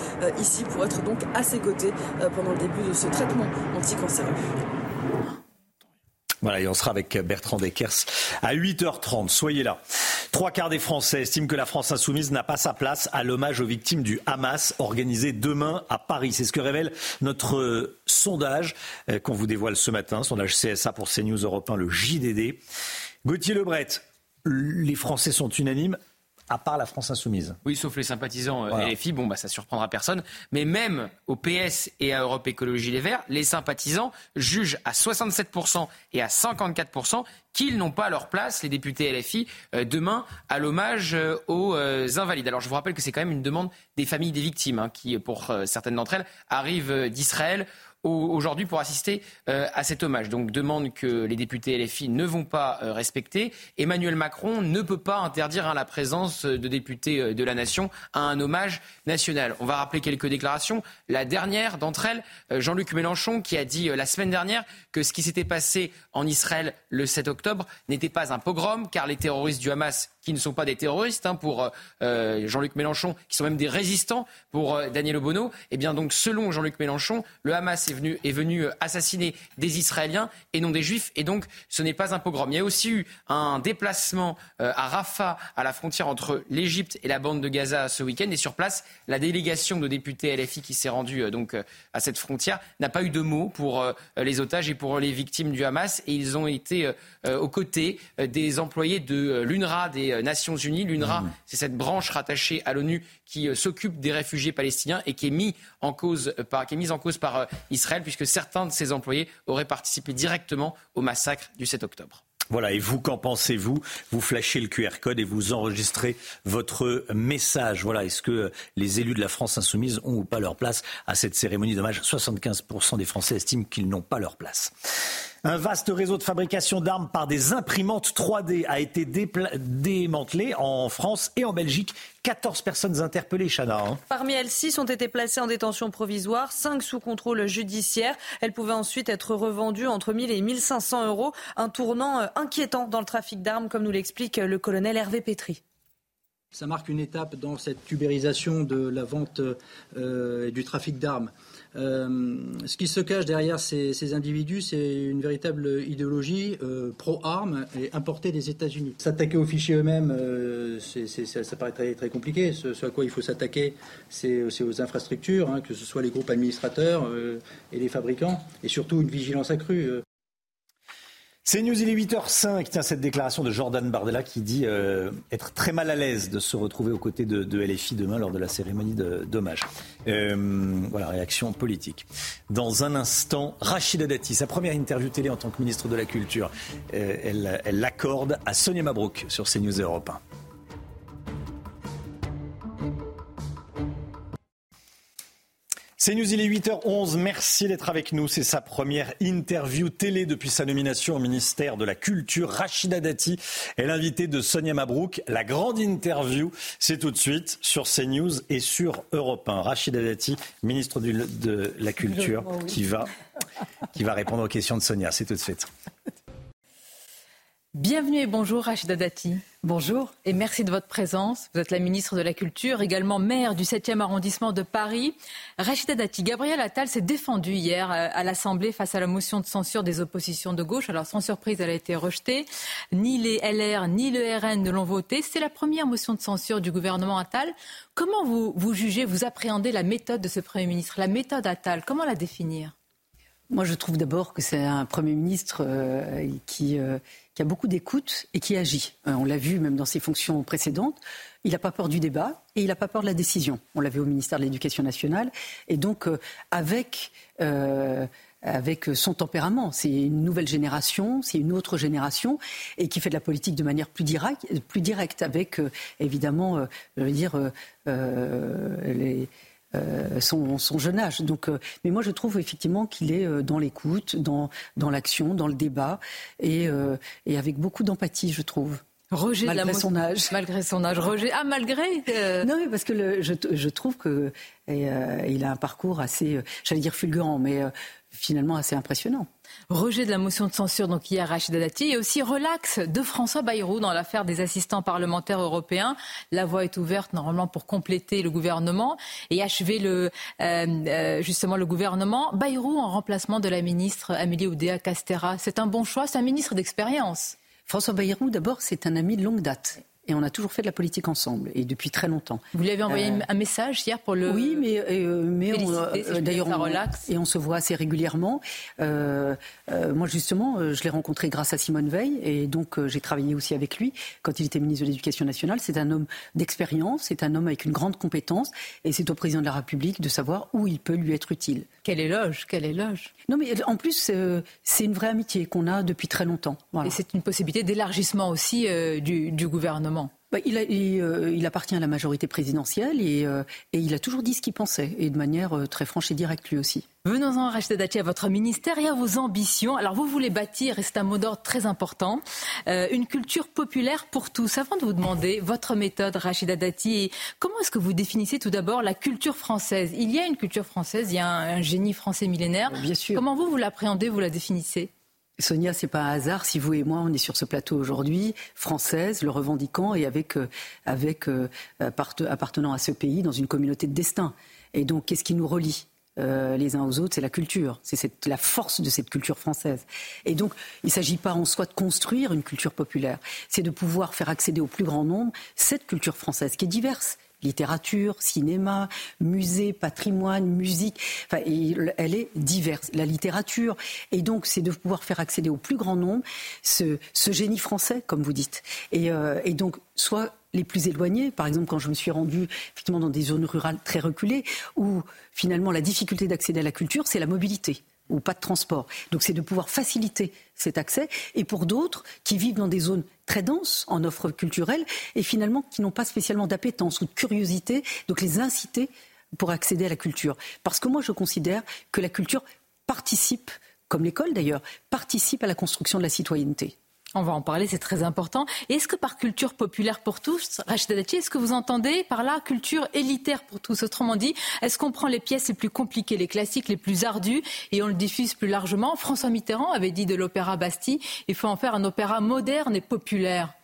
ici pour être donc à ses côtés euh, pendant le début de ce traitement anticancéreux. Voilà, et on sera avec Bertrand Deckers à 8h30. Soyez là. Trois quarts des Français estiment que la France insoumise n'a pas sa place à l'hommage aux victimes du Hamas organisé demain à Paris. C'est ce que révèle notre euh, sondage euh, qu'on vous dévoile ce matin, sondage CSA pour CNews Europe 1, le JDD. Gauthier Lebret, les Français sont unanimes à part la France insoumise. Oui, sauf les sympathisants euh, Voilà. LFI, bon, bah, ça surprendra personne. Mais même au PS et à Europe Écologie Les Verts, les sympathisants jugent à 67% et à 54% qu'ils n'ont pas leur place, les députés LFI, demain à l'hommage aux invalides. Alors je vous rappelle que c'est quand même une demande des familles des victimes, hein, qui pour certaines d'entre elles arrivent d'Israël aujourd'hui pour assister euh, à cet hommage. Donc demande que les députés LFI ne vont pas euh, respecter. Emmanuel Macron ne peut pas interdire hein, la présence de députés euh, de la nation à un hommage national. On va rappeler quelques déclarations. La dernière d'entre elles, Jean-Luc Mélenchon, qui a dit la semaine dernière que ce qui s'était passé en Israël le 7 octobre n'était pas un pogrom, car les terroristes du Hamas qui ne sont pas des terroristes hein, pour Jean-Luc Mélenchon, qui sont même des résistants pour Daniel Obono. Eh bien donc, selon Jean-Luc Mélenchon, le Hamas est venu, euh, assassiner des Israéliens et non des Juifs. Et donc, ce n'est pas un pogrom. Il y a aussi eu un déplacement euh, à Rafah, à la frontière entre l'Égypte et la bande de Gaza ce week-end. Et sur place, la délégation de députés LFI qui s'est rendue euh, donc à cette frontière n'a pas eu de mots pour les otages et pour les victimes du Hamas. Et ils ont été aux côtés des employés de l'UNRWA des Nations Unies. L'UNRWA, mmh. c'est cette branche rattachée à l'ONU qui s'occupe des réfugiés palestiniens et qui est, mis en cause par, qui est mise en cause par Israël, puisque certains de ses employés auraient participé directement au massacre du 7 octobre. Voilà, et vous, qu'en pensez-vous? Vous flashez le QR code et vous enregistrez votre message. Voilà, est-ce que les élus de la France insoumise ont ou pas leur place à cette cérémonie d'hommage? 75% des Français estiment qu'ils n'ont pas leur place. Un vaste réseau de fabrication d'armes par des imprimantes 3D a été démantelé en France et en Belgique. 14 personnes interpellées, Chana. Hein. Parmi elles, 6 ont été placées en détention provisoire, 5 sous contrôle judiciaire. Elles pouvaient ensuite être revendues entre 1000 et 1500 euros. Un tournant euh, inquiétant dans le trafic d'armes, comme nous l'explique le colonel Hervé Pétry. Ça marque une étape dans cette tubérisation de la vente euh, et du trafic d'armes. Euh, ce qui se cache derrière ces, individus, c'est une véritable idéologie euh, pro-armes et importée des États-Unis. S'attaquer aux fichiers eux-mêmes, euh, ça, paraît très, compliqué. Ce, à quoi il faut s'attaquer, c'est aux infrastructures, hein, que ce soit les groupes administrateurs et les fabricants, et surtout une vigilance accrue. C'est News, il est 8h05. Tiens, cette déclaration de Jordan Bardella qui dit euh, être très mal à l'aise de se retrouver aux côtés de, LFI demain lors de la cérémonie d'hommage. Euh, voilà, réaction politique. Dans un instant, Rachida Dati, sa première interview télé en tant que ministre de la Culture, euh, elle l'accorde à Sonia Mabrouk sur CNews Europe 1. C'est News, il est 8h11. Merci d'être avec nous. C'est sa première interview télé depuis sa nomination au ministère de la Culture. Rachida Dati est l'invitée de Sonia Mabrouk. La grande interview, c'est tout de suite sur CNews et sur Europe 1. Rachida Dati, ministre de la Culture, qui va, qui va répondre aux questions de Sonia. C'est tout de suite. Bienvenue et bonjour Rachida Dati. Bonjour. Et merci de votre présence. Vous êtes la ministre de la Culture, également maire du 7e arrondissement de Paris. Rachida Dati, Gabriel Attal s'est défendu hier euh, à l'Assemblée face à la motion de censure des oppositions de gauche. Alors sans surprise, elle a été rejetée. Ni les LR ni le RN ne l'ont votée. C'est la première motion de censure du gouvernement Attal. Comment vous, vous jugez, vous appréhendez la méthode de ce Premier ministre, la méthode Attal? Comment la définir? Moi, je trouve d'abord que c'est un Premier ministre euh, qui, euh, qui, a beaucoup d'écoute et qui agit. Euh, on l'a vu même dans ses fonctions précédentes. Il n'a pas peur du débat et il n'a pas peur de la décision. On l'a vu au ministère de l'Éducation nationale. Et donc, avec, avec son tempérament, c'est une nouvelle génération, c'est une autre génération, et qui fait de la politique de manière plus directe, plus directe avec, évidemment, je veux dire, les euh, son, jeune âge. Donc, euh, mais moi, je trouve effectivement qu'il est euh, dans l'écoute, dans, dans l'action, dans le débat, et, et avec beaucoup d'empathie, je trouve. Roger malgré son âge. Malgré son âge. Roger, ah malgré. Non, mais parce que le, je, je, trouve que il a un parcours assez, j'allais dire fulgurant, mais finalement assez impressionnant. Rejet de la motion de censure, donc hier, Rachida Dati, et aussi relax de François Bayrou dans l'affaire des assistants parlementaires européens. La voie est ouverte normalement pour compléter le gouvernement et achever le, euh, euh, justement le gouvernement. Bayrou en remplacement de la ministre Amélie Oudéa Castera. C'est un bon choix, c'est un ministre d'expérience. François Bayrou, d'abord, c'est un ami de longue date. Et on a toujours fait de la politique ensemble, et depuis très longtemps. Vous lui avez envoyé un message hier pour le. Oui, mais, mais d'ailleurs, et on se voit assez régulièrement. moi, justement, je l'ai rencontré grâce à Simone Veil, et donc j'ai travaillé aussi avec lui quand il était ministre de l'Éducation nationale. C'est un homme d'expérience, c'est un homme avec une grande compétence, et c'est au président de la République de savoir où il peut lui être utile. Quel éloge, quel éloge. Non, mais en plus, c'est une vraie amitié qu'on a depuis très longtemps. Et c'est une possibilité d'élargissement aussi du, du gouvernement. Bah, euh, il, appartient à la majorité présidentielle et, euh, il a toujours dit ce qu'il pensait, et de manière euh, très franche et directe lui aussi. Venons-en, Rachida Dati, à votre ministère et à vos ambitions. Alors, vous voulez bâtir, et c'est un mot d'ordre très important, une culture populaire pour tous. Avant de vous demander votre méthode, Rachida Dati, comment est-ce que vous définissez tout d'abord la culture française? Il y a une culture française, il y a un, un génie français millénaire. Bien sûr. Comment vous, vous l'appréhendez, vous la définissez? Sonia, c'est pas un hasard si vous et moi on est sur ce plateau aujourd'hui, française, le revendiquant et avec, euh, avec euh, appartenant à ce pays dans une communauté de destin. Et donc, qu'est-ce qui nous relie euh, les uns aux autres, c'est la culture, c'est la force de cette culture française. Et donc, il ne s'agit pas en soi de construire une culture populaire, c'est de pouvoir faire accéder au plus grand nombre cette culture française qui est diverse, littérature, cinéma, musée, patrimoine, musique. Enfin, elle est diverse, la littérature. Et donc, c'est de pouvoir faire accéder au plus grand nombre ce, génie français, comme vous dites. Et, euh, et donc, soit les plus éloignés, par exemple quand je me suis rendue effectivement dans des zones rurales très reculées, où finalement la difficulté d'accéder à la culture, c'est la mobilité ou pas de transport. Donc c'est de pouvoir faciliter cet accès. Et pour d'autres qui vivent dans des zones très denses en offres culturelles et finalement qui n'ont pas spécialement d'appétence ou de curiosité, donc les inciter pour accéder à la culture. Parce que moi je considère que la culture participe, comme l'école d'ailleurs, participe à la construction de la citoyenneté. On va en parler, c'est très important. Est-ce que par culture populaire pour tous, Rachida Dati, est-ce que vous entendez par là culture élitaire pour tous? Autrement dit, est-ce qu'on prend les pièces les plus compliquées, les classiques les plus ardus et on le diffuse plus largement? François Mitterrand avait dit de l'opéra Bastille, il faut en faire un opéra moderne et populaire.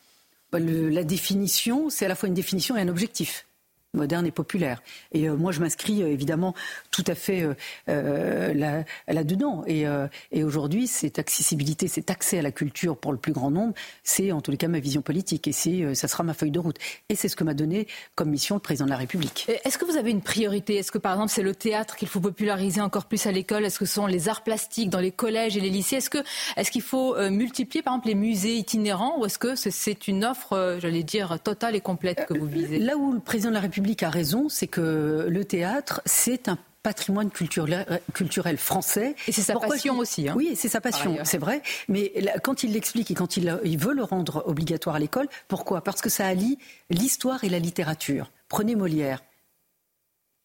Bah, la définition, c'est à la fois une définition et un objectif moderne et populaire. Et euh, moi, je m'inscris euh, évidemment tout à fait euh, là-dedans. et, et aujourd'hui, cette accessibilité, cet accès à la culture pour le plus grand nombre, c'est en tous les cas ma vision politique et c'est, ça sera ma feuille de route. Et c'est ce que m'a donné comme mission le président de la République. Est-ce que vous avez une priorité? Est-ce que par exemple c'est le théâtre qu'il faut populariser encore plus à l'école? Est-ce que ce sont les arts plastiques dans les collèges et les lycées? Est-ce que est-ce qu'il faut multiplier par exemple les musées itinérants ou est-ce que c'est une offre, j'allais dire, totale et complète que vous visez? Là où le président de la République a raison, c'est que le théâtre, c'est un patrimoine culturel, français. Et c'est sa passion aussi. Hein, oui, c'est sa passion, c'est vrai. Mais quand il l'explique et quand il, il, veut le rendre obligatoire à l'école, pourquoi? Parce que ça allie l'histoire et la littérature. Prenez Molière.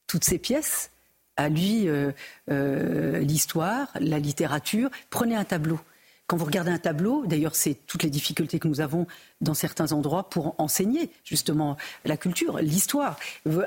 Toutes ses pièces, à lui euh, euh, l'histoire, la littérature. Prenez un tableau. Quand vous regardez un tableau, d'ailleurs, c'est toutes les difficultés que nous avons dans certains endroits pour enseigner justement la culture, l'histoire.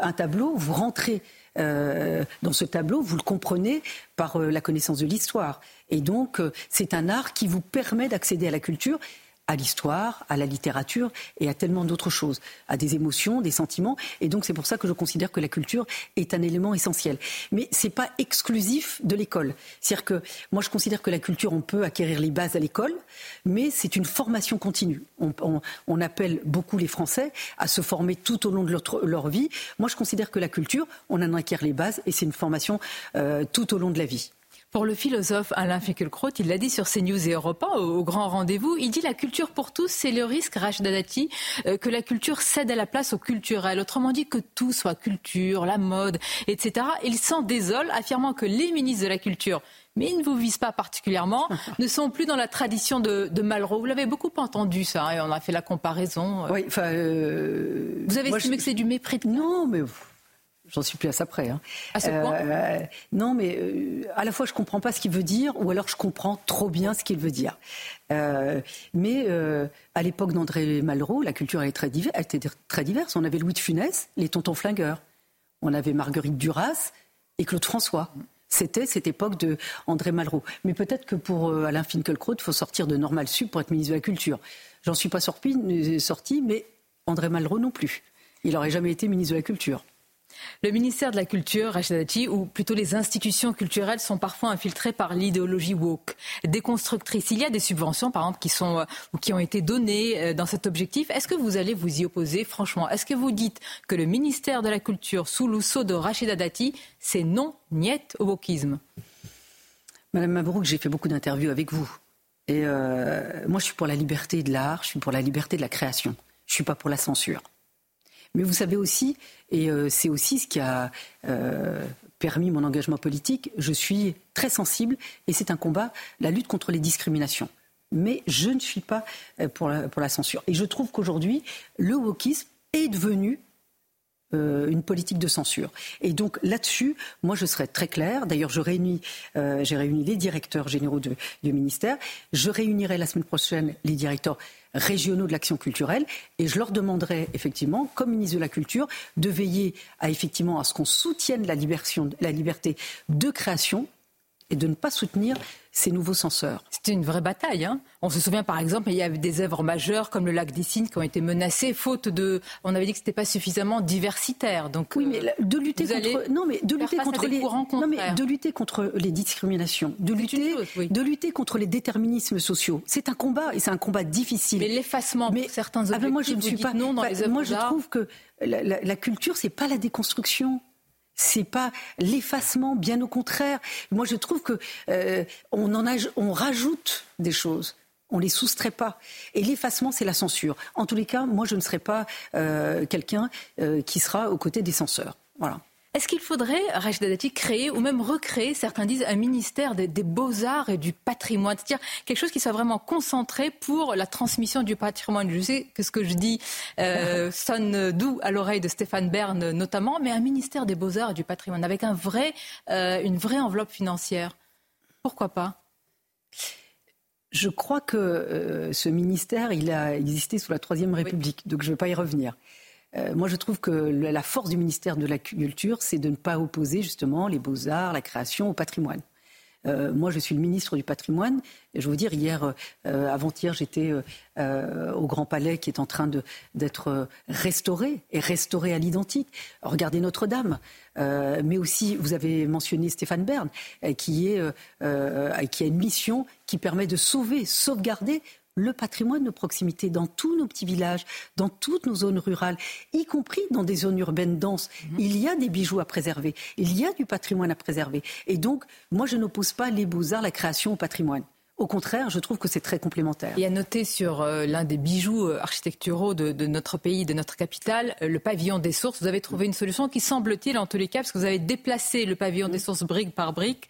Un tableau, vous rentrez euh, dans ce tableau, vous le comprenez par euh, la connaissance de l'histoire. Et donc, euh, c'est un art qui vous permet d'accéder à la culture à l'histoire, à la littérature et à tellement d'autres choses, à des émotions, des sentiments. Et donc c'est pour ça que je considère que la culture est un élément essentiel. Mais ce n'est pas exclusif de l'école. C'est-à-dire que moi je considère que la culture, on peut acquérir les bases à l'école, mais c'est une formation continue. On, appelle beaucoup les Français à se former tout au long de leur, leur, vie. Moi je considère que la culture, on en acquiert les bases et c'est une formation euh, tout au long de la vie. Pour le philosophe Alain Finkielkraut, il l'a dit sur CNews et Europe 1 au, grand rendez-vous, il dit la culture pour tous, c'est le risque, Rachida Dati, euh, que la culture cède à la place au culturel. Autrement dit, que tout soit culture, la mode, etc. Il s'en désole, affirmant que les ministres de la culture mais ils ne vous visent pas particulièrement, ne sont plus dans la tradition de, Malraux. Vous l'avez beaucoup entendu, ça, et on a fait la comparaison. Oui, enfin. Euh, vous avez estimé que c'est du mépris Non, mais J'en suis plus à ça près. Hein. À ce point euh, Non, mais euh, à la fois je comprends pas ce qu'il veut dire, ou alors je comprends trop bien ce qu'il veut dire. Euh, mais à l'époque d'André Malraux, la culture était très, diverse, était très diverse. On avait Louis de Funès, les tontons flingueurs. On avait Marguerite Duras et Claude François. C'était cette époque de André Malraux. Mais peut-être que pour Alain Finkielkraut, il faut sortir de Normal Sup pour être ministre de la Culture. J'en suis pas sorti, mais André Malraux non plus. Il n'aurait jamais été ministre de la Culture. Le ministère de la Culture, Rachida Dati, ou plutôt les institutions culturelles, sont parfois infiltrées par l'idéologie woke, déconstructrice. Il y a des subventions, par exemple, qui, sont, euh, ou qui ont été données euh, dans cet objectif. Est-ce que vous allez vous y opposer, franchement? Est-ce que vous dites que le ministère de la Culture, sous le sceau de Rachida Dati, c'est non, niet au wokisme? Madame Mabrouk, j'ai fait beaucoup d'interviews avec vous. Et euh, moi, je suis pour la liberté de l'art, je suis pour la liberté de la création. Je ne suis pas pour la censure. Mais vous savez aussi, et euh, c'est aussi ce qui a euh, permis mon engagement politique, je suis très sensible, et c'est un combat, la lutte contre les discriminations. Mais je ne suis pas euh, pour la, pour la censure. Et je trouve qu'aujourd'hui, le wokisme est devenu une politique de censure. Et donc là-dessus, moi je serais très claire. D'ailleurs, réunis, j'ai réuni les directeurs généraux du ministère. Je réunirai la semaine prochaine les directeurs régionaux de l'action culturelle. Et je leur demanderai effectivement, comme ministre de la Culture, de veiller à effectivement à ce qu'on soutienne la liberté de création et de ne pas soutenir ces nouveaux censeurs. C'était une vraie bataille. Hein. on se souvient par exemple, il y a des œuvres majeures comme le lac des Cygnes qui ont été menacées faute de. On avait dit que c'était pas suffisamment diversitaire. Donc oui, mais de lutter contre non, mais de lutter contre les non, mais de lutter contre les discriminations, de lutter de lutter contre les déterminismes sociaux. C'est un combat et c'est un combat difficile. Mais l'effacement, mais certains objectifs, ah ben moi je ne suis pas non dans les œuvres Moi je trouve que la, la, la culture c'est pas la déconstruction c'est pas l'effacement, bien au contraire. Moi, je trouve que euh, on en a, rajoute des choses. On les soustrait pas. Et l'effacement, c'est la censure. En tous les cas, moi, je ne serai pas euh, quelqu'un euh, qui sera aux côtés des censeurs. Voilà. Est-ce qu'il faudrait, Rachida Dati, créer ou même recréer, certains disent, un ministère des, beaux-arts et du patrimoine? C'est-à-dire quelque chose qui soit vraiment concentré pour la transmission du patrimoine. Je sais que ce que je dis euh, sonne doux à l'oreille de Stéphane Bern notamment, mais un ministère des beaux-arts et du patrimoine avec un vrai, euh, une vraie enveloppe financière. Pourquoi pas? Je crois que euh, ce ministère, il a existé sous la Troisième République, donc je ne vais pas y revenir. Euh, moi, je trouve que la force du ministère de la Culture, c'est de ne pas opposer justement les beaux-arts, la création au patrimoine. Euh, moi, je suis le ministre du patrimoine. Et je veux dire, hier, euh, avant-hier, j'étais au Grand Palais qui est en train d'être restauré et restauré à l'identique. Regardez Notre-Dame. mais aussi, vous avez mentionné Stéphane Bern, qui, est, qui a une mission qui permet de sauver, sauvegarder le patrimoine de proximité dans tous nos petits villages, dans toutes nos zones rurales, y compris dans des zones urbaines denses. Mhm. Il y a des bijoux à préserver, il y a du patrimoine à préserver. Et donc, moi, je n'oppose pas les beaux-arts, la création au patrimoine. Au contraire, je trouve que c'est très complémentaire. Et à noter sur euh, l'un des bijoux euh, architecturaux de, notre pays, de notre capitale, euh, le pavillon des sources. Vous avez trouvé une solution qui semble-t-il, en tous les cas, parce que vous avez déplacé le pavillon des sources brique par brique.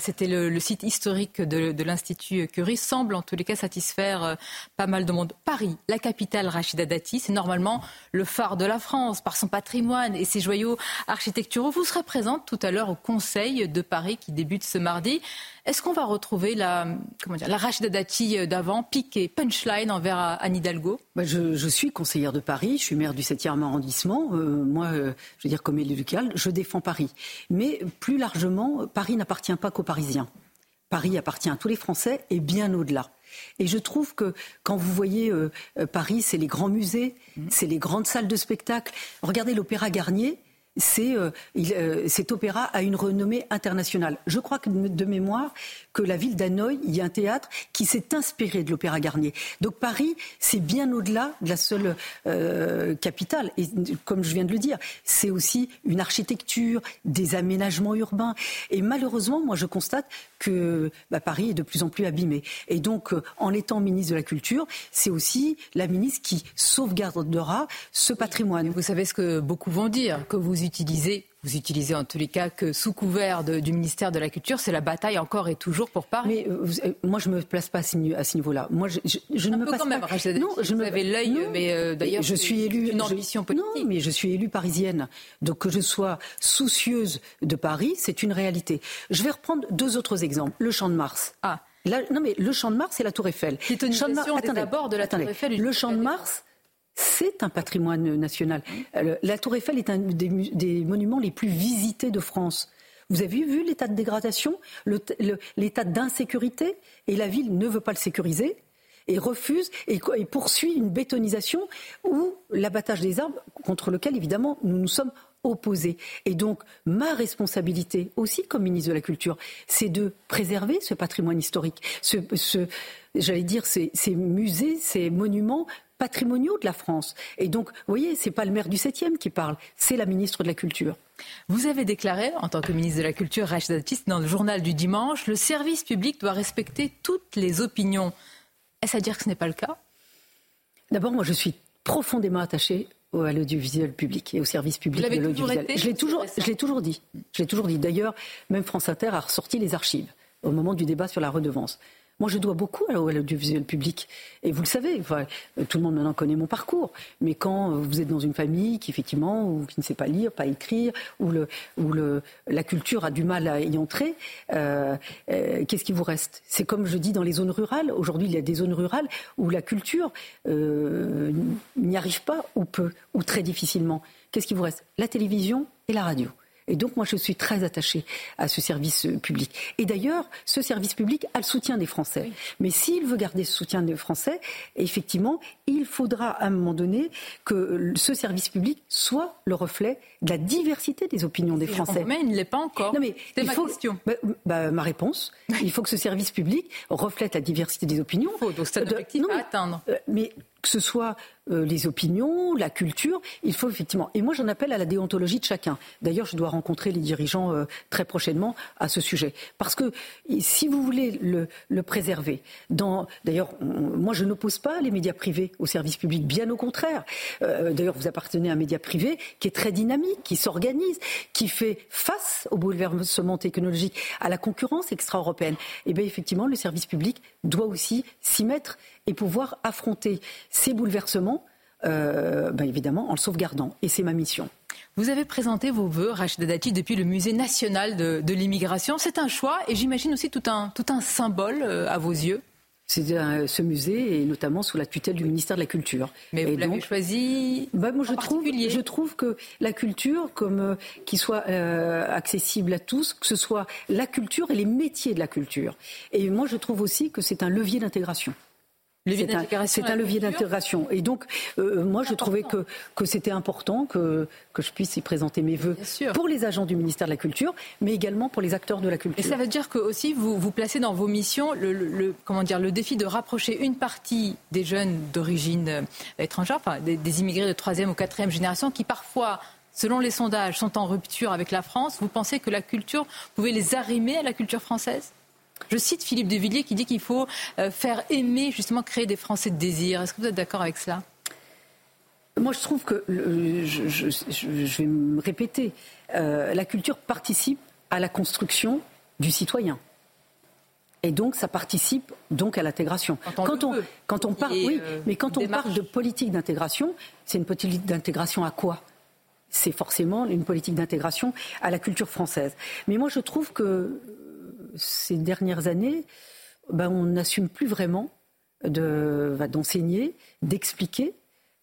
C'était le, site historique de, l'Institut Curie, semble en tous les cas satisfaire pas mal de monde. Paris, la capitale Rachida Dati, c'est normalement le phare de la France par son patrimoine et ses joyaux architecturaux. Vous serez présente tout à l'heure au Conseil de Paris qui débute ce mardi. Est-ce qu'on va retrouver la, comment dire, la Rachida Dati euh, d'avant, pique et punchline envers euh, Anne Hidalgo? Bah, je, suis conseillère de Paris, je suis maire du 7e arrondissement. Euh, moi, je veux dire, comme élu local, je défends Paris. Mais plus largement, Paris n'appartient pas qu'aux Parisiens. Paris appartient à tous les Français et bien au-delà. Et je trouve que quand vous voyez Paris, c'est les grands musées, mmh. c'est les grandes salles de spectacle. Regardez l'Opéra Garnier, c'est euh, euh, cet opéra a une renommée internationale. Je crois que de mémoire que la ville d'Hanoï, il y a un théâtre qui s'est inspiré de l'opéra Garnier. Donc Paris, c'est bien au-delà de la seule euh, capitale. Et comme je viens de le dire, c'est aussi une architecture, des aménagements urbains. Et malheureusement, moi, je constate que bah, Paris est de plus en plus abîmé. Et donc, en étant ministre de la Culture, c'est aussi la ministre qui sauvegardera ce patrimoine. Vous savez ce que beaucoup vont dire, que vous utilisez vous utilisez en tous les cas que sous couvert du ministère de la Culture, c'est la bataille encore et toujours pour Paris. Mais euh, euh, moi, je ne me place pas à ce, niveau-là. Moi, je, je, ne me place quand même, pas. non, je vous avez l'œil, mais euh, d'ailleurs, je suis élue une ambition politique. Non, mais je suis élue parisienne, donc que je sois soucieuse de Paris, c'est une réalité. Je vais reprendre deux autres exemples. Le Champ de Mars. Ah. non, mais le Champ de Mars, c'est la Tour Eiffel. C'est une d'abord de la Tour Eiffel. Le Champ de Mars, c'est un patrimoine national. La Tour Eiffel est un des, monuments les plus visités de France. Vous avez vu l'état de dégradation, l'état d'insécurité, et la ville ne veut pas le sécuriser et refuse et, poursuit une bétonisation ou l'abattage des arbres contre lequel évidemment nous nous sommes opposés. Et donc, ma responsabilité aussi comme ministre de la Culture, c'est de préserver ce patrimoine historique, ce, j'allais dire, ces musées, ces monuments patrimoniaux de la France. Et donc, vous voyez, c'est pas le maire du 7e qui parle, c'est la ministre de la Culture. Vous avez déclaré, en tant que ministre de la Culture, Rachida Dati, dans le journal du dimanche, le service public doit respecter toutes les opinions. Est-ce à dire que ce n'est pas le cas? D'abord, moi, je suis profondément attachée à l'audiovisuel public et au service public de l'audiovisuel. Je l'ai toujours, je l'ai toujours dit. Je l'ai toujours dit. D'ailleurs, même France Inter a ressorti les archives au moment du débat sur la redevance. Moi, je dois beaucoup à l'audiovisuel public. Et vous le savez, tout le monde maintenant connaît mon parcours. Mais quand vous êtes dans une famille qui, effectivement, ou qui ne sait pas lire, pas écrire, où, le, où la culture a du mal à y entrer, euh, euh, qu'est-ce qui vous reste? C'est comme je dis dans les zones rurales. Aujourd'hui, il y a des zones rurales où la culture euh, n'y arrive pas ou peu, ou très difficilement. Qu'est-ce qui vous reste? La télévision et la radio. Et donc, moi, je suis très attachée à ce service euh, public. Et d'ailleurs, ce service public a le soutien des Français. Mais s'il veut garder ce soutien des Français, effectivement, il faudra à un moment donné que ce service public soit le reflet de la diversité des opinions des Français. Mais il ne l'est pas encore. Non, mais C'est ma faut... question. Bah, bah, ma réponse, il faut que ce service public reflète la diversité des opinions. Il faut, donc c'est un objectif non, à atteindre. euh, mais que ce soit euh, les opinions, la culture, il faut effectivement. Et moi, j'en appelle à la déontologie de chacun. D'ailleurs, je dois rencontrer les dirigeants euh, très prochainement à ce sujet. Parce que si vous voulez le, préserver, d'ailleurs, moi, je n'oppose pas les médias privés au service public, bien au contraire. Euh, d'ailleurs, vous appartenez à un média privé qui est très dynamique, qui s'organise, qui fait face au bouleversement technologique, à la concurrence extra-européenne. Et bien, effectivement, le service public doit aussi s'y mettre et pouvoir affronter ces bouleversements, euh, ben évidemment, en le sauvegardant. Et c'est ma mission. Vous avez présenté vos vœux, Rachida Dati, depuis le Musée national de, de l'immigration. C'est un choix et j'imagine aussi tout un, tout un symbole euh, à vos yeux. C'est un- ce musée est notamment sous la tutelle du ministère de la Culture. Mais Et vous l'avez donc- choisi Bah, moi, je en trouve, particulier je trouve que la culture, comme euh, soit euh, accessible à tous, que ce soit la culture et les métiers de la culture. Et moi, je trouve aussi que c'est un levier d'intégration. C'est un- levier d'intégration. Et donc, euh, moi, je trouvais que, que c'était important que, que je puisse y présenter mes vœux pour les agents du ministère de la Culture, mais également pour les acteurs de la culture. Et ça veut dire que aussi vous vous placez dans vos missions le, le- le- comment dire le défi de rapprocher une partie des jeunes d'origine euh, étrangère, enfin des, des immigrés de troisième ou quatrième génération qui parfois Selon les sondages, sont en rupture avec la France. Vous pensez que la culture pouvait les arrimer à la culture française? Je cite Philippe de Villiers qui dit qu'il faut euh, faire aimer, justement, créer des Français de désir. Est-ce que vous êtes d'accord avec cela? Moi, je trouve que, le- je, je- je- je vais me répéter, euh, la culture participe à la construction du citoyen. Et donc, ça participe donc à l'intégration. Quand on quand on parle, oui, euh, mais quand on parle de politique d'intégration, c'est une politique d'intégration à quoi? C'est forcément une politique d'intégration à la culture française. Mais moi, je trouve que euh, ces dernières années, ben, on n'assume plus vraiment bah, d'enseigner, d'expliquer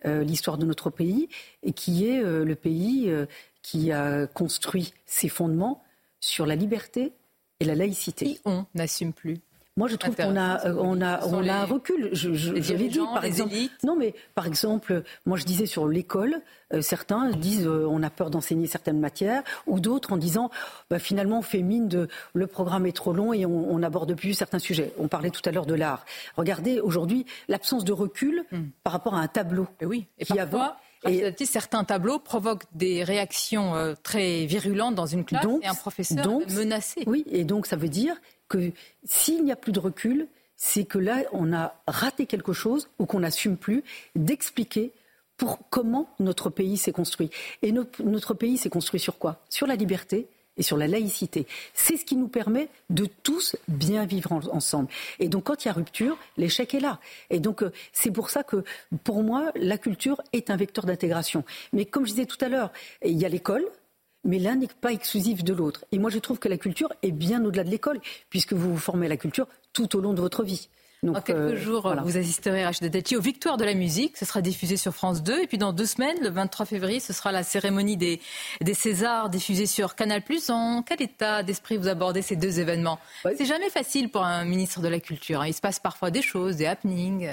euh, l'histoire de notre pays et qui est euh, le pays euh, qui a construit ses fondements sur la liberté et la laïcité. On n'assume plus moi, je trouve qu'on a, euh, on a, on a un recul. Je, je, j'avais dit, par exemple, élites. non, mais par exemple, moi, je disais sur l'école, euh, certains disent euh, on a peur d'enseigner certaines matières, ou d'autres en disant bah, finalement on fait mine de le programme est trop long et on n'aborde plus certains sujets. On parlait tout à l'heure de l'art. Regardez aujourd'hui l'absence de recul par rapport à un tableau. Hmm. oui. Et qui avant- parfois, Rachida Dati, certains tableaux provoquent des réactions euh, très virulentes dans une classe et un professeur donc, menacé. Oui, et donc ça veut dire que s'il n'y a plus de recul, c'est que là, on a raté quelque chose ou qu'on n'assume plus d'expliquer pour comment notre pays s'est construit. Et notre, pays s'est construit sur quoi? Sur la liberté et sur la laïcité. C'est ce qui nous permet de tous bien vivre en- ensemble. Et donc quand il y a rupture, l'échec est là. Et donc euh, c'est pour ça que pour moi, la culture est un vecteur d'intégration. Mais comme je disais tout à l'heure, il y a l'école, mais l'un n'est pas exclusif de l'autre. Et moi, je trouve que la culture est bien au-delà de l'école, puisque vous vous formez à la culture tout au long de votre vie. Donc, Dans quelques euh, jours, voilà. vous assisterez, Rachida Dati, aux Victoires de la musique. Ce sera diffusé sur France 2. Et puis dans deux semaines, le 23 février, ce sera la cérémonie des, des Césars diffusée sur Canal+. En quel état d'esprit vous abordez ces deux événements? C'est jamais facile pour un ministre de la Culture. hein. Il se passe parfois des choses, des happenings.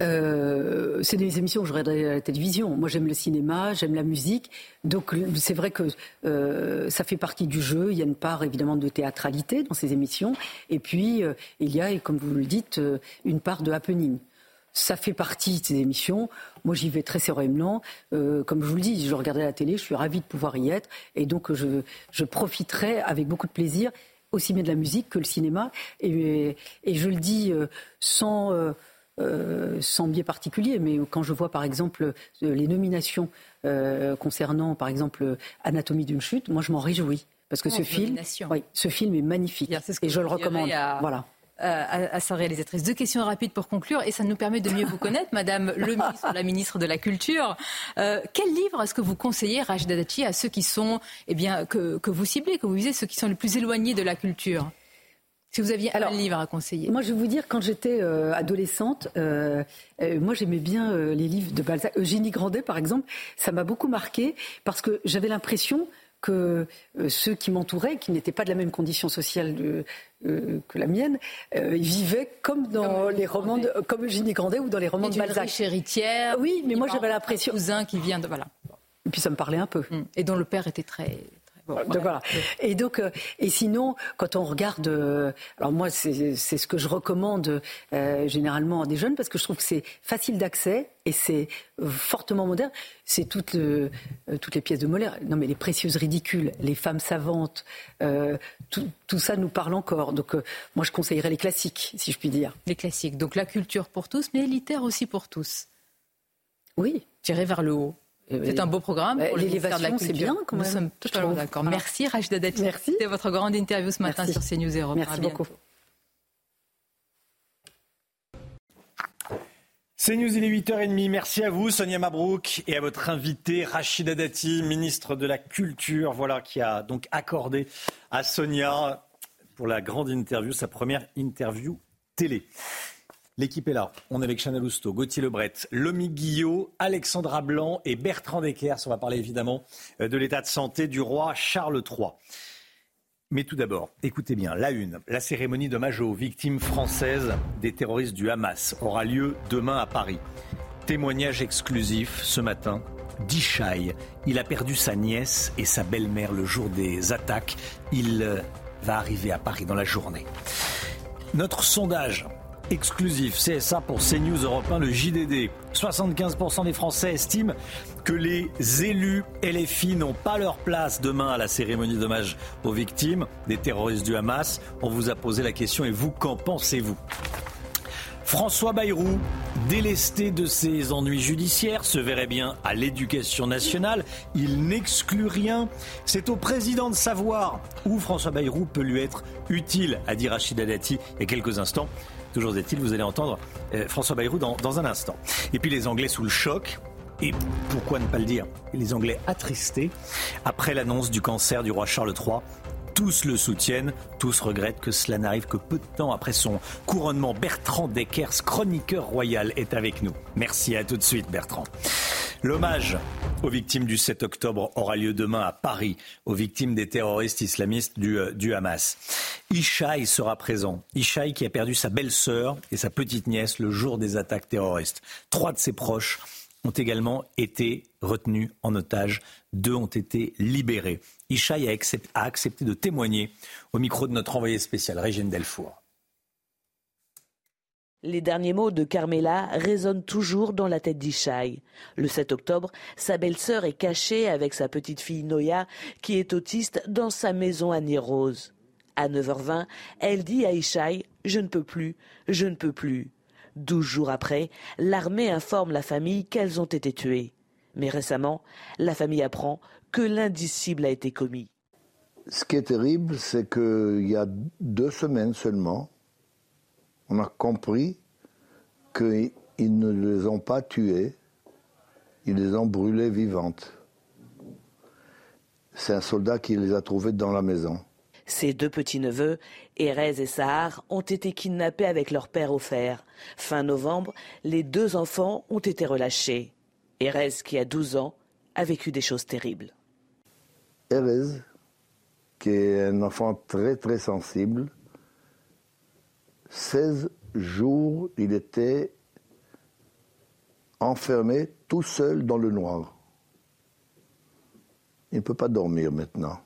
Euh, c'est des émissions que je regarde à la télévision. Moi, j'aime le cinéma, j'aime la musique. Donc, c'est vrai que euh, ça fait partie du jeu. Il y a une part, évidemment, de théâtralité dans ces émissions. Et puis, euh, il y a, comme vous le dites, une part de happening. Ça fait partie de ces émissions. Moi, j'y vais très sereinement. comme je vous le dis, je regardais la télé, je suis ravie de pouvoir y être. Et donc, je, profiterai avec beaucoup de plaisir, aussi bien de la musique que le cinéma. Et je le dis sans euh, sans biais particulier, mais quand je vois par exemple euh, les nominations euh, concernant par exemple Anatomie d'une chute, moi je m'en réjouis. Parce que ce film, ce film est magnifique et je le recommande. Voilà. À, sa réalisatrice. Deux questions rapides pour conclure, et ça nous permet de mieux vous connaître, Madame le ministre, la ministre de la Culture. quel livre est-ce que vous conseillez, Rachida Dati, à ceux qui sont, eh bien, que, que vous ciblez, que vous visez, ceux qui sont les plus éloignés de la culture? Si vous aviez un livre à conseiller. Moi, je vais vous dire, quand j'étais euh, adolescente, euh, euh, moi, j'aimais bien les livres de Balzac. Eugénie Grandet, par exemple, ça m'a beaucoup marqué parce que j'avais l'impression que ceux qui m'entouraient, qui n'étaient pas de la même condition sociale que la mienne, ils vivaient comme dans les romans, de, comme Eugénie Grandet ou dans les romans de Balzac. héritière. Oui, mais moi j'avais l'impression. Cousin qui vient de voilà. Et puis ça me parlait un peu. Et dont le père était très voilà. Et donc, euh, et sinon, quand on regarde, euh, alors moi, c'est ce que je recommande euh, généralement à des jeunes parce que je trouve que c'est facile d'accès et c'est fortement moderne. C'est toutes, toutes les pièces de Molière. Non, mais les précieuses ridicules, les femmes savantes, tout, tout, ça nous parle encore. Donc, moi, je conseillerais les classiques, si je puis dire. Les classiques. Donc, la culture pour tous, mais élitaire aussi pour tous. Oui. Tirer vers le haut. C'est un beau programme. L'élévation, c'est bien quand même. Nous sommes totalement d'accord. Merci Rachida Dati. Merci. C'était votre grande interview ce matin sur CNews Europe. Merci beaucoup. C'est News, il est 8h30. Merci à vous, Sonia Mabrouk, et à votre invité, Rachida Dati, ministre de la Culture, voilà, qui a donc accordé à Sonia, pour la grande interview, sa première interview télé. L'équipe est là. On est avec Chanel Housteau, Gauthier Lebret, Lomi Guillot, Alexandra Blanc et Bertrand Deckers. On va parler évidemment euh, de l'état de santé du roi Charles III. Mais tout d'abord, écoutez bien, la une, la cérémonie d'hommage aux victimes françaises des terroristes du Hamas aura lieu demain à Paris. Témoignage exclusif ce matin d'Ishaï. Il a perdu sa nièce et sa belle-mère le jour des attaques. Il euh, va arriver à Paris dans la journée. Notre sondage exclusif CSA pour CNews Europe 1, le JDD. 75% des Français estiment que les élus LFI n'ont pas leur place demain à la cérémonie d'hommage aux victimes des terroristes du Hamas. On vous a posé la question et vous, qu'en pensez-vous? François Bayrou, délesté de ses ennuis judiciaires, se verrait bien à l'éducation nationale. Il n'exclut rien. C'est au président de savoir où François Bayrou peut lui être utile, a dit Rachida Dati il y a quelques instants. Toujours est-il, vous allez entendre euh, François Bayrou dans, dans un instant. Et puis les Anglais sous le choc. Et pourquoi ne pas le dire? Les Anglais attristés après l'annonce du cancer du roi Charles III tous le soutiennent, tous regrettent que cela n'arrive que peu de temps après son couronnement. Bertrand Deckers, chroniqueur royal, est avec nous. Merci à tout de suite Bertrand. L'hommage aux victimes du 7 octobre aura lieu demain à Paris, aux victimes des terroristes islamistes du, euh, du Hamas. Ishaï sera présent. Ishaï qui a perdu sa belle-sœur et sa petite-nièce le jour des attaques terroristes. Trois de ses proches ont également été retenus en otage. Deux ont été libérés. Ishaï a, accepté de témoigner au micro de notre envoyé spécial, Régine Delfour. Les derniers mots de Carmela résonnent toujours dans la tête d'Ishaï. Le 7 octobre, sa belle-sœur est cachée avec sa petite fille Noya, qui est autiste, dans sa maison à Nirose. À 9h20, elle dit à Ishaï Je ne peux plus, je ne peux plus. Douze jours après, l'armée informe la famille qu'elles ont été tuées. Mais récemment, la famille apprend que l'indicible a été commis. Ce qui est terrible, c'est qu'il y a deux semaines seulement, on a compris qu'ils ne les ont pas tuées, ils les ont brûlées vivantes. C'est un soldat qui les a trouvées dans la maison. Ses deux petits-neveux, Erez et Sahar, ont été kidnappés avec leur père au fer. Fin novembre, les deux enfants ont été relâchés. Erez, qui a 12 ans, a vécu des choses terribles. Erez, qui est un enfant très très sensible, 16 jours, il était enfermé tout seul dans le noir. Il ne peut pas dormir maintenant.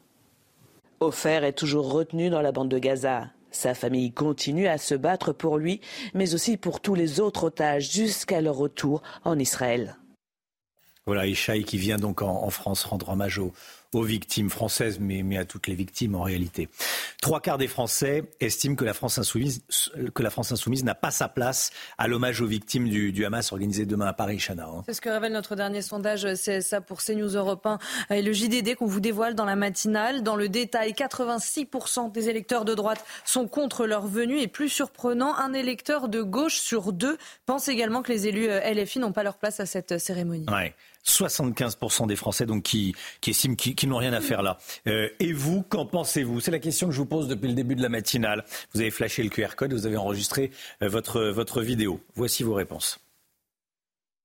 Ofer est toujours retenu dans la bande de Gaza. Sa famille continue à se battre pour lui, mais aussi pour tous les autres otages jusqu'à leur retour en Israël. Voilà, Ishaï qui vient donc en, France rendre hommage aux, aux victimes françaises, mais, mais, à toutes les victimes en réalité. Trois quarts des Français estiment que la France insoumise, que la France insoumise n'a pas sa place à l'hommage aux victimes du, du, Hamas organisé demain à Paris, Chana. Hein. C'est ce que révèle notre dernier sondage c'est ça pour CNews Europe 1 et le JDD qu'on vous dévoile dans la matinale. Dans le détail, 86% des électeurs de droite sont contre leur venue et plus surprenant, un électeur de gauche sur deux pense également que les élus euh, LFI n'ont pas leur place à cette cérémonie. Ouais. 75% des Français donc qui, estiment qu'ils n'ont rien à faire là. Euh, et vous, qu'en pensez-vous? C'est la question que je vous pose depuis le début de la matinale. Vous avez flashé le QR code, vous avez enregistré euh, votre, votre vidéo. Voici vos réponses.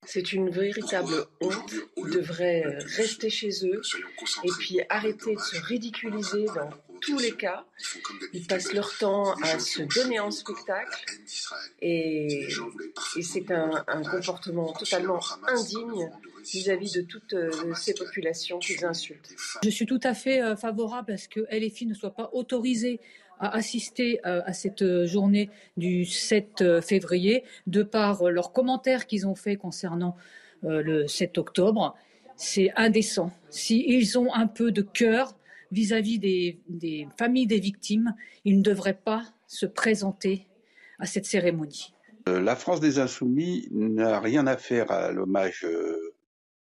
C'est une véritable honte. Ils devraient euh, rester chez eux et puis arrêter de se ridiculiser dans tous les cas. Ils passent leur temps à se donner en spectacle et, c'est un comportement totalement indigne vis-à-vis de toutes euh, ces populations qu'ils insultent. Je suis tout à fait euh, favorable à ce que LFI ne soit pas autorisé à assister euh, à cette journée du 7 février, de par leurs commentaires qu'ils ont faits concernant le 7 octobre. C'est indécent. S'ils ont un peu de cœur vis-à-vis des, des familles des victimes, ils ne devraient pas se présenter à cette cérémonie. La France des Insoumis n'a rien à faire à l'hommage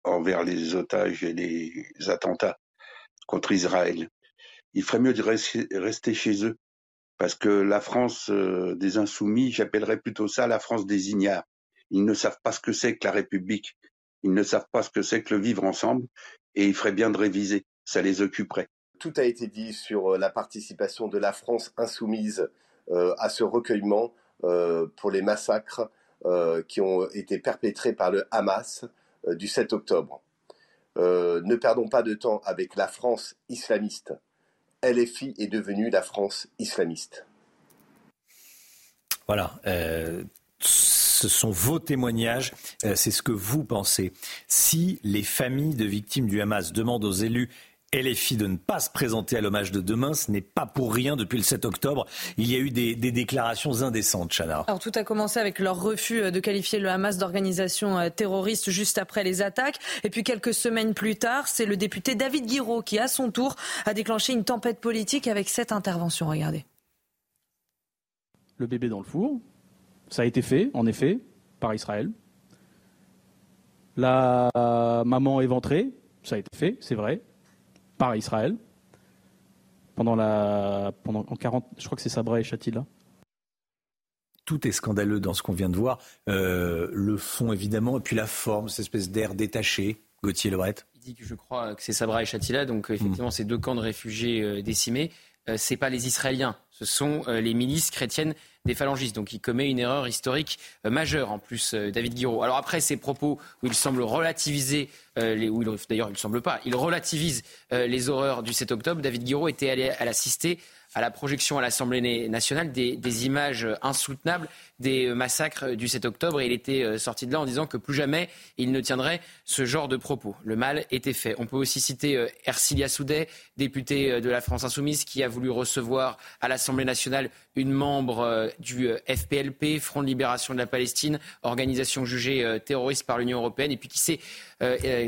envers les otages et les attentats contre Israël. Il ferait mieux de rester chez eux, parce que la France euh, des insoumis, j'appellerais plutôt ça la France des ignares. Ils ne savent pas ce que c'est que la République, ils ne savent pas ce que c'est que le vivre ensemble, et il ferait bien de réviser, ça les occuperait. Tout a été dit sur euh, la participation de la France insoumise euh, à ce recueillement pour les massacres qui ont été perpétrés par le Hamas du 7 octobre. Euh, ne perdons pas de temps avec la France islamiste. LFI est devenue la France islamiste. Voilà. Euh, ce sont vos témoignages, c'est ce que vous pensez. Si les familles de victimes du Hamas demandent aux élus LFI de ne pas se présenter à l'hommage de demain. Ce n'est pas pour rien. Depuis le 7 octobre, il y a eu des, déclarations indécentes, Chana. Alors tout a commencé avec leur refus euh, de qualifier le Hamas d'organisation euh, terroriste juste après les attaques. Et puis quelques semaines plus tard, c'est le député David Guiraud qui, à son tour, a déclenché une tempête politique avec cette intervention. Regardez. Le bébé dans le four, ça a été fait, en effet, par Israël. La maman éventrée, ça a été fait, c'est vrai par Israël pendant la pendant en 40 je crois que c'est Sabra et Shatila. Tout est scandaleux dans ce qu'on vient de voir. Euh, le fond, évidemment, et puis la forme, cette espèce d'air détaché. Gauthier Lebret. Il dit que je crois que c'est Sabra et Shatila, donc effectivement, mm. ces deux camps de réfugiés euh, décimés. Euh, c'est pas les Israéliens, ce sont euh, les milices chrétiennes des phalangistes. Donc il commet une erreur historique euh, majeure en plus, David Guiraud. Alors après ces propos où il semble relativiser, les, d'ailleurs il ne semble pas, il relativise les horreurs du 7 octobre, David Guiraud était allé à l'assister à la projection à l'Assemblée nationale des, images insoutenables des massacres du 7 octobre et il était euh, sorti de là en disant que plus jamais il ne tiendrait ce genre de propos. Le mal était fait. On peut aussi citer euh, Ercilia Soudet, député euh, de la France Insoumise, qui a voulu recevoir à l'Assemblée nationale une membre du FPLP, Front de Libération de la Palestine, organisation jugée terroriste par l'Union européenne, et puis qui s'est,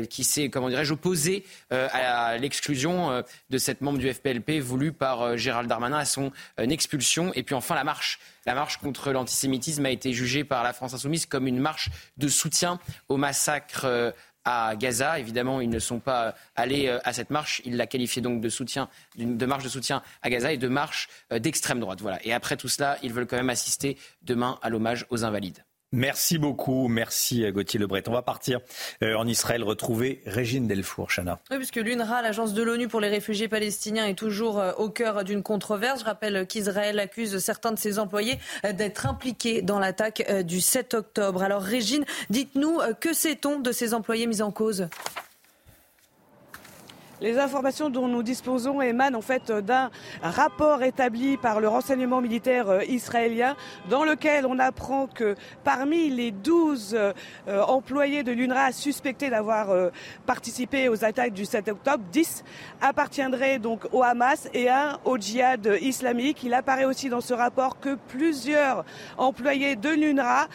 qui s'est comment dirais-je, opposé à l'exclusion de cette membre du FPLP voulue par Gérald Darmanin à son expulsion. Et puis enfin la marche la marche contre l'antisémitisme a été jugée par la France insoumise comme une marche de soutien au massacre euh, à Gaza. Évidemment, ils ne sont pas allés euh, à cette marche. Ils la qualifiaient donc de soutien, de marche de soutien à Gaza et de marche euh, d'extrême droite. Voilà. Et après tout cela, ils veulent quand même assister demain à l'hommage aux invalides. Merci beaucoup, merci euh, Gauthier Lebret. On va partir euh, en Israël retrouver Régine Delfour, Chana. Oui, puisque l'UNRWA, l'agence de l'ONU pour les réfugiés palestiniens, est toujours euh, au cœur d'une controverse. Je rappelle qu'Israël accuse certains de ses employés d'être impliqués dans l'attaque du 7 octobre. Alors Régine, dites-nous, que sait-on de ces employés mis en cause? Les informations dont nous disposons émanent en fait d'un rapport établi par le renseignement militaire euh, israélien dans lequel on apprend que parmi les 12 euh, employés de l'UNRWA suspectés d'avoir euh, participé aux attaques du 7 octobre, 10 appartiendraient donc au Hamas et un au djihad islamique. Il apparaît aussi dans ce rapport que plusieurs employés de l'UNRWA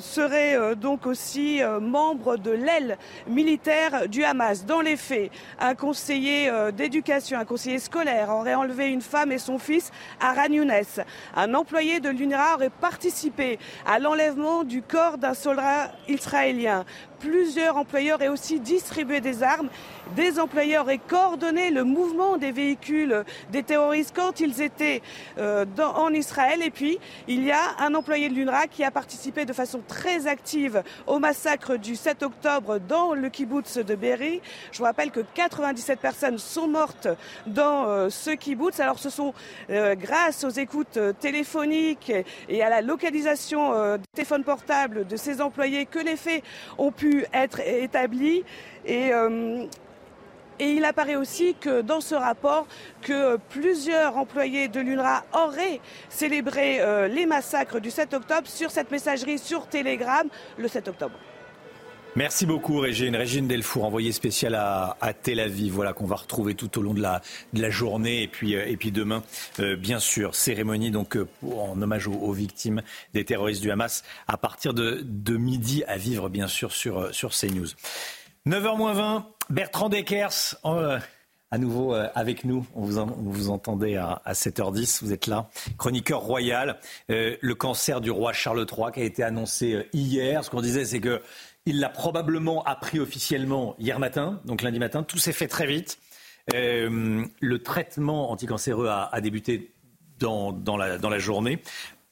seraient donc aussi membres de l'aile militaire du Hamas. Dans les faits, un conseiller d'éducation, un conseiller scolaire aurait enlevé une femme et son fils à Younes. Un employé de l'UNRWA aurait participé à l'enlèvement du corps d'un soldat israélien plusieurs employeurs aient aussi distribué des armes. Des employeurs aient coordonné le mouvement des véhicules des terroristes quand ils étaient euh, en Israël. Et puis, il y a un employé de l'UNRWA qui a participé de façon très active au massacre du 7 octobre dans le kibbutz de Berry. Je vous rappelle que 97 personnes sont mortes dans euh, ce kibbutz. Alors, ce sont euh, grâce aux écoutes téléphoniques et à la localisation des téléphones portables de ces employés que les faits ont pu être établi. Et, euh, et il apparaît aussi que dans ce rapport, que plusieurs employés de l'UNRWA auraient célébré euh, les massacres du 7 octobre sur cette messagerie sur Telegram le 7 octobre. Merci beaucoup Régine. Régine Delfour, envoyée spéciale à, Tel Aviv, voilà qu'on va retrouver tout au long de la, journée et puis, euh, et puis demain, euh, bien sûr, cérémonie donc euh, en hommage aux, victimes des terroristes du Hamas à partir de, midi à vivre bien sûr sur, sur CNews. 9h20, Bertrand Deckers. à nouveau avec nous. On vous, vous entendait à, à, 7h10, vous êtes là. Chroniqueur royal, le cancer du roi Charles III qui a été annoncé hier. Ce qu'on disait, c'est que il l'a probablement appris officiellement hier matin, donc lundi matin. Tout s'est fait très vite. Euh, le traitement anticancéreux a, débuté dans, la, dans, la, journée.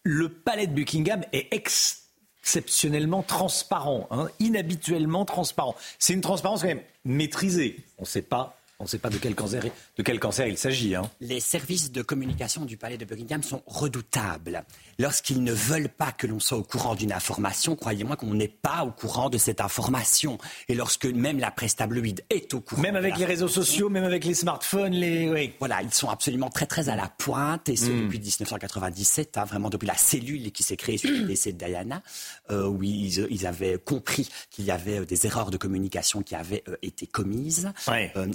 Le palais de Buckingham est exceptionnellement transparent, hein, inhabituellement transparent. C'est une transparence quand même maîtrisée. On ne sait pas on ne sait pas de quel cancer, de quel cancer il s'agit. Hein. Les services de communication du palais de Buckingham sont redoutables. Lorsqu'ils ne veulent pas que l'on soit au courant d'une information, croyez-moi qu'on n'est pas au courant de cette information. Et lorsque même la presse tabloïde est au courant. Même avec les réseaux sociaux, même avec les smartphones, les. Voilà, ils sont absolument très très à la pointe, et ce hmm. depuis 1997, hein, vraiment depuis la cellule qui s'est créée sur le décès de Diana, euh, où ils, avaient compris qu'il y avait euh, des erreurs de communication qui avaient euh, été commises,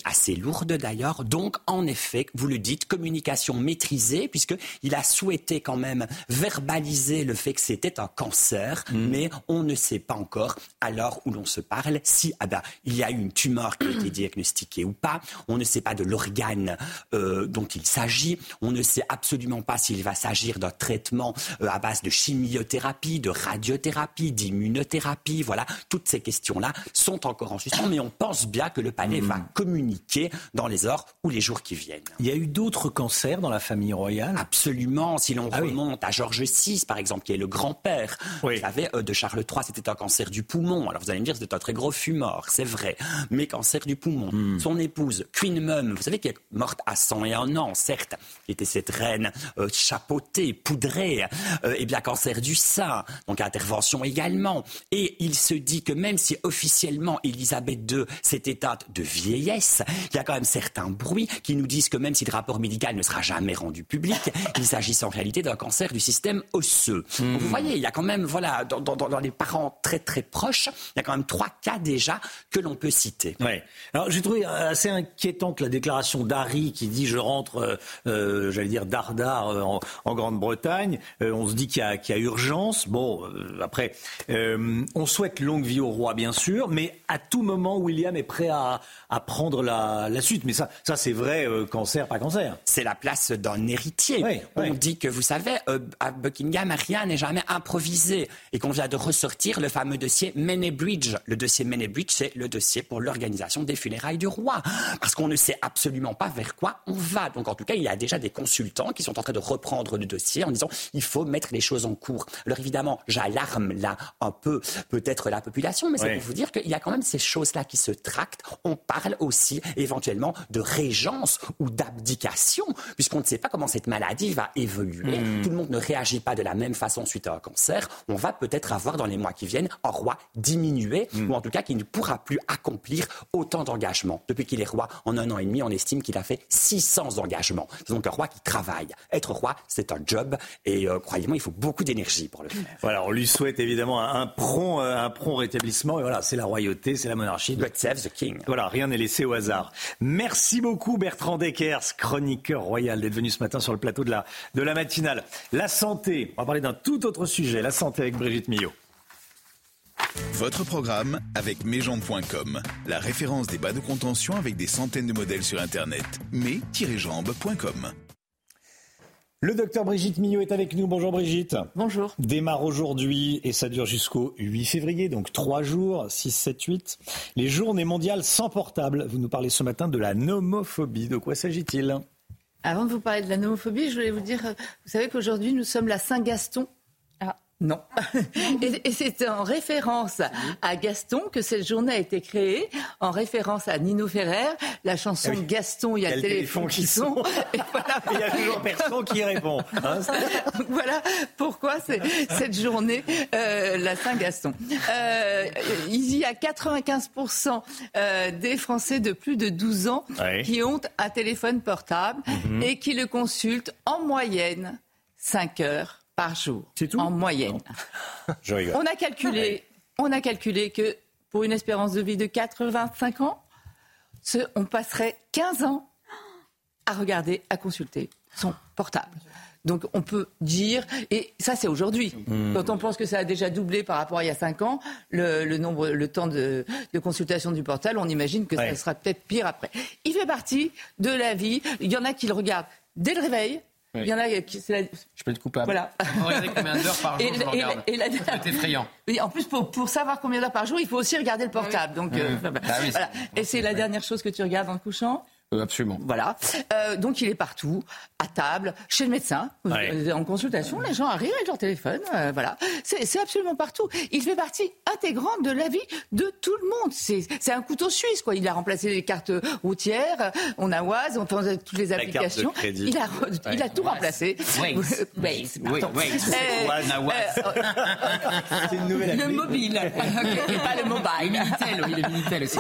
assez lourde d'ailleurs. Donc, en effet, vous le dites, communication maîtrisée, puisqu'il a souhaité quand même verbaliser le fait que c'était un cancer, mm. mais on ne sait pas encore, à l'heure où l'on se parle, si ah ben, il y a eu une tumeur qui a été diagnostiquée ou pas. On ne sait pas de l'organe euh, dont il s'agit. On ne sait absolument pas s'il va s'agir d'un traitement euh, à base de chimiothérapie, de radiothérapie, d'immunothérapie. Voilà, toutes ces questions-là sont encore en suspens, mais on pense bien que le palais va mm. communiquer dans les heures ou les jours qui viennent. Il y a eu d'autres cancers dans la famille royale? Absolument. Si l'on ah remonte à Georges VI, par exemple, qui est le grand-père euh, de Charles III, c'était un cancer du poumon. Alors vous allez me dire, c'était un très gros fumeur, c'est vrai, mais cancer du poumon. Hmm. Son épouse, Queen Mum, vous savez, qui est morte à 101 ans, certes, qui était cette reine euh, chapeautée, poudrée, et euh, eh bien cancer du sein, donc intervention également. Et il se dit que même si officiellement Elisabeth II s'est éteinte de vieillesse, il y a quand même certains bruits qui nous disent que même si le rapport médical ne sera jamais rendu public, il s'agit en réalité d'un cancer du système osseux. Vous voyez, il y a quand même, voilà, dans, les parents très très proches, il y a quand même trois cas déjà que l'on peut citer. Ouais. Alors j'ai trouvé assez inquiétante la déclaration d'Harry qui dit je rentre, euh, euh, j'allais dire dardard euh, en, Grande-Bretagne. on se dit qu'il y, a urgence. Bon, après, on souhaite longue vie au roi bien sûr, mais à tout moment William est prêt à, à prendre la la, suite. Mais ça, ça c'est vrai, euh, cancer, pas cancer. C'est la place d'un héritier. On dit que, vous savez, euh, à Buckingham, rien n'est jamais improvisé. Et qu'on vient de ressortir le fameux dossier Menebridge. Le dossier Menebridge, c'est le dossier pour l'organisation des funérailles du roi. Parce qu'on ne sait absolument pas vers quoi on va. Donc, en tout cas, il y a déjà des consultants qui sont en train de reprendre le dossier en disant il faut mettre les choses en cours. Alors, évidemment, j'alarme là un peu peut-être la population, mais c'est pour vous dire qu'il y a quand même ces choses-là qui se tractent. On parle aussi, éventuellement de régence ou d'abdication, puisqu'on ne sait pas comment cette maladie va évoluer. Hmm. Tout le monde ne réagit pas de la même façon suite à un cancer. On va peut-être avoir dans les mois qui viennent un roi diminué, Hmm. ou en tout cas qui ne pourra plus accomplir autant d'engagements. Depuis qu'il est roi, en un an et demi, on estime qu'il a fait 600 engagements. C'est donc un roi qui travaille. Être roi, c'est un job, et euh, croyez-moi, il faut beaucoup d'énergie pour le faire. Voilà, on lui souhaite évidemment un, un prompt, euh, un prompt rétablissement. Et voilà, c'est la royauté, c'est la monarchie. God save the king. Voilà, rien n'est laissé au hasard. Merci beaucoup Bertrand Deckers, chroniqueur royal, d'être venu ce matin sur le plateau de la, de la matinale. La santé, on va parler d'un tout autre sujet, la santé avec Brigitte Millot. Votre programme avec mesjambes.com, la référence des bas de contention avec des centaines de modèles sur Internet. mes-jambes.com. Le docteur Brigitte Millot est avec nous. Bonjour Brigitte. Bonjour. Démarre aujourd'hui et ça dure jusqu'au 8 février, donc 3 jours, 6, 7, 8. Les journées mondiales sans portable. Vous nous parlez ce matin de la nomophobie. De quoi s'agit-il? Avant de vous parler de la nomophobie, je voulais vous dire, euh, vous savez qu'aujourd'hui nous sommes la Saint-Gaston. Non. et c'est en référence à Gaston que cette journée a été créée, en référence à Nino Ferrer, la chanson Ah oui. Gaston, il y a le téléphone qui sonne. Et voilà. Il y a toujours personne qui répond. hein. Voilà pourquoi c'est cette journée, euh, la Saint-Gaston. Euh, il y a 95% euh, des Français de plus de 12 ans qui ont un téléphone portable Mhm. et qui le consultent en moyenne 5 heures par jour. C'est tout En moyenne. Je rigole. On a calculé, on a calculé que pour une espérance de vie de 85 ans, ce- on passerait 15 ans à regarder, à consulter son portable. Donc on peut dire, et ça c'est aujourd'hui, Mmh. quand on pense que ça a déjà doublé par rapport à il y a 5 ans, le, le nombre, le temps de, de consultation du portable, on imagine que Ouais. ça sera peut-être pire après. Il fait partie de la vie, il y en a qui le regardent dès le réveil, Oui. il y en a qui... la- Je peux être coupable. Voilà. Regardez combien d'heures par jour Et- je et- regarde. et la- C'est effrayant. En plus, pour, pour savoir combien d'heures par jour, il faut aussi regarder le portable. Donc, euh, bah, Ah oui, voilà. Et c'est la dernière chose que tu regardes en te couchant absolument. Voilà. Euh, donc il est partout, à table, chez le médecin, Ouais. euh, en consultation. Les gens arrivent avec leur téléphone. euh, voilà. C'est c'est absolument partout. Il fait partie intégrante de la vie de tout le monde. C'est c'est un couteau suisse, quoi. Il a remplacé les cartes routières. On a Oise, on à toutes les La carte de applications. Il a, il a tout remplacé. Waze. Waze. Waze. Euh. C'est une nouvelle le mobile, et pas le mobile. Minitel, oui, le Minitel aussi.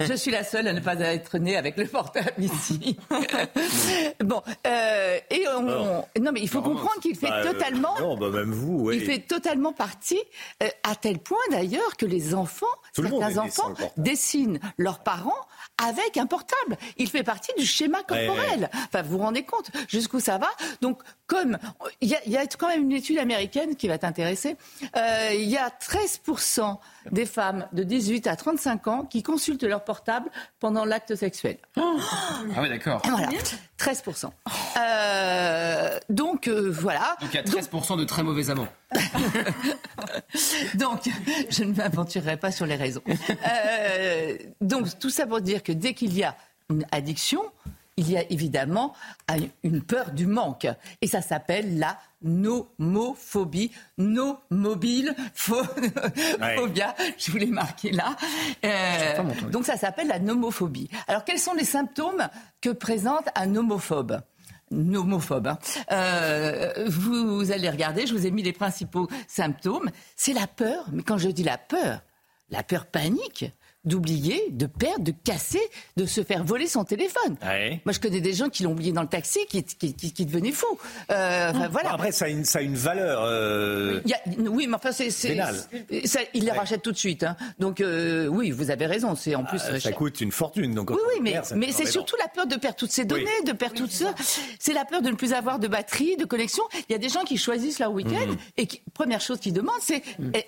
Je suis la seule à ne pas être née avec le portable ici. bon, euh, et on, Non. non mais il faut comprendre qu'il fait Bah, euh, totalement. non, bah, même vous, oui. Il fait totalement partie, euh, à tel point d'ailleurs que les enfants, Tout certains enfants, dessinent leurs parents avec un portable. Il fait partie du schéma Ouais, corporel. Enfin, vous vous rendez compte jusqu'où ça va Donc, comme il y, a, il y a quand même une étude américaine qui va t'intéresser, euh, il y a 13% des femmes de 18 à 35 ans qui consultent leur portable pendant l'acte sexuel. Ah oui, d'accord. Voilà, 13%. Euh, donc euh, voilà. Donc il y a 13% de très mauvais amants. Donc, je ne m'aventurerai pas sur les raisons. Euh, donc, tout ça pour dire que dès qu'il y a une addiction, il y a évidemment une peur du manque. Et ça s'appelle la nomophobie. No mobile, pho- phobia, je vous l'ai marqué là. Euh, donc ça s'appelle la nomophobie. Alors quels sont les symptômes que présente un homophobe? Nomophobe. hein. Euh, vous allez regarder, je vous ai mis les principaux symptômes. C'est la peur, mais quand je dis la peur, la peur panique d'oublier, de perdre, de casser, de se faire voler son téléphone. Ouais. Moi, je connais des gens qui l'ont oublié dans le taxi, qui, qui, qui, qui devenaient fous. Euh, enfin, voilà. Après, ça a une, ça a une valeur. euh, Il y a- oui, mais enfin, c'est, ça, ils les rachètent tout de suite. hein. Donc, euh, oui, vous avez raison. C'est en plus. ah, ça cher. coûte une fortune. Donc, Oui, oui, mais, mais c'est surtout la peur de perdre toutes ces données, de perdre tout ça. C'est la peur de ne plus avoir de batterie, de connexion. Il y a des gens qui choisissent leur week-end Mhm. et qui, première chose qu'ils demandent, c'est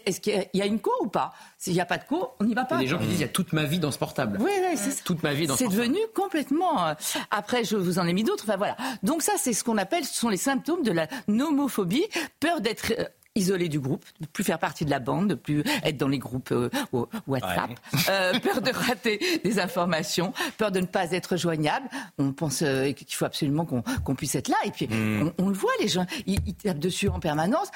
est-ce qu'il y a- une co ou pas? S'il n'y a pas de co, on n'y va Il y pas. a des gens qui disent il y a toute ma vie dans ce portable. Oui, oui, c'est ça. Toute ma vie dans ce C'est devenu complètement. euh, Après, je vous en ai mis d'autres. Enfin voilà. Donc ça, c'est ce qu'on appelle, ce sont les symptômes de la nomophobie, peur d'être euh, isolé du groupe, de plus faire partie de la bande, de plus être dans les groupes euh, WhatsApp, Euh, peur de rater des informations, peur de ne pas être joignable. On pense euh, qu'il faut absolument qu'on puisse être là. Et puis, Mm. on, on le voit, les gens, ils, ils tapent dessus en permanence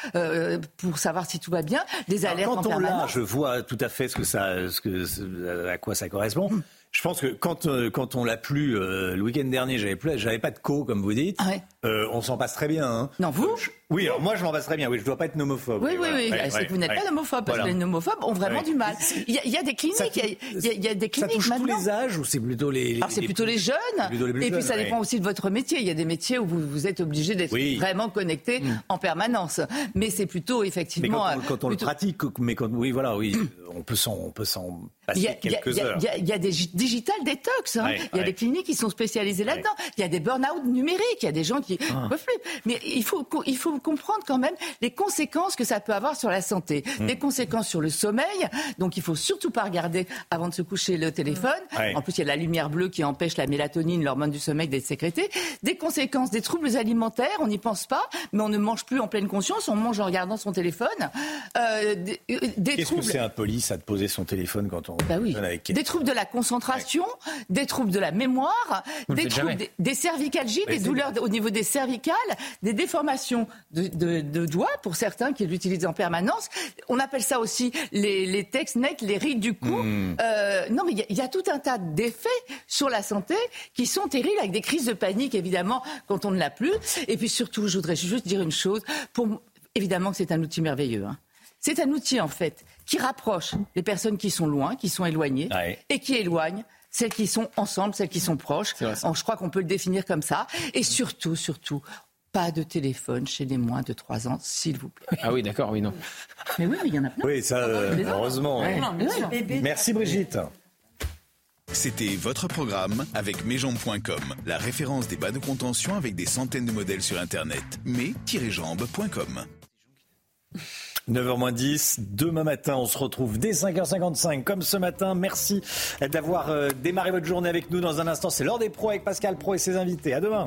pour savoir si tout va bien, des Alors, alertes en quand on l'a, permanence. je vois tout à fait ce que ça, ce que, à quoi ça correspond. Je pense que quand, euh, quand on l'a plu le week-end dernier, j'avais pas de co comme vous dites. Ah ouais. Euh, on s'en passe très bien. Hein. Non, vous Oui, alors moi je m'en passe très bien. Oui, je dois pas être homophobe. Oui, oui, oui. Ouais, c'est ouais, que vous n'êtes ouais. pas homophobe parce Voilà. que les homophobes ont vraiment du mal. Il y, a, il y a des cliniques, Ça il y a- il y, a- il y a des Ça cliniques touche tous les âges ou c'est plutôt les. les- Alors c'est plutôt les jeunes, plutôt les plus et puis ça dépend aussi de votre métier. Il y a des métiers où vous, vous êtes obligé d'être Oui. vraiment connecté en permanence. Mais c'est plutôt Mais effectivement. quand on, quand on le pratique, mais quand oui, voilà, oui, on peut s'en, on peut s'en Il y, passer a, quelques heures. il y a- des gi- digital hein. Ouais, il y a ouais. des cliniques qui sont spécialisées là-dedans. Il y a des burn-out numériques. Il y a des gens qui Ah. ne peuvent plus. Mais il faut, co- il faut comprendre quand même les conséquences que ça peut avoir sur la santé. Mm. Des conséquences sur le sommeil. Donc il faut surtout pas regarder avant de se coucher le téléphone. Ouais. En plus, il y a la lumière bleue qui empêche la mélatonine, l'hormone du sommeil, d'être sécrétée. Des conséquences des troubles alimentaires. On n'y pense pas, mais on ne mange plus en pleine conscience. On mange en regardant son téléphone. Euh, des euh, des Est-ce que troubles. c'est impoli ça de poser son téléphone quand on Bah oui. avec Des troubles de la concentration, des troubles de la mémoire, Vous des troubles des, des cervicalgies, Mais des douleurs au niveau des cervicales, des déformations de, de- de doigts pour certains qui l'utilisent en permanence. On appelle ça aussi les, les textes nets, les rides du cou. Hmm. Euh, non, mais il y a- il y, a tout un tas d'effets sur la santé qui sont terribles, avec des crises de panique évidemment quand on ne l'a plus. Et puis surtout, je voudrais juste dire une chose. Pour, évidemment que c'est un outil merveilleux. hein. C'est un outil en fait qui rapproche les personnes qui sont loin, qui sont éloignées, et qui éloigne celles qui sont ensemble, celles qui sont proches. Je crois qu'on peut le définir comme ça. Et surtout, surtout, pas de téléphone chez les moins de 3 ans, s'il vous plaît. Ah oui, d'accord, oui, non. Mais oui, mais il y en a plein. Oui, ça, euh, heureusement. Ouais. Non, bien sûr. Merci Brigitte. C'était votre programme avec mesjambes.com, la référence des bas de contention avec des centaines de modèles sur Internet. mais-jambes.com 9h10, demain matin, on se retrouve dès 5h55, comme ce matin. Merci d'avoir euh, démarré votre journée avec nous. Dans un instant, c'est l'heure des pros avec Pascal Pro et ses invités. À demain.